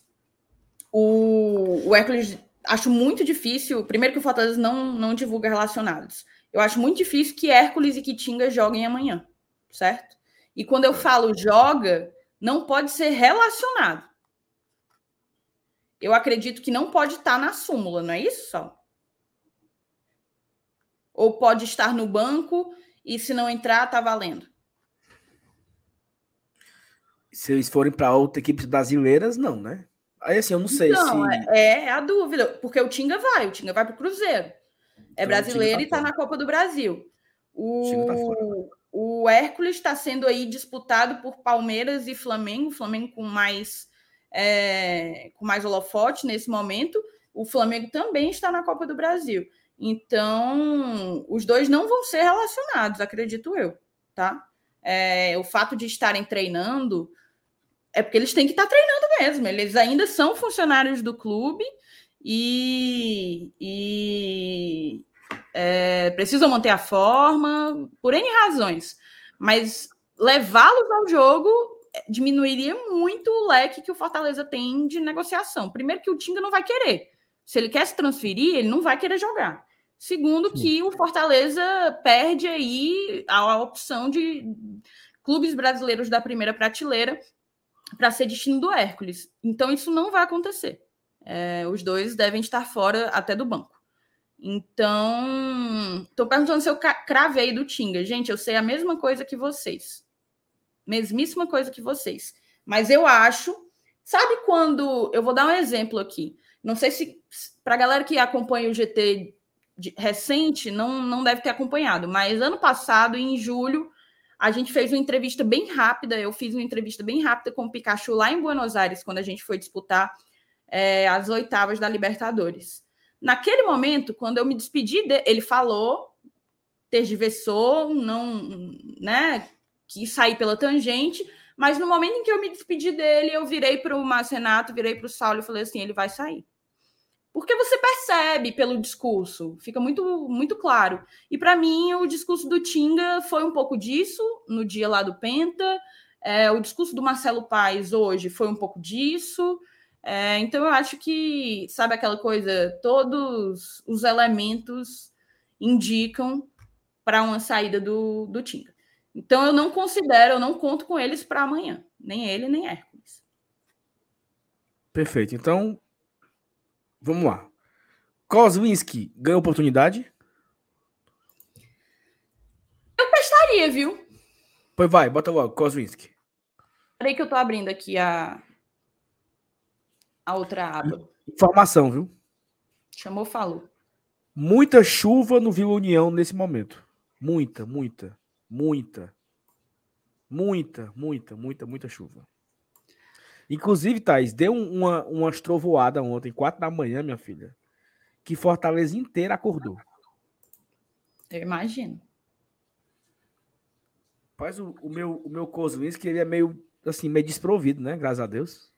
o, o Hércules acho muito difícil. Primeiro que o Fortaleza não, não divulga relacionados. Eu acho muito difícil que Hércules e Kitinga joguem amanhã, certo? E quando eu falo joga, não pode ser relacionado. Eu acredito que não pode estar na súmula, não é isso, só? Ou pode estar no banco e se não entrar, tá valendo. Se eles forem para outras equipes brasileiras, não, né? Aí assim, eu não sei não, se. É, é a dúvida, porque o Tinga vai, o Tinga vai para o Cruzeiro. É então, brasileiro tá e está na Copa do Brasil. O, tá o Hércules está sendo aí disputado por Palmeiras e Flamengo, Flamengo com mais, é, com mais holofote nesse momento. O Flamengo também está na Copa do Brasil. Então, os dois não vão ser relacionados, acredito eu, tá? É, o fato de estarem treinando é porque eles têm que estar treinando mesmo. Eles ainda são funcionários do clube e, e é, precisam manter a forma por N razões, mas levá-los ao jogo diminuiria muito o leque que o Fortaleza tem de negociação. Primeiro que o Tinga não vai querer. Se ele quer se transferir, ele não vai querer jogar. Segundo que o Fortaleza perde aí a opção de clubes brasileiros da primeira prateleira para ser destino do Hércules. Então isso não vai acontecer. É, os dois devem estar fora até do banco. Então, estou perguntando se eu cravei do Tinga. Gente, eu sei a mesma coisa que vocês. Mesmíssima coisa que vocês. Mas eu acho. Sabe quando. Eu vou dar um exemplo aqui. Não sei se. Para a galera que acompanha o GT de, recente, não, não deve ter acompanhado. Mas ano passado, em julho, a gente fez uma entrevista bem rápida. Eu fiz uma entrevista bem rápida com o Pikachu lá em Buenos Aires, quando a gente foi disputar é, as oitavas da Libertadores. Naquele momento, quando eu me despedi, de, ele falou, tergiversou, não, né, quis sair pela tangente, mas no momento em que eu me despedi dele, eu virei para o Márcio Renato, virei para o Saulo e falei assim: ele vai sair. Porque você percebe pelo discurso, fica muito, muito claro. E para mim, o discurso do Tinga foi um pouco disso, no dia lá do Penta. É, o discurso do Marcelo Paes hoje foi um pouco disso. É, então eu acho que, sabe aquela coisa, todos os elementos indicam para uma saída do, do Tinga. Então eu não considero, eu não conto com eles para amanhã, nem ele, nem Hércules. Perfeito. Então, vamos lá. Kozlinski ganha oportunidade? Eu testaria, viu? Pois vai, bota logo, Kozlinski. Peraí que eu tô abrindo aqui a, a outra aba. Informação, viu? Chamou, falou. Muita chuva no Vila União nesse momento. Muita, muita, muita. Muita, muita, muita, muita chuva. Inclusive, Thaís, deu uma, uma trovoada ontem, quatro da manhã, minha filha, que Fortaleza inteira acordou. Eu imagino. Mas o, o meu, o meu Kozlinski, ele é meio, assim, meio desprovido, né? Graças a Deus.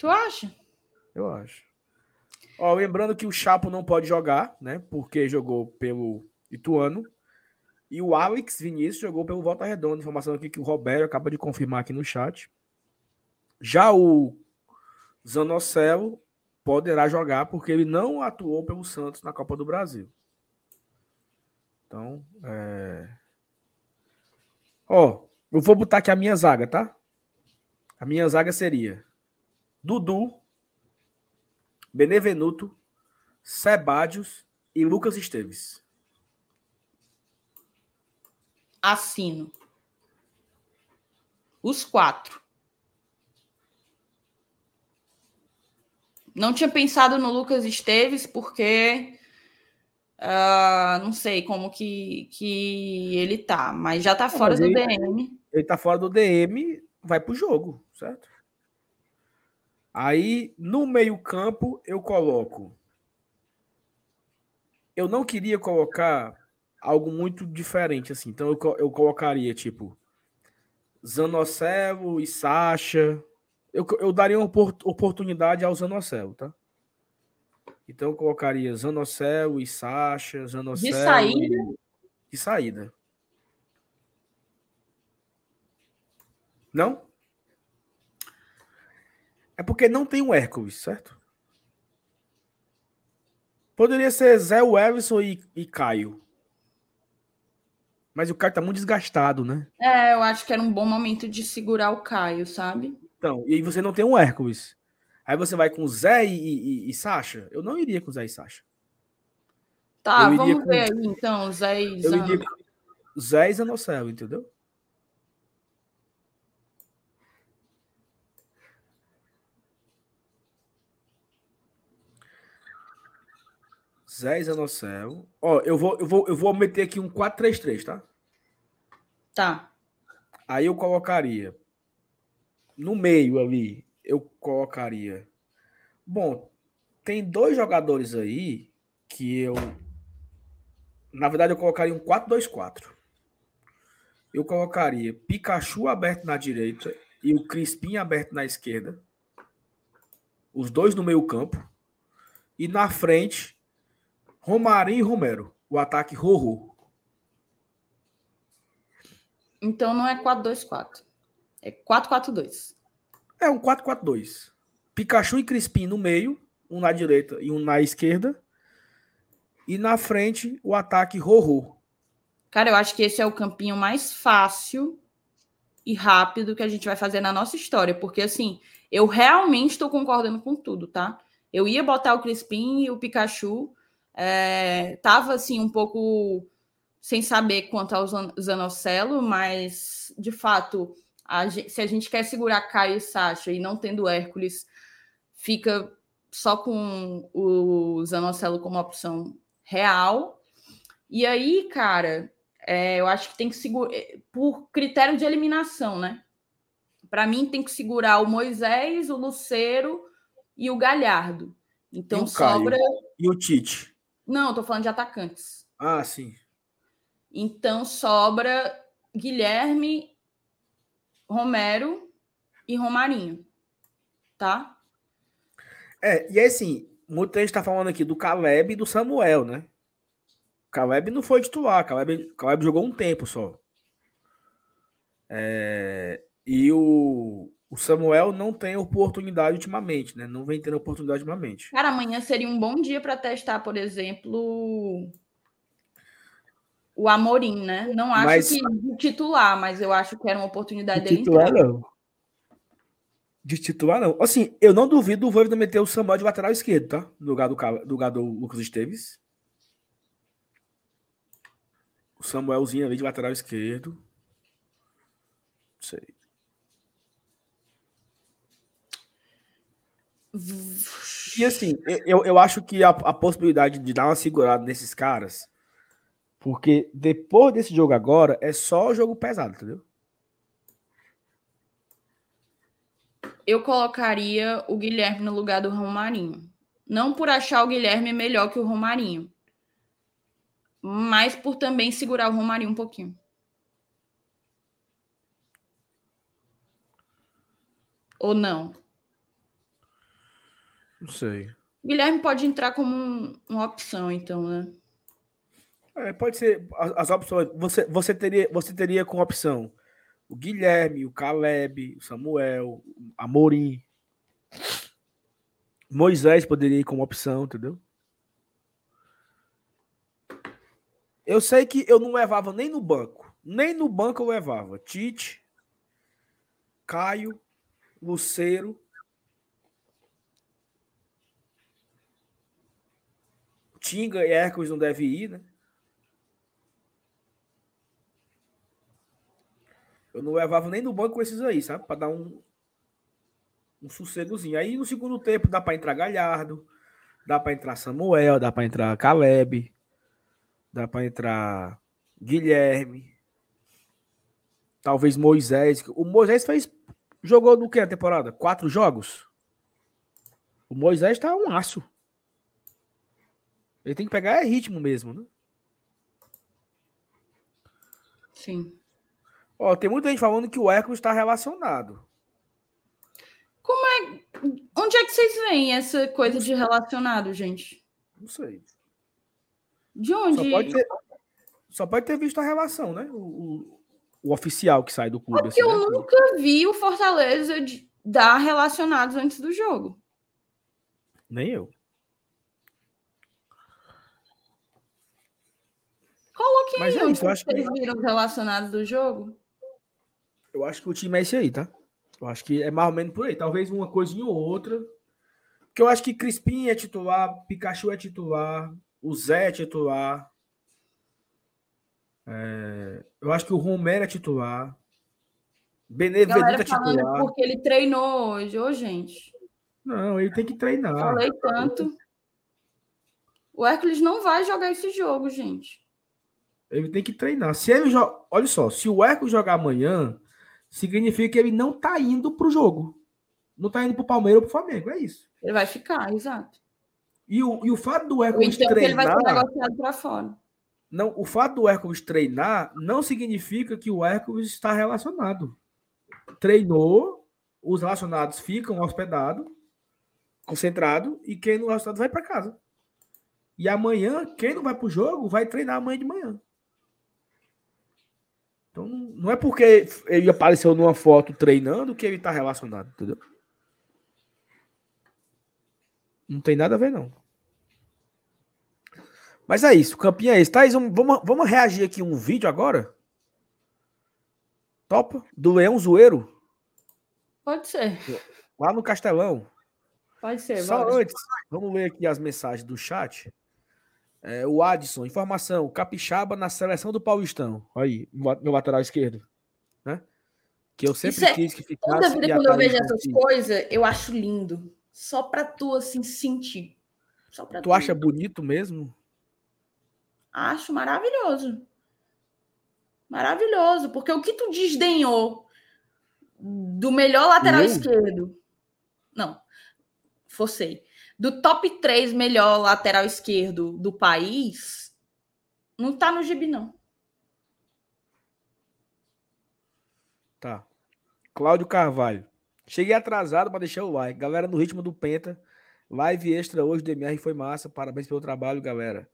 Tu acha? Eu acho. Ó, lembrando que o Chapo não pode jogar, né? Porque jogou pelo Ituano. E o Alex Vinícius jogou pelo Volta Redonda. Informação aqui que o Roberto acaba de confirmar aqui no chat. Já o Zanocelo poderá jogar porque ele não atuou pelo Santos na Copa do Brasil. Então, é... Ó, eu vou botar aqui a minha zaga, tá? A minha zaga seria Dudu, Benevenuto, Sebadios e Lucas Esteves. Assino. Os quatro. Não tinha pensado no Lucas Esteves porque uh, não sei como que, que ele tá, mas já tá fora do ele, DM. Ele tá fora do DM, vai pro jogo, certo? Aí no meio-campo eu coloco. Eu não queria colocar algo muito diferente assim, então eu, eu colocaria tipo Zanocelo e Sacha. Eu, eu daria uma oportunidade ao Zanocelo, tá? Então eu colocaria Zanocelo e Sacha, Zanocelo. De saída? E... De saída. Não? É porque não tem um Hércules, certo? Poderia ser Zé Everson e, e Caio. Mas o Caio tá muito desgastado, né? É, eu acho que era um bom momento de segurar o Caio, sabe? Então, e aí você não tem um Hércules. Aí você vai com Zé e, e, e Sasha? Eu não iria com Zé e Sasha. Tá, vamos com... ver aí então, Zé e Zan. Eu iria com Zé e Zanocelo, entendeu? Zé Zanocelo. Ó, eu vou, eu, vou, eu vou meter aqui um 4-3-3, tá? Tá. Aí eu colocaria no meio ali, eu colocaria. Bom, tem dois jogadores aí que eu. Na verdade, eu colocaria um 4-2-4. Eu colocaria Pikachu aberto na direita e o Crispim aberto na esquerda. Os dois no meio campo. E na frente, Romarinho e Romero. O ataque Rorô. Então não é 4-2-4. É 4-4-2. É um 4-4-2. Pikachu e Crispim no meio, um na direita e um na esquerda. E na frente, o ataque Rorô. Cara, eu acho que esse é o campinho mais fácil e rápido que a gente vai fazer na nossa história. Porque, assim, eu realmente estou concordando com tudo, tá? Eu ia botar o Crispim e o Pikachu. É, tava, assim, um pouco sem saber quanto ao Zanocelo, mas, de fato, a gente, se a gente quer segurar Caio e Sacha e não tendo Hércules, fica só com o Zanocelo como opção real. E aí, cara, é, eu acho que tem que segurar é, por critério de eliminação, né? Para mim tem que segurar o Moisés, o Luceiro e o Galhardo. Então e o sobra. Caio. E o Tite. Não, tô falando de atacantes. Ah, sim. Então sobra Guilherme Romero e Romarinho, tá? É, e assim, muita gente tá falando aqui do Caleb e do Samuel, né? Caleb não foi titular, Caleb, Caleb jogou um tempo só. É, e o, o Samuel não tem oportunidade ultimamente, né? Não vem tendo oportunidade ultimamente. Cara, amanhã seria um bom dia para testar, por exemplo, o Amorim, né? Não acho mas, que de titular, mas eu acho que era uma oportunidade de dele titular, entrar. não. De titular, não. Assim, eu não duvido o Voivoda meter o Samuel de lateral esquerdo, tá? No lugar do, do, lugar do Lucas Esteves. O Samuelzinho ali de lateral esquerdo. Não sei. E assim, eu, eu acho que a, a possibilidade de dar uma segurada nesses caras porque depois desse jogo agora, é só jogo pesado, entendeu? Eu colocaria o Guilherme no lugar do Romarinho. Não por achar o Guilherme melhor que o Romarinho, mas por também segurar o Romarinho um pouquinho. Ou não? Não sei. Guilherme pode entrar como um, uma opção, então, né? É, pode ser as, as, opções. Você, você, teria, você teria com opção o Guilherme, o Caleb, o Samuel, o Amorim. Moisés poderia ir como opção, entendeu? Eu sei que eu não levava nem no banco. Nem no banco eu levava. Tite, Caio, Luceiro. Tinga e Hércules não devem ir, né? Eu não levava nem no banco esses aí, sabe? Para dar um, um sossegozinho. Aí no segundo tempo dá para entrar Galhardo, dá para entrar Samuel, dá para entrar Caleb, dá para entrar Guilherme, talvez Moisés. O Moisés fez jogou no que a temporada? Quatro jogos. O Moisés tá um aço. Ele tem que pegar é ritmo mesmo, né? Sim. Ó, tem muita gente falando que o Hércules está relacionado. Como é. Onde é que vocês veem essa coisa de relacionado, gente? Não sei. De onde? Só pode ter, só pode ter visto a relação, né? O, o, oficial que sai do clube. Porque assim, eu né? nunca vi o Fortaleza de- dar relacionados antes do jogo. Nem eu. Coloquem Mas aí é isso, eu acho que- vocês viram os relacionados do jogo. Eu acho que o time é esse aí, tá? Eu acho que é mais ou menos por aí. Talvez uma coisinha ou outra. Porque eu acho que Crispim é titular, Pikachu é titular, o Zé é titular. É, Eu acho que o Romero é titular. Benevenuto Galera é falando titular. porque ele treinou hoje. Ô, gente, Não, ele tem que treinar. falei tanto. O Hércules não vai jogar esse jogo, gente. Ele tem que treinar. Se ele jo... Olha só, se o Eco jogar amanhã, significa que ele não tá indo pro jogo. Não tá indo pro Palmeiras ou pro Flamengo. É isso. Ele vai ficar, exato. E o, e o fato do Hércules então que ele vai treinar. ser negociado para fora. Não, o fato do Hércules treinar não significa que o Hércules está relacionado. Treinou, os relacionados ficam hospedados, concentrados, e quem não é relacionado vai para casa. E amanhã, quem não vai para o jogo, vai treinar amanhã de manhã. Então, não é porque ele apareceu numa foto treinando que ele está relacionado, entendeu? Não tem nada a ver, não. Mas é isso, campinho é esse. Thaís, vamos, vamos, vamos reagir aqui um vídeo agora? Topa? Do Leão Zoeiro, Pode ser, lá no Castelão. pode ser. Só bora. antes, vamos ler aqui as mensagens do chat. É, o Adson, informação: Capixaba na seleção do Paulistão. Aí, meu lateral esquerdo. Né? Que eu sempre Isso é- quis que Toda ficasse. vida e a quando eu vejo essas coisas, eu acho lindo. Só pra tu, assim, sentir. Só pra Tu acha bonito mesmo? Acho maravilhoso. Maravilhoso, porque o que tu desdenhou do melhor lateral Eu? esquerdo. Não, forcei. Do top 3 melhor lateral esquerdo do país, não tá no gibi, não. Tá. Cláudio Carvalho. Cheguei atrasado para deixar o like. Galera, no ritmo do Penta. Live extra hoje do MR foi massa. Parabéns pelo trabalho, galera.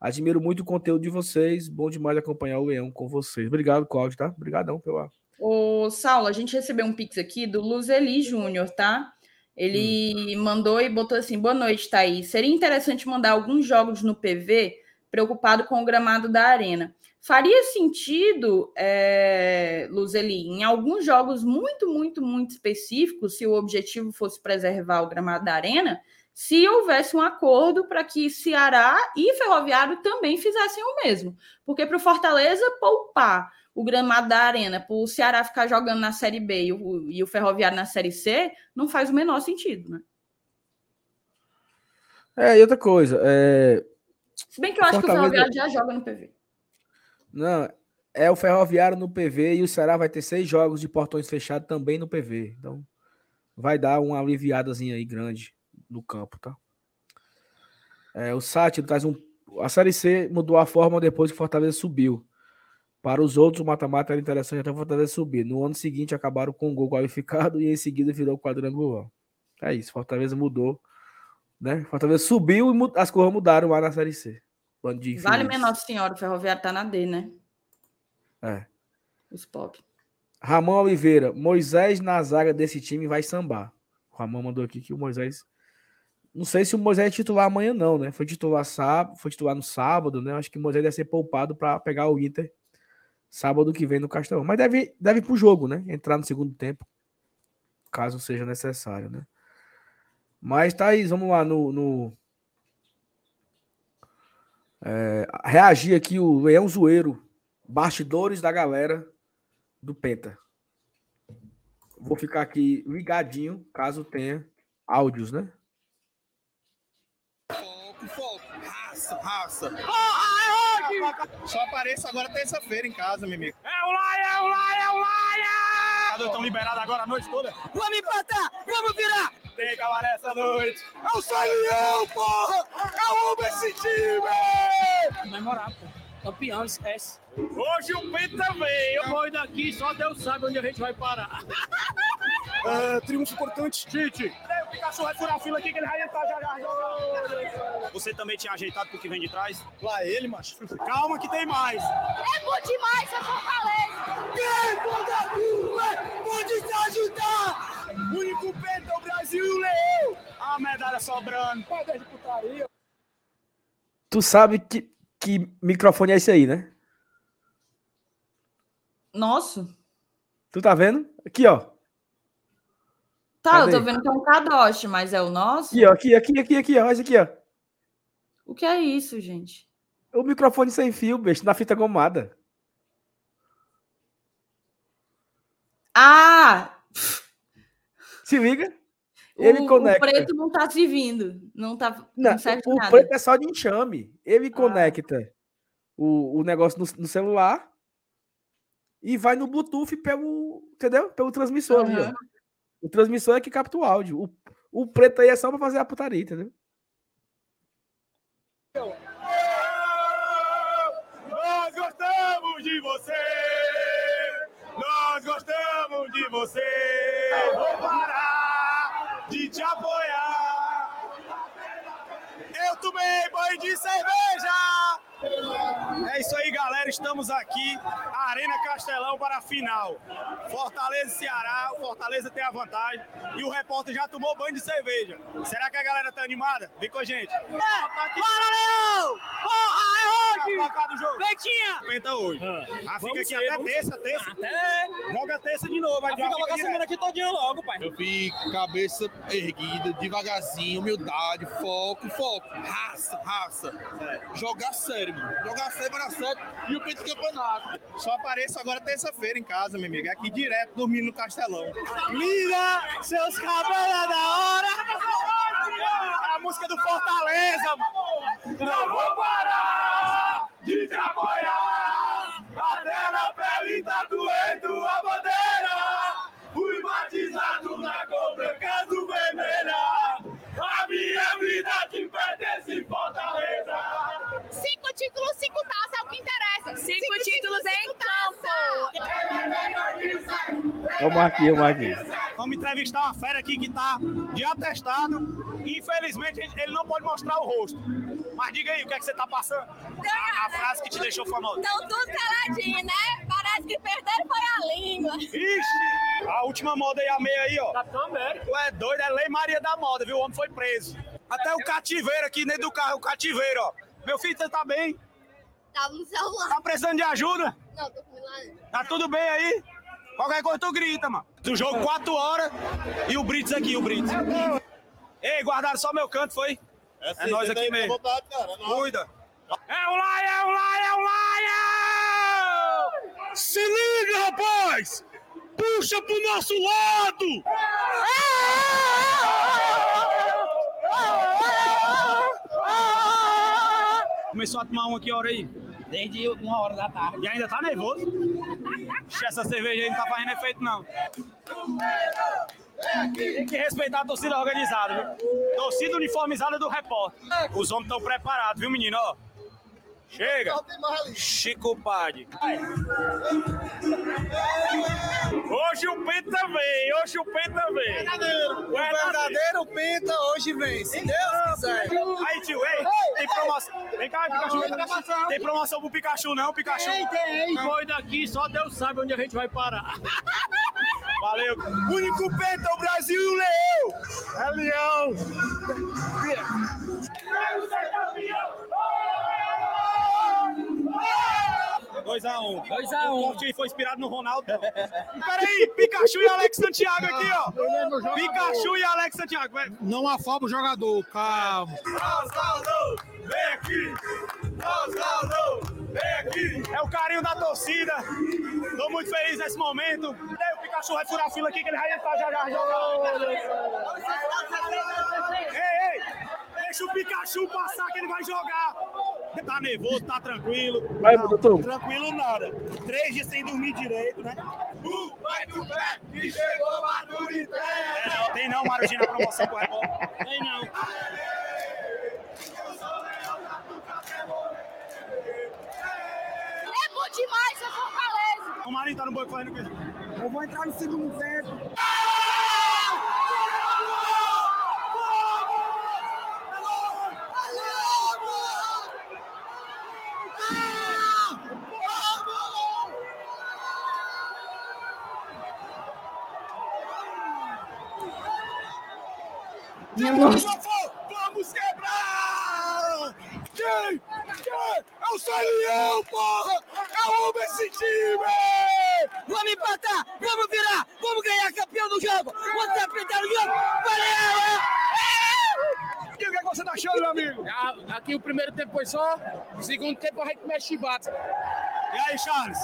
Admiro muito o conteúdo de vocês. Bom demais acompanhar o Leão com vocês. Obrigado, Cláudio, tá? Obrigadão pela. Ô, Saulo, a gente recebeu um pix aqui do Luzeli Júnior, tá? Ele mandou e botou assim: boa noite, Thaís. Seria interessante mandar alguns jogos no PV, preocupado com o gramado da arena. Faria sentido, é, Luzeli, em alguns jogos muito, muito, muito específicos, se o objetivo fosse preservar o gramado da arena, se houvesse um acordo para que Ceará e Ferroviário também fizessem o mesmo. Porque para o Fortaleza poupar o gramado da arena para o Ceará ficar jogando na Série B e o, e o Ferroviário na Série C, não faz o menor sentido, né? É, e outra coisa. É... Se bem que eu acho que o Fortaleza- Ferroviário já joga no PV. Não, é o Ferroviário no PV e o Ceará vai ter seis jogos de portões fechados também no PV. Então, vai dar uma aliviadazinha aí grande no campo, tá? É, o Sátiro traz um. A Série C mudou a forma depois que o Fortaleza subiu. Para os outros, o mata-mata era interessante até o Fortaleza subir. No ano seguinte, acabaram com o gol qualificado e em seguida virou quadrangular. É isso, Fortaleza mudou. Né? Fortaleza subiu e as coisas mudaram lá na Série C. Bando de Vale minha Nossa Senhora, o Ferroviário tá na D, né? É. Os pop. Ramon Oliveira, Moisés na zaga desse time vai sambar. O Ramon mandou aqui que o Moisés. Não sei se o Moisés é titular amanhã, não, né? Foi titular sábado, foi titular no sábado, né? Acho que o Moisés deve ser poupado para pegar o Inter sábado que vem no Castelão. Mas deve, deve ir pro jogo, né? Entrar no segundo tempo, caso seja necessário, né? Mas, Thaís, vamos lá no. no... é, reagir aqui o Leão Zoeiro, bastidores da galera do Penta. Vou ficar aqui ligadinho, caso tenha áudios, né? Foco, foco. Raça, raça. Oh, Só apareço agora terça-feira em casa, meu amigo. É o Laia, é o Laia, é o Laia! Estão liberados agora a noite toda? Vamos empatar! Vamos virar! Tem cabaré essa noite. É o Salião, porra! Eu amo esse time! Memorável, pô. Campeão, esquece. Hoje o Penta veio. Eu vou daqui, só Deus sabe onde a gente vai parar. É, triunfo importante. Tite, o Pikachu vai furar a fila aqui que ele vai entrar já já. Você também tinha ajeitado pro que vem de trás? Lá ele, macho. Calma que tem mais. É bom demais, é Fortaleza. Quem pode, pode te ajudar? O único Penta, o Brasil e o Leão. A medalha sobrando. Pode de putaria. Tu sabe que, que microfone é esse aí, né? Nossa. Tu tá vendo? Aqui, ó. Tá, Cadê? eu tô vendo que é um Kadosh, mas é o nosso? Aqui, ó. Aqui, aqui, aqui, aqui, ó. Esse aqui, ó. O que é isso, gente? O microfone sem fio, besta, na fita gomada. Ah! Se liga. Ele o, conecta. o preto não tá se vindo. Não tá. Não, Não, o nada. preto é só de enxame. Ele Ah. conecta o, o negócio no, no celular e vai no Bluetooth pelo, entendeu? Pelo transmissor ali, ó. O transmissor é que capta o áudio. O, o preto aí é só pra fazer a putaria, entendeu? Nós gostamos de você! Nós gostamos de você! Eu vou parar de te apoiar! Eu tomei banho de cerveja! É isso aí, galera. Estamos aqui, Arena Castelão para a final. Fortaleza e Ceará. O Fortaleza tem a vantagem. E o repórter já tomou banho de cerveja. Será que a galera tá animada? Vem com a gente. Bora, Leão! Porra, é hoje! Jogo. Peitinha! Penta hoje. Ah, fica Vamos aqui ser, até terça, terça. Até... Joga terça de novo. Vai Fica logo a semana aqui todinha logo, pai. Eu fico cabeça erguida, devagarzinho, humildade, foco, foco, raça, raça. Jogar sério, mano. Jogar sério para certo e o pentacampeonato. Só apareço agora terça-feira em casa, meu amigo. É aqui direto, dormindo no Castelão. Liga seus cabelos da hora. A música do Fortaleza, mano. Não vou parar de te apoiar. Até na pele tá doendo a bandeira. Fui batizado na cor branca azul vermelha. A minha vida Fortaleza. Cinco títulos, cinco taças é o que interessa. Cinco, títulos em campo. É o Marquinhos, é o Marquinhos. Vamos entrevistar uma fera aqui que tá de atestado. Infelizmente, ele não pode mostrar o rosto. Mas diga aí, o que é que você tá passando? A, a frase que te deixou famoso. Estão tudo caladinho, né? Parece que perderam foi a língua. Ixi! A última moda aí, a meia aí, ó. Capitão América. Tu é doido, é Lei Maria da Moda, viu? O homem foi preso. Até o cativeiro aqui dentro do carro, o cativeiro, ó. Meu filho, você tá bem? Tava no celular. Tá precisando de ajuda? Não, tô com milagre. Tá tudo bem aí? Qualquer coisa tu grita, mano. Do jogo 4 horas e o Brits aqui, o Brits. Ei, guardaram só meu canto, foi? É nós aqui mesmo. Cuida. É o Laia, é o Laia, é o Laia! Se liga, rapaz! Puxa pro nosso lado! Começou a tomar um aqui, hora aí. Desde uma hora da tarde. E ainda tá nervoso? Essa cerveja aí não tá fazendo efeito, não. Tem que respeitar a torcida organizada, viu? Torcida uniformizada do repórter. Os homens estão preparados, viu, menino? Ó. Chega! Chico Pade. Hoje o Penta vem, hoje o Penta vem. O verdadeiro Penta hoje vem, se Deus quiser. Aí, tio, ei, tem promoção. Vem cá, Pikachu. Tem promoção pro Pikachu, não, Pikachu? Tem, foi daqui, só Deus sabe onde a gente vai parar. Valeu. Único Penta, o Brasil e o Leão. É Leão. 2x1. 2x1. O Portinho foi inspirado no Ronaldo. Peraí, Pikachu e Alex Santiago aqui, ó. Pikachu e Alex Santiago. vai. Não afoba o jogador, calma. Osvaldo, vem aqui! Osvaldo, vem aqui! É o carinho da torcida. Tô muito feliz nesse momento. Daí o Pikachu vai furar a fila aqui que ele vai entrar já já jogar. Ei, ei! Deixa o Pikachu passar que ele vai jogar. Tá nervoso, tá tranquilo. Vai, doutor. Tranquilo nada. Três dias sem dormir direito, né? vai do pé que chegou Maturité. É, não, tem não, Marujinha, na promoção com o Record. Tem não. É bom demais, é Fortaleza. O Marinho tá no banco fazendo o quê? Eu vou entrar no segundo tempo. Vamos, vamos quebrar! Quem? Quem? É o Salião, porra! É o homem esse time! Vamos empatar, vamos virar, vamos ganhar campeão do jogo. Vamos apertar o jogo. Valeu! E o que é que você tá achando, meu amigo? Ah, Aqui o primeiro tempo foi só, o segundo tempo a gente mexe chibata. E aí, Charles?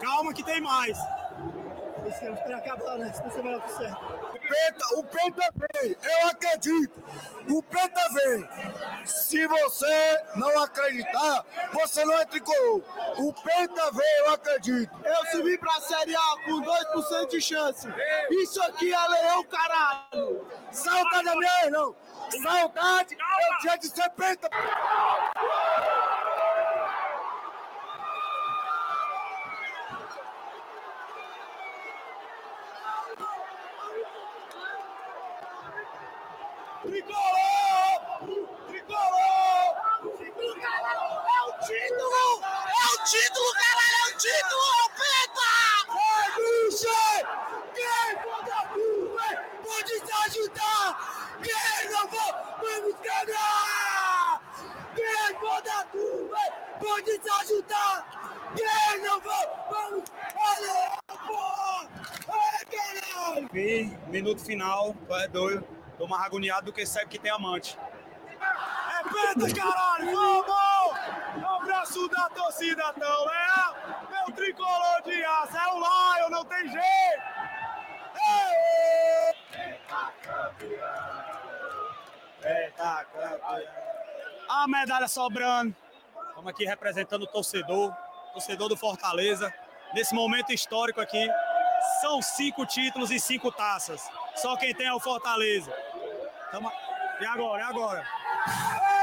Calma que tem mais. Penta, o Penta vem, eu acredito. O Penta vem. Se você não acreditar, você não é tricolor. O Penta vem, eu acredito. Eu subi pra Série A com 2% de chance. Isso aqui é leão, caralho. Saudade da minha, não. Saudade, eu tinha de ser Penta. Tricolor! Tricolor! É o título! É o título, caralho! É o título! O Penta! É! Quem da curva pode te ajudar! Quem não for, vamos ganhar! Quem da curva pode te ajudar! Quem não for, vamos... Caralho! Vi, minuto final, tu é doido. Tô mais agoniado do que sabe que tem amante. É penta, caralho! Vamos! Abraço da torcida, tão leal! Meu tricolor de aço é o Lion, não tem jeito! Ei! Eita, campeão! A medalha sobrando. Estamos aqui representando o torcedor, torcedor do Fortaleza. Nesse momento histórico aqui, são cinco títulos e cinco taças. Só quem tem é o Fortaleza. Tamo... E agora? E agora? Ê!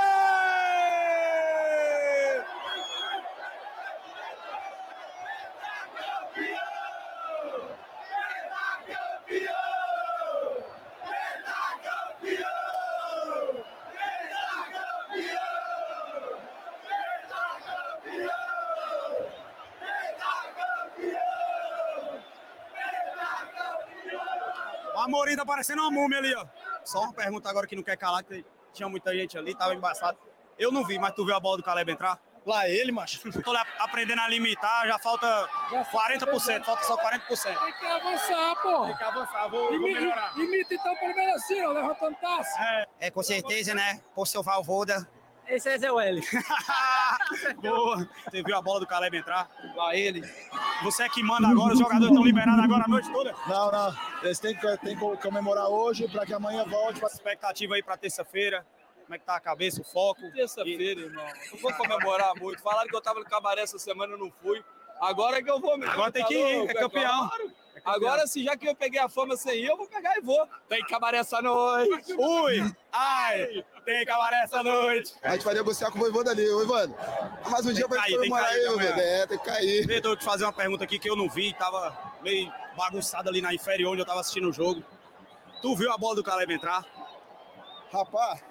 O Amorim tá parecendo uma múmia ali, ó. Só uma pergunta agora que não quer calar, que tinha muita gente ali, tava embaçado. Eu não vi, mas tu viu a bola do Caleb entrar? Lá ele, macho. Tô lá aprendendo a limitar, já falta 40%, falta só 40%. Tem que avançar, pô. Tem que avançar, vou, vou melhorar. imita então pelo menos assim, ó, levantando taça. É, É, com certeza, né? Por seu Valvoda. Esse é Zé L. boa. Você viu a bola do Caleb entrar? Lá ele. Você é que manda agora, os jogadores estão liberados agora a noite toda? Não, não. Eles têm que, têm que comemorar hoje para que amanhã volte. pra- Expectativa aí pra terça-feira. Como é que tá a cabeça, o foco? Terça-feira, irmão. Não vou comemorar muito. Falaram que eu tava no cabaré essa semana, eu não fui. Agora é que eu vou mesmo. Agora tem Tá que ir, louco, é campeão. claro. Agora, se já que eu peguei a fama sem ir, eu vou pegar e vou. Tem cabaré essa noite. Ui! Ai! Tem cabaré essa noite! A gente vai negociar com o Voivoda ali, ô Ivano. Mais um dia que pra cair, gente tem que comemorar cair aí, amanhã. Voivoda. É, tem que cair. Eu tenho que fazer uma pergunta aqui que eu não vi, tava meio bagunçado ali na inferior onde eu tava assistindo o jogo. Tu viu a bola do Caleb entrar? Rapaz,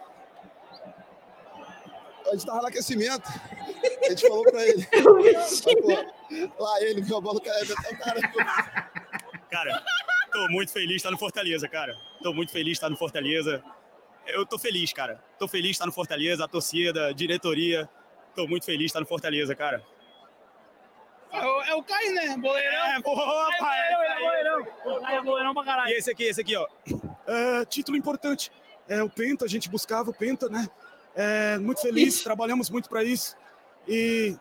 a gente tava no aquecimento. A gente falou pra ele. Lá ele viu a bola do Caleb, então, cara. Cara, tô muito feliz de estar no Fortaleza, cara. Tô muito feliz de estar no Fortaleza. Eu tô feliz, cara. Tô feliz de estar no Fortaleza, a torcida, a diretoria. Tô muito feliz de estar no Fortaleza, cara. É o, é o Caio, né? Boleirão. É, boa, é, pai. boleirão, é boleirão. O Caio é boleirão pra caralho. E esse aqui, esse aqui, ó. É, título importante. É o Penta, a gente buscava o Penta, né? É, muito feliz, trabalhamos muito para isso. E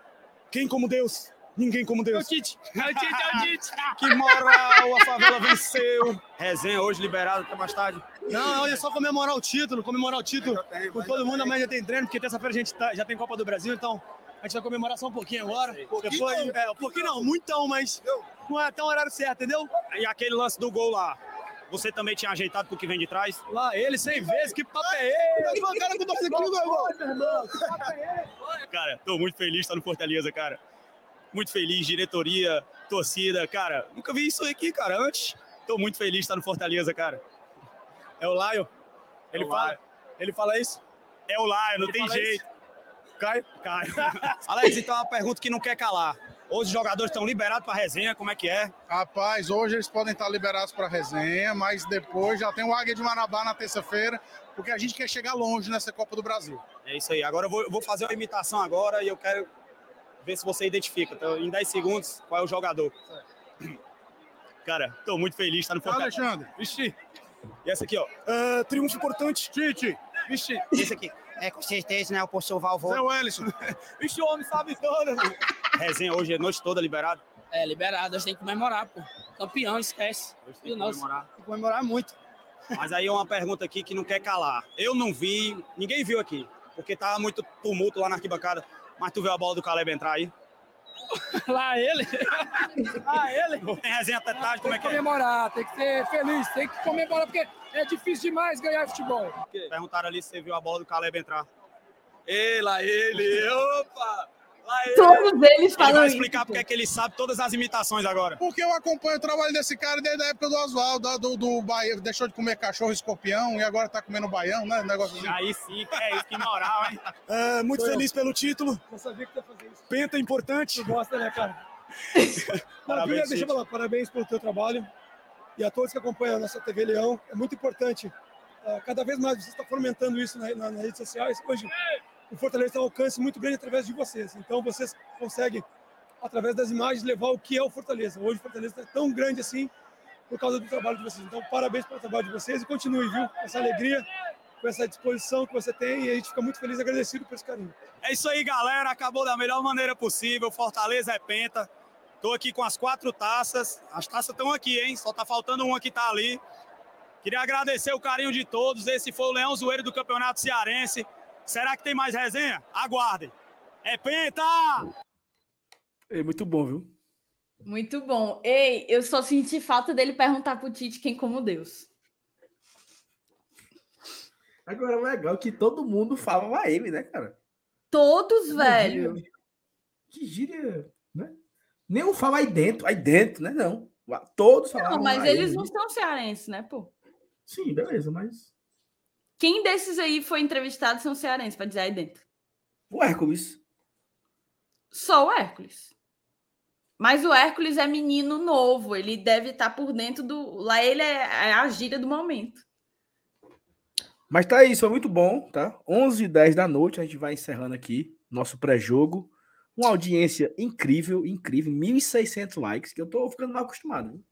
quem como Deus? Ninguém como Deus. É o Tite. É o Tite, é o Tite. Que moral, a favela venceu. Resenha hoje liberado até mais tarde. Não, olha só comemorar o título, comemorar o título com todo mundo. Amanhã já tem treino, porque terça-feira a gente tá- já tem Copa do Brasil, então a gente vai comemorar só um pouquinho agora. Depois, é, um pouquinho não, muitão, mas não é tão horário certo, entendeu? E aquele lance do gol lá, você também tinha ajeitado pro que vem de trás? Lá ele 100 vezes, que papo é esse? O cara que eu tô fazendo aqui no gol, irmão. Cara, tô muito feliz de estar no Fortaleza, cara. Muito feliz, diretoria, torcida, cara. Nunca vi isso aqui, cara, antes. Tô muito feliz de estar no Fortaleza, cara. É o Lion. Ele É fala, ele fala isso? É o Lion, não Ele tem jeito. Caio? Caio. Alex, então uma pergunta que não quer calar. Hoje os jogadores estão liberados para resenha, como é que é? Rapaz, hoje eles podem estar liberados para resenha, mas depois já tem o Águia de Marabá na terça-feira, porque a gente quer chegar longe nessa Copa do Brasil. É isso aí. Agora eu vou, eu vou fazer uma imitação agora e eu quero ver se você identifica. Então, em 10 segundos, qual é o jogador? Cara, tô muito feliz de estar no Fortaleza. Alexandre. Vixe. E essa aqui, ó. É, triunfo importante. Tite. Vixe. Esse aqui. É, com certeza, né? O professor Valvô. Zé Wellison. Vixe, o homem sabe todas. Resenha hoje a noite toda liberado. É, liberado, a gente tem que comemorar, pô. Campeão, esquece. Hoje tem que comemorar. tem que comemorar muito. Mas aí é uma pergunta aqui que não quer calar. Eu não vi, ninguém viu aqui, porque tava muito tumulto lá na arquibancada. Mas tu viu a bola do Caleb entrar aí? Lá ele. Lá ele. Tem resenha até tarde, como é que é? comemorar, tem que ser feliz, tem que comemorar, porque é difícil demais ganhar futebol. Perguntaram ali se você viu a bola do Caleb entrar. Ei, lá ele, opa! Todos eles Ele falam vai isso, explicar porque é que ele sabe todas as imitações agora. Porque eu acompanho o trabalho desse cara desde a época do Oswaldo, do, do Bahia. Deixou de comer cachorro e escorpião e agora tá comendo baião, né? Negócio assim. Aí sim, é isso, que moral, hein? É, muito eu. feliz pelo título. Eu sabia que ia fazer isso. Penta importante. Tu gosta, né, cara? Guilherme, deixa eu falar, parabéns pelo teu trabalho e a todos que acompanham a nossa TV Leão. É muito importante. Ah, cada vez mais você está fomentando isso na- na- nas redes sociais. Hoje, o Fortaleza tem um alcance muito grande através de vocês. Então, vocês conseguem, através das imagens, levar o que é o Fortaleza. Hoje, o Fortaleza é tão grande assim por causa do trabalho de vocês. Então, parabéns pelo trabalho de vocês e continue, viu? Com essa alegria, com essa disposição que você tem e a gente fica muito feliz e agradecido por esse carinho. É isso aí, galera. Acabou da melhor maneira possível. Fortaleza é penta. Tô aqui com as quatro taças. As taças estão aqui, hein? Só tá faltando uma que tá ali. Queria agradecer o carinho de todos. Esse foi o Leão Zoeiro do Campeonato Cearense. Será que tem mais resenha? Aguardem. É penta! É muito bom, viu? Muito bom. Ei, eu só senti falta dele perguntar pro Tite quem como Deus. Agora, o legal é que todo mundo fala a ele, né, cara? Todos, Uma velho. gíria- Que gíria, né? Nem um fala aí dentro, aí dentro, né? Não. Todos falavam Não, mas eles ele. não são cearenses, né, pô? Sim, beleza, mas. Quem desses aí foi entrevistado são cearenses, pra dizer aí dentro? O Hércules. Só o Hércules. Mas o Hércules é menino novo, ele deve estar por dentro do. Lá ele é, é a gíria do momento. Mas tá isso, foi muito bom, tá? 11 e 10 da noite, a gente vai encerrando aqui nosso pré-jogo. Uma audiência incrível, incrível. 1.600 likes, que eu tô ficando mal acostumado. Viu?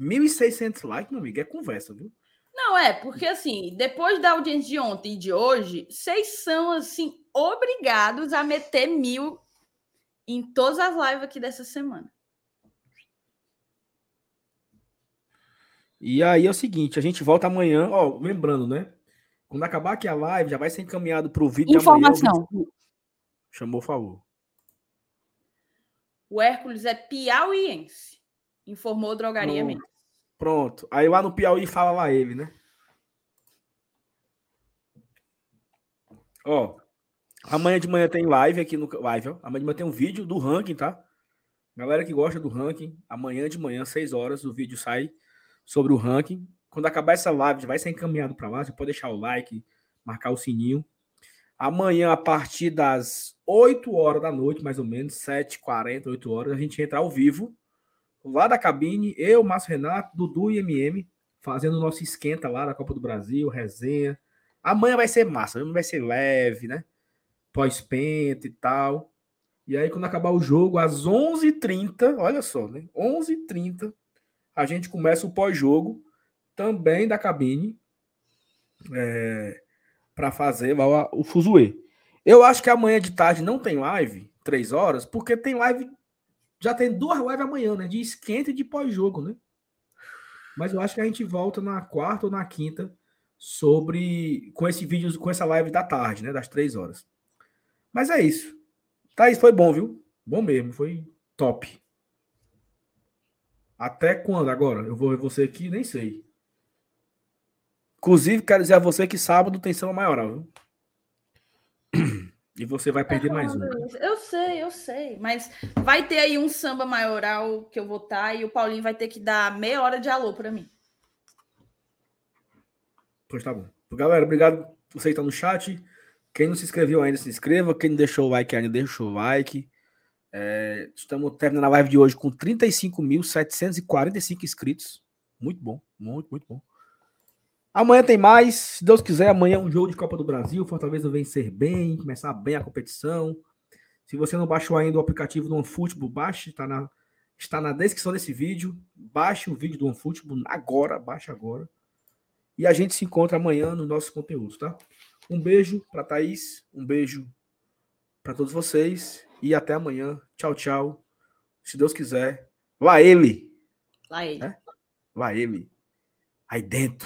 1.600 likes, meu amigo, é conversa, viu? Não, é, porque assim, depois da audiência de ontem e de hoje, vocês são, assim, obrigados a meter mil em todas as lives aqui dessa semana. E aí é o seguinte, a gente volta amanhã, ó, lembrando, né? Quando acabar aqui a live, já vai ser encaminhado pro vídeo Informação. amanhã. o Chamou, por favor. O Hércules é piauiense, informou Drogaria. Mendes. Pronto. Aí lá no Piauí fala lá ele, né? Ó, amanhã de manhã tem live aqui no live, ó. Amanhã de manhã tem um vídeo do ranking, tá? Galera que gosta do ranking, amanhã de manhã, 6 horas, o vídeo sai sobre o ranking. Quando acabar essa live, vai ser encaminhado para lá. Você pode deixar o like, marcar o sininho. Amanhã, a partir das 8 horas da noite, mais ou menos, 7h40, 8 horas, a gente entra ao vivo lá da cabine, eu, Márcio Renato, Dudu e MM, fazendo o nosso esquenta lá da Copa do Brasil, resenha. Amanhã vai ser massa, vai ser leve, né? pós-penta e tal. E aí, quando acabar o jogo, às 11h30, olha só, né? 11h30, a gente começa o pós-jogo também da cabine é, para fazer o, o Fuzue. Eu acho que amanhã de tarde não tem live, três horas, porque tem live. Já tem duas lives amanhã, né? De esquenta e de pós-jogo, né? Mas eu acho que a gente volta na quarta ou na quinta sobre. com esse vídeo, com essa live da tarde, né? Das três horas. Mas é isso. Thaís, foi bom, viu? Bom mesmo, foi top. Até quando agora? Eu vou ver você aqui, nem sei. Inclusive, quero dizer a você que sábado tem samba maioral, viu? E você vai perder mais um. Eu sei, eu sei. Mas vai ter aí um samba maioral que eu vou estar e o Paulinho vai ter que dar meia hora de alô para mim. Pois tá bom. Galera, obrigado você que está no chat. Quem não se inscreveu ainda, se inscreva. Quem não deixou o like ainda, deixa o like. É, estamos terminando a live de hoje com 35.745 inscritos. Muito bom, muito, muito bom. Amanhã tem mais. Se Deus quiser, amanhã é um jogo de Copa do Brasil. Fortaleza vencer bem, começar bem a competição. Se você não baixou ainda o aplicativo do OneFootball, baixe, está na, está na descrição desse vídeo. Baixe o vídeo do OneFootball agora, baixe agora. E a gente se encontra amanhã no nosso conteúdo, tá? Um beijo para Thaís, um beijo para todos vocês e até amanhã. Tchau, tchau. Se Deus quiser. Lá ele. Lá ele. É? Lá ele. Aí dentro.